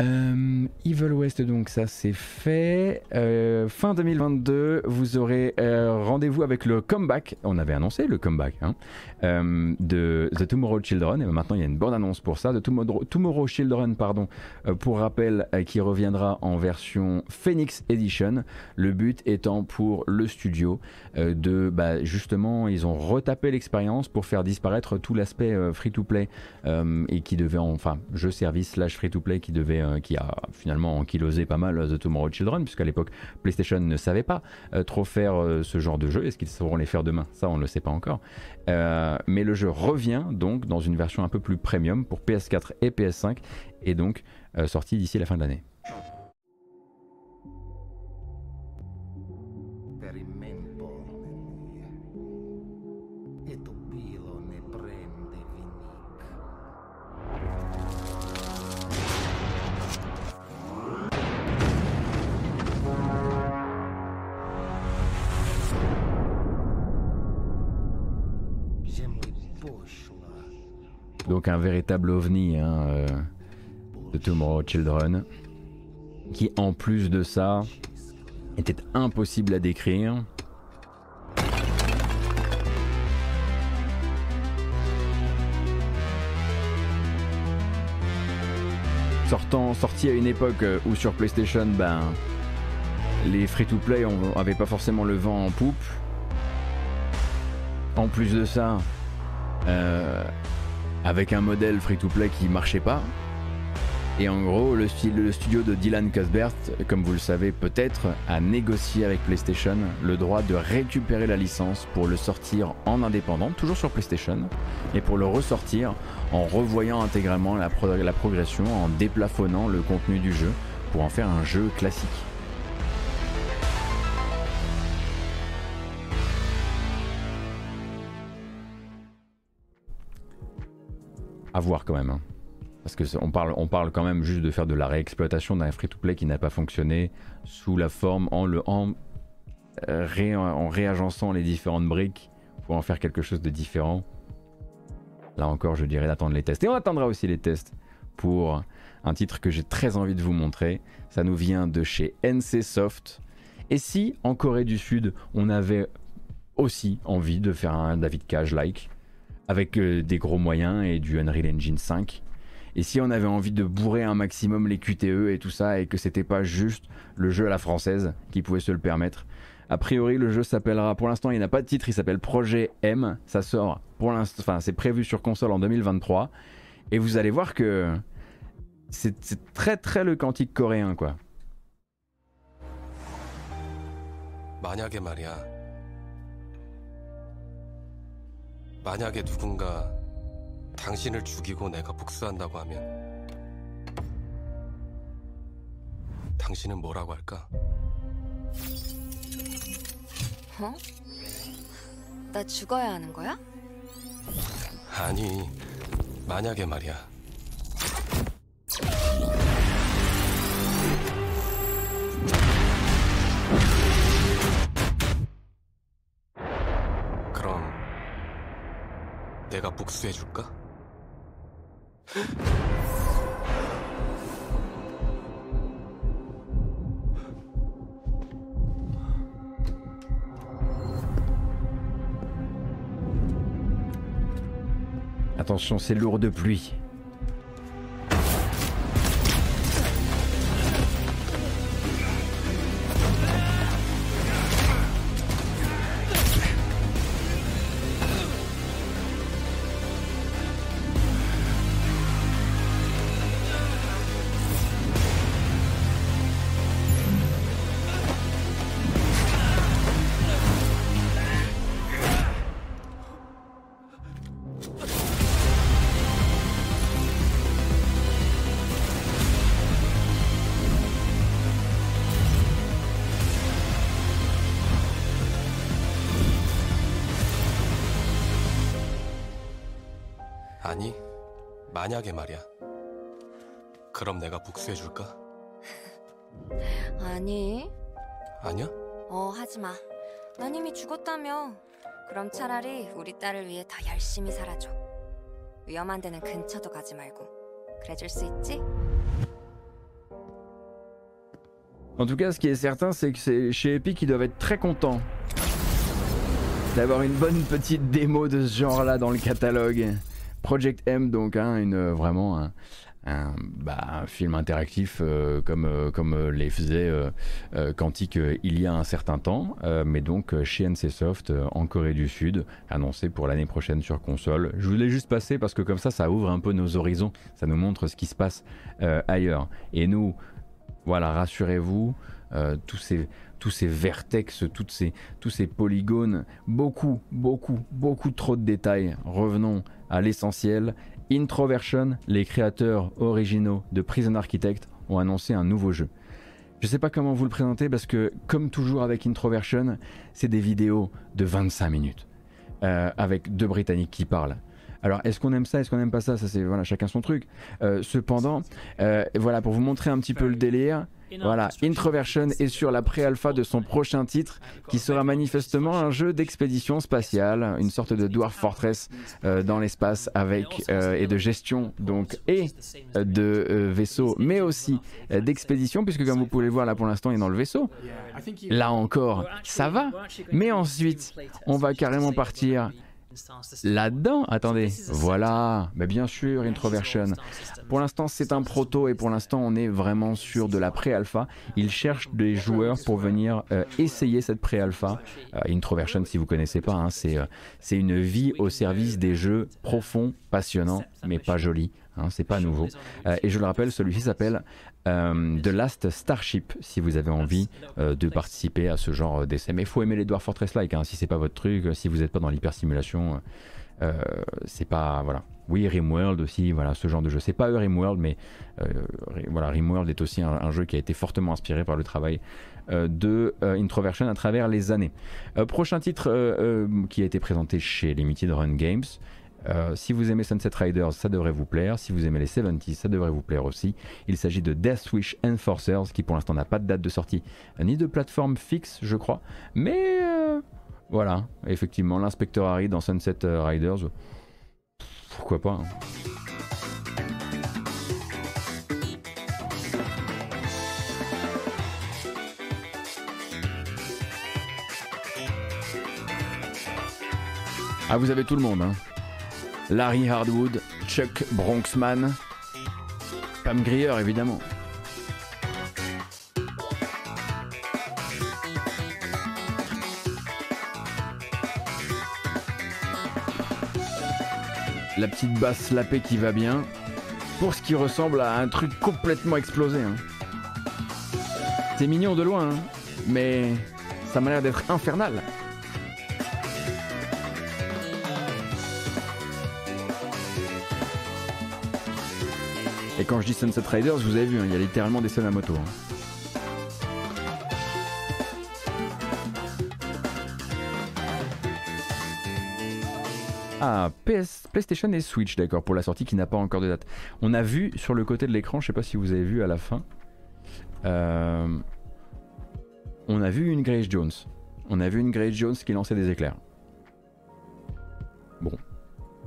Euh, Evil West, donc ça c'est fait. Euh, fin 2022, vous aurez rendez-vous avec le comeback. On avait annoncé le comeback hein, de The Tomorrow Children. Et maintenant il y a une bonne annonce pour ça. De Tomorrow, Tomorrow Children, pardon, pour rappel, qui reviendra en version Phoenix Edition. Le but étant pour le studio de bah, justement, ils ont retapé l'expérience pour faire disparaître tout l'aspect free-to-play et qui devait, enfin, jeu service slash free-to-play qui devait euh, qui a finalement ankylosé pas mal The Tomorrow Children, puisqu'à l'époque PlayStation ne savait pas euh, trop faire euh, ce genre de jeu. Est-ce qu'ils sauront les faire demain? Ça, on ne le sait pas encore. Mais le jeu revient donc dans une version un peu plus premium pour PS4 et PS5, et donc sorti d'ici la fin de l'année. Donc un véritable ovni hein, euh, de Tomorrow Children, qui en plus de ça était impossible à décrire. Sortant, sorti à une époque euh, où sur PlayStation, ben, les free-to-play n'avaient pas forcément le vent en poupe. En plus de ça, euh, avec un modèle free-to-play qui marchait pas. Et en gros, le, studio de Dylan Cuthbert, comme vous le savez peut-être, a négocié avec PlayStation le droit de récupérer la licence pour le sortir en indépendant, toujours sur PlayStation, et pour le ressortir en revoyant intégralement la progression, en déplafonnant le contenu du jeu, pour en faire un jeu classique. À voir quand même. Hein. Parce que on parle, on parle quand même juste de faire de la réexploitation d'un free-to-play qui n'a pas fonctionné sous la forme en le en, euh, en réagençant les différentes briques pour en faire quelque chose de différent. Là encore, je dirais d'attendre les tests. Et on attendra aussi les tests pour un titre que j'ai très envie de vous montrer. Ça nous vient de chez NC Soft. Et si en Corée du Sud, on avait aussi envie de faire un David Cage-like, avec euh, des gros moyens et du Unreal Engine 5. Et si on avait envie de bourrer un maximum les QTE et tout ça, et que c'était pas juste le jeu à la française qui pouvait se le permettre, a priori le jeu s'appellera, pour l'instant il n'a pas de titre, il s'appelle Projet M, ça sort pour l'instant, enfin c'est prévu sur console en 2023, et vous allez voir que c'est très très le quantique coréen quoi. 만약에 누군가 당신을 죽이고 내가 복수한다고 하면 당신은 뭐라고 할까? 어? 나 죽어야 하는 거야? 아니, 만약에 말이야. 내가 복수해 줄까? Attention, c'est lourd de pluie. 만약에 말이야. 그럼 내가 복수해줄까? 아니, 아니야? 어, 하지 마. 넌 이미 죽었다며. 그럼 차라리 우리 딸을 위해 더 열심히 살아줘. 위험한 데는 근처도 가지 말고. 그래줄 수 있지? En tout cas, ce qui est certain, c'est que c'est chez Epic, ils doivent être très contents d'avoir une bonne petite démo de ce genre-là dans le catalogue. Project M, donc, hein, une, vraiment un, un, bah, un film interactif euh, comme, euh, comme euh, les faisait euh, euh, euh, il y a un certain temps, euh, mais donc euh, chez NCSoft euh, en Corée du Sud, annoncé pour l'année prochaine sur console. Je voulais juste passer parce que comme ça, ça ouvre un peu nos horizons, ça nous montre ce qui se passe euh, ailleurs. Et nous, voilà, rassurez-vous, euh, tous ces tous ces vertex, toutes ces, tous ces polygones, beaucoup, beaucoup, beaucoup trop de détails. Revenons à l'essentiel. Introversion, les créateurs originaux de Prison Architect, ont annoncé un nouveau jeu. Je sais pas comment vous le présenter parce que, comme toujours avec Introversion, c'est des vidéos de 25 minutes euh, avec deux Britanniques qui parlent. Alors, est-ce qu'on aime ça, est-ce qu'on aime pas ça Ça, c'est voilà, chacun son truc. Euh, cependant, euh, voilà, pour vous montrer un petit peu le délire, voilà, Introversion est sur la pré-alpha de son prochain titre, qui sera manifestement un jeu d'expédition spatiale, une sorte de Dwarf Fortress euh, dans l'espace avec euh, et de gestion donc et de euh, vaisseaux, mais aussi d'expédition, puisque comme vous pouvez le voir là pour l'instant, il est dans le vaisseau. Là encore, ça va, mais ensuite, on va carrément partir Là-dedans, attendez, voilà, mais bien sûr, Introversion. Pour l'instant, c'est un proto et pour l'instant, on est vraiment sur de la pré-alpha. Ils cherchent des joueurs pour venir euh, essayer cette pré-alpha. Euh, Introversion, si vous connaissez pas, hein, c'est euh, c'est une vie au service des jeux profonds, passionnants, mais pas jolis. Hein, c'est pas nouveau. Euh, et je le rappelle, celui-ci s'appelle euh, The Last Starship, si vous avez envie euh, de participer à ce genre d'essai. Mais il faut aimer les Dwarf Fortress-like, hein, si c'est pas votre truc, si vous n'êtes pas dans l'hypersimulation, c'est pas... Voilà. Oui, Rimworld aussi, voilà, ce genre de jeu. C'est pas eux Rimworld, mais voilà, Rimworld est aussi un, un jeu qui a été fortement inspiré par le travail de Introversion à travers les années. Prochain titre qui a été présenté chez Limited Run Games. Euh, si vous aimez Sunset Riders, ça devrait vous plaire. Si vous aimez les 70s, ça devrait vous plaire aussi. Il s'agit de Death Wish Enforcers, qui pour l'instant n'a pas de date de sortie, euh, ni de plateforme fixe, je crois. Mais euh, voilà, effectivement, l'inspecteur Harry dans Sunset Riders, pourquoi pas. hein. Ah, vous avez tout le monde, hein. Larry Hardwood, Chuck Bronxman, Pam Grier évidemment. La petite basse lapée qui va bien, pour ce qui ressemble à un truc complètement explosé. hein. C'est mignon de loin, hein, mais ça m'a l'air d'être infernal. Et quand je dis Sunset Riders, vous avez vu, hein, il y a littéralement des scènes à moto. hein. Ah, PS, PlayStation et Switch, d'accord, pour la sortie qui n'a pas encore de date. On a vu sur le côté de l'écran, je sais pas si vous avez vu à la fin, euh, on a vu une Grace Jones. On a vu une Grace Jones qui lançait des éclairs. Bon,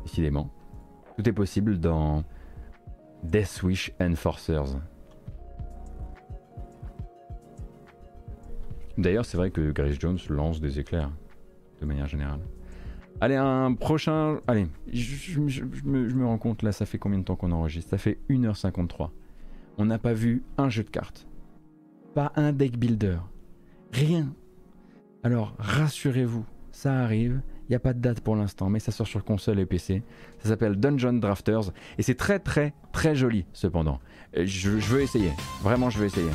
décidément, tout est possible dans Death Wish Enforcers. D'ailleurs, c'est vrai que Grace Jones lance des éclairs, de manière générale. Allez, un prochain. Allez, je- je me, je me rends compte là, ça fait combien de temps qu'on enregistre? Ça fait 1h53. On n'a pas vu un jeu de cartes. Pas un deck builder. Rien. Alors, rassurez-vous, ça arrive. Il n'y a pas de date pour l'instant, mais ça sort sur console et PC. Ça s'appelle Dungeon Drafters. Et c'est très, très, très joli, cependant. Euh, Je, je veux essayer. Vraiment, je veux essayer.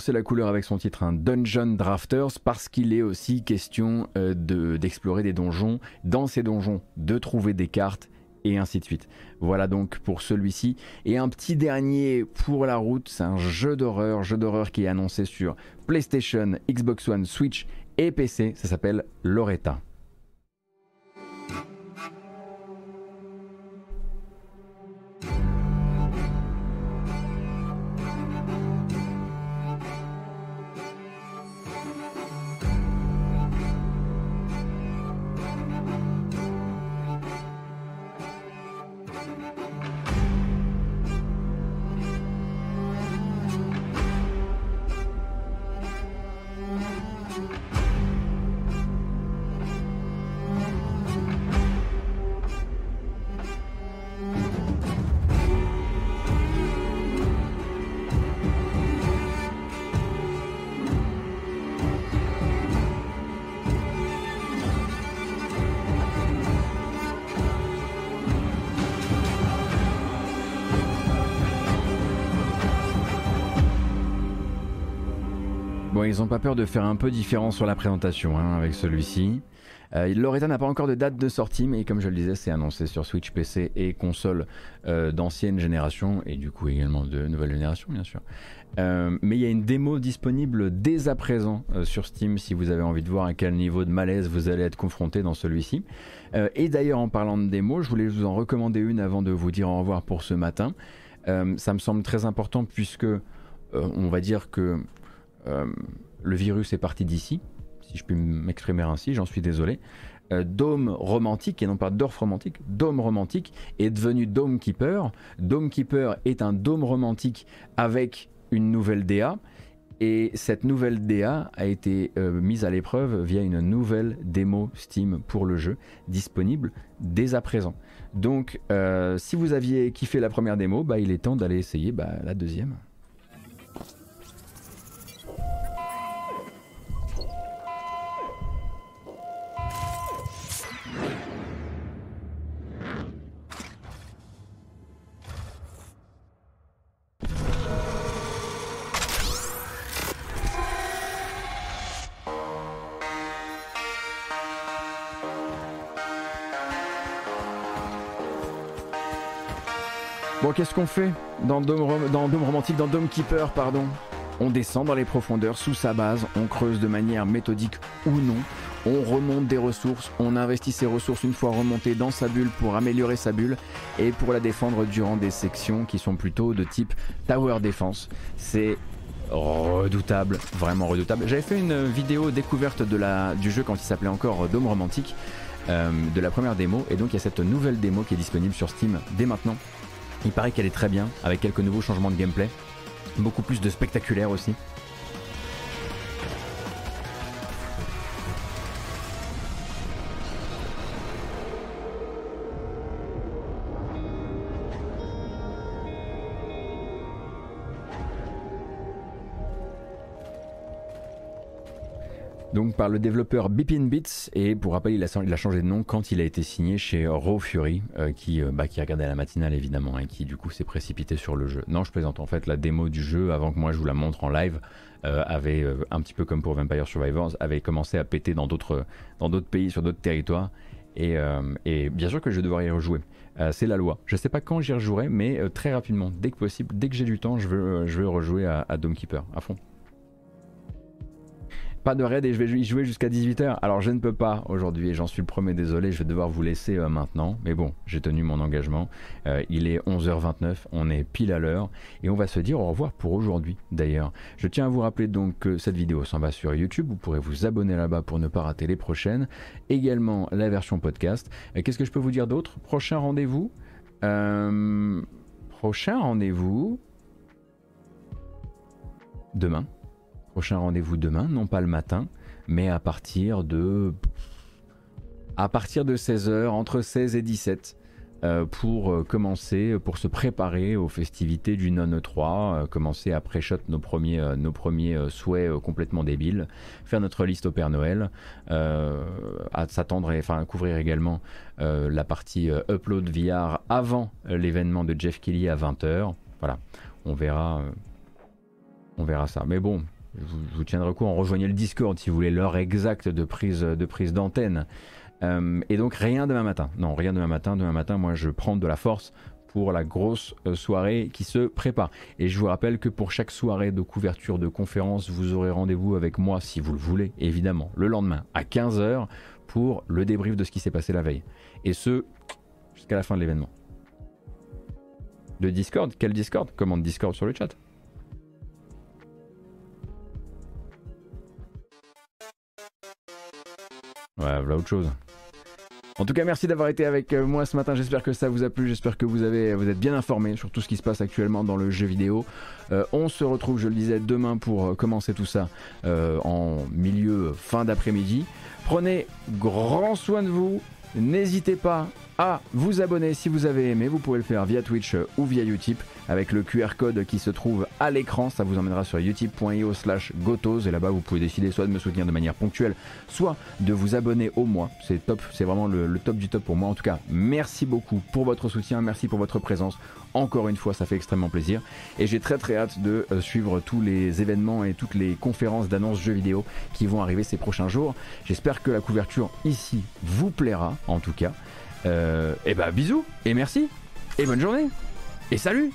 Annoncé la couleur avec son titre, un Dungeon Drafters, parce qu'il est aussi question euh, de d'explorer des donjons, dans ces donjons, de trouver des cartes et ainsi de suite. Voilà donc pour celui-ci. Et un petit dernier pour la route, c'est un jeu d'horreur, jeu d'horreur qui est annoncé sur PlayStation, Xbox One, Switch et PC. Ça s'appelle Loretta. Ils n'ont pas peur de faire un peu différent sur la présentation hein, avec celui-ci. Euh, Loretta n'a pas encore de date de sortie, mais comme je le disais, c'est annoncé sur Switch, PC et console euh, d'ancienne génération, et du coup également de nouvelle génération, bien sûr. Euh, mais il y a une démo disponible dès à présent euh, sur Steam si vous avez envie de voir à quel niveau de malaise vous allez être confronté dans celui-ci. Euh, et d'ailleurs, en parlant de démo, je voulais vous en recommander une avant de vous dire au revoir pour ce matin. Euh, ça me semble très important puisque euh, on va dire que euh, le virus est parti d'ici, si je puis m'exprimer ainsi, j'en suis désolé. Euh, Dome romantique, et non pas Dorf romantique, Dome romantique est devenu Dome Keeper. Dome Keeper est un dôme romantique avec une nouvelle DA. Et cette nouvelle DA a été euh, mise à l'épreuve via une nouvelle démo Steam pour le jeu, disponible dès à présent. Donc, euh, si vous aviez kiffé la première démo, bah, il est temps d'aller essayer bah, la deuxième. Qu'est-ce qu'on fait dans Dome, Romantique, dans Dome Keeper, pardon? On descend dans les profondeurs sous sa base, on creuse de manière méthodique ou non, on remonte des ressources, on investit ces ressources une fois remontées dans sa bulle pour améliorer sa bulle et pour la défendre durant des sections qui sont plutôt de type Tower Defense. C'est redoutable, vraiment redoutable. J'avais fait une vidéo découverte de la, du jeu quand il s'appelait encore Dome Romantique, euh, de la première démo, et donc il y a cette nouvelle démo qui est disponible sur Steam dès maintenant. Il paraît qu'elle est très bien, avec quelques nouveaux changements de gameplay, beaucoup plus de spectaculaire aussi. Donc par le développeur Bipin Bits et pour rappel il a, changé de nom quand il a été signé chez Raw Fury euh, qui, euh, bah, qui a regardé à la matinale évidemment et qui du coup s'est précipité sur le jeu. Non je plaisante en fait la démo du jeu avant que moi je vous la montre en live euh, avait un petit peu comme pour Vampire Survivors avait commencé à péter dans d'autres dans d'autres pays sur d'autres territoires et, et bien sûr que je vais devoir y rejouer. C'est la loi. Je sais pas quand j'y rejouerai mais très rapidement dès que possible dès que j'ai du temps je veux, je veux rejouer à, à Dome Keeper à fond. Pas de raid et je vais y jouer jusqu'à 18h. Alors je ne peux pas aujourd'hui et j'en suis le premier désolé, je vais devoir vous laisser euh, maintenant. Mais bon, j'ai tenu mon engagement. Euh, il est 11h29, on est pile à l'heure et on va se dire au revoir pour aujourd'hui d'ailleurs. Je tiens à vous rappeler donc que cette vidéo s'en va sur YouTube, vous pourrez vous abonner là-bas pour ne pas rater les prochaines. Également la version podcast. Et Qu'est-ce que je peux vous dire d'autre? Prochain rendez-vous? Euh, Prochain rendez-vous demain. Prochain rendez-vous demain, non pas le matin, mais à partir de à partir de 16h, entre 16 et 17 euh, pour euh, commencer, pour se préparer aux festivités du Non 3, euh, commencer à pré-shot nos premiers, euh, nos premiers euh, souhaits euh, complètement débiles, faire notre liste au Père Noël, euh, à s'attendre et enfin couvrir également euh, la partie euh, upload VR avant euh, l'événement de Jeff Kelly à 20h. Voilà, on verra. euh, on verra ça. Mais bon, je vous, tiendrai au courant. Rejoignez le Discord si vous voulez l'heure exacte de prise de prise d'antenne. Euh, et donc rien demain matin. Non, rien demain matin. Demain matin, moi, je prends de la force pour la grosse euh, soirée qui se prépare. Et je vous rappelle que pour chaque soirée de couverture de conférence, vous aurez rendez-vous avec moi, si vous le voulez, évidemment, le lendemain à 15h pour le débrief de ce qui s'est passé la veille. Et ce, jusqu'à la fin de l'événement. De Discord? Quel Discord? Commande Discord sur le chat. Ouais, voilà autre chose. En tout cas, merci d'avoir été avec euh, moi ce matin. J'espère que ça vous a plu. J'espère que vous, avez, vous êtes bien informés sur tout ce qui se passe actuellement dans le jeu vidéo. Euh, on se retrouve, je le disais, demain pour euh, commencer tout ça en milieu fin d'après-midi. Prenez grand soin de vous. N'hésitez pas à vous abonner si vous avez aimé. Vous pouvez le faire via Twitch ou via Utip avec le QR code qui se trouve à l'écran. Ça vous emmènera sur utip.io slash gotos et là-bas vous pouvez décider soit de me soutenir de manière ponctuelle, soit de vous abonner au mois. C'est top, c'est vraiment le, top du top pour moi. En tout cas, merci beaucoup pour votre soutien, merci pour votre présence. Encore une fois, ça fait extrêmement plaisir. Et j'ai très très hâte de euh, suivre tous les événements et toutes les conférences d'annonces jeux vidéo qui vont arriver ces prochains jours. J'espère que la couverture ici vous plaira, en tout cas. Euh, et bah bisous et merci et bonne journée et salut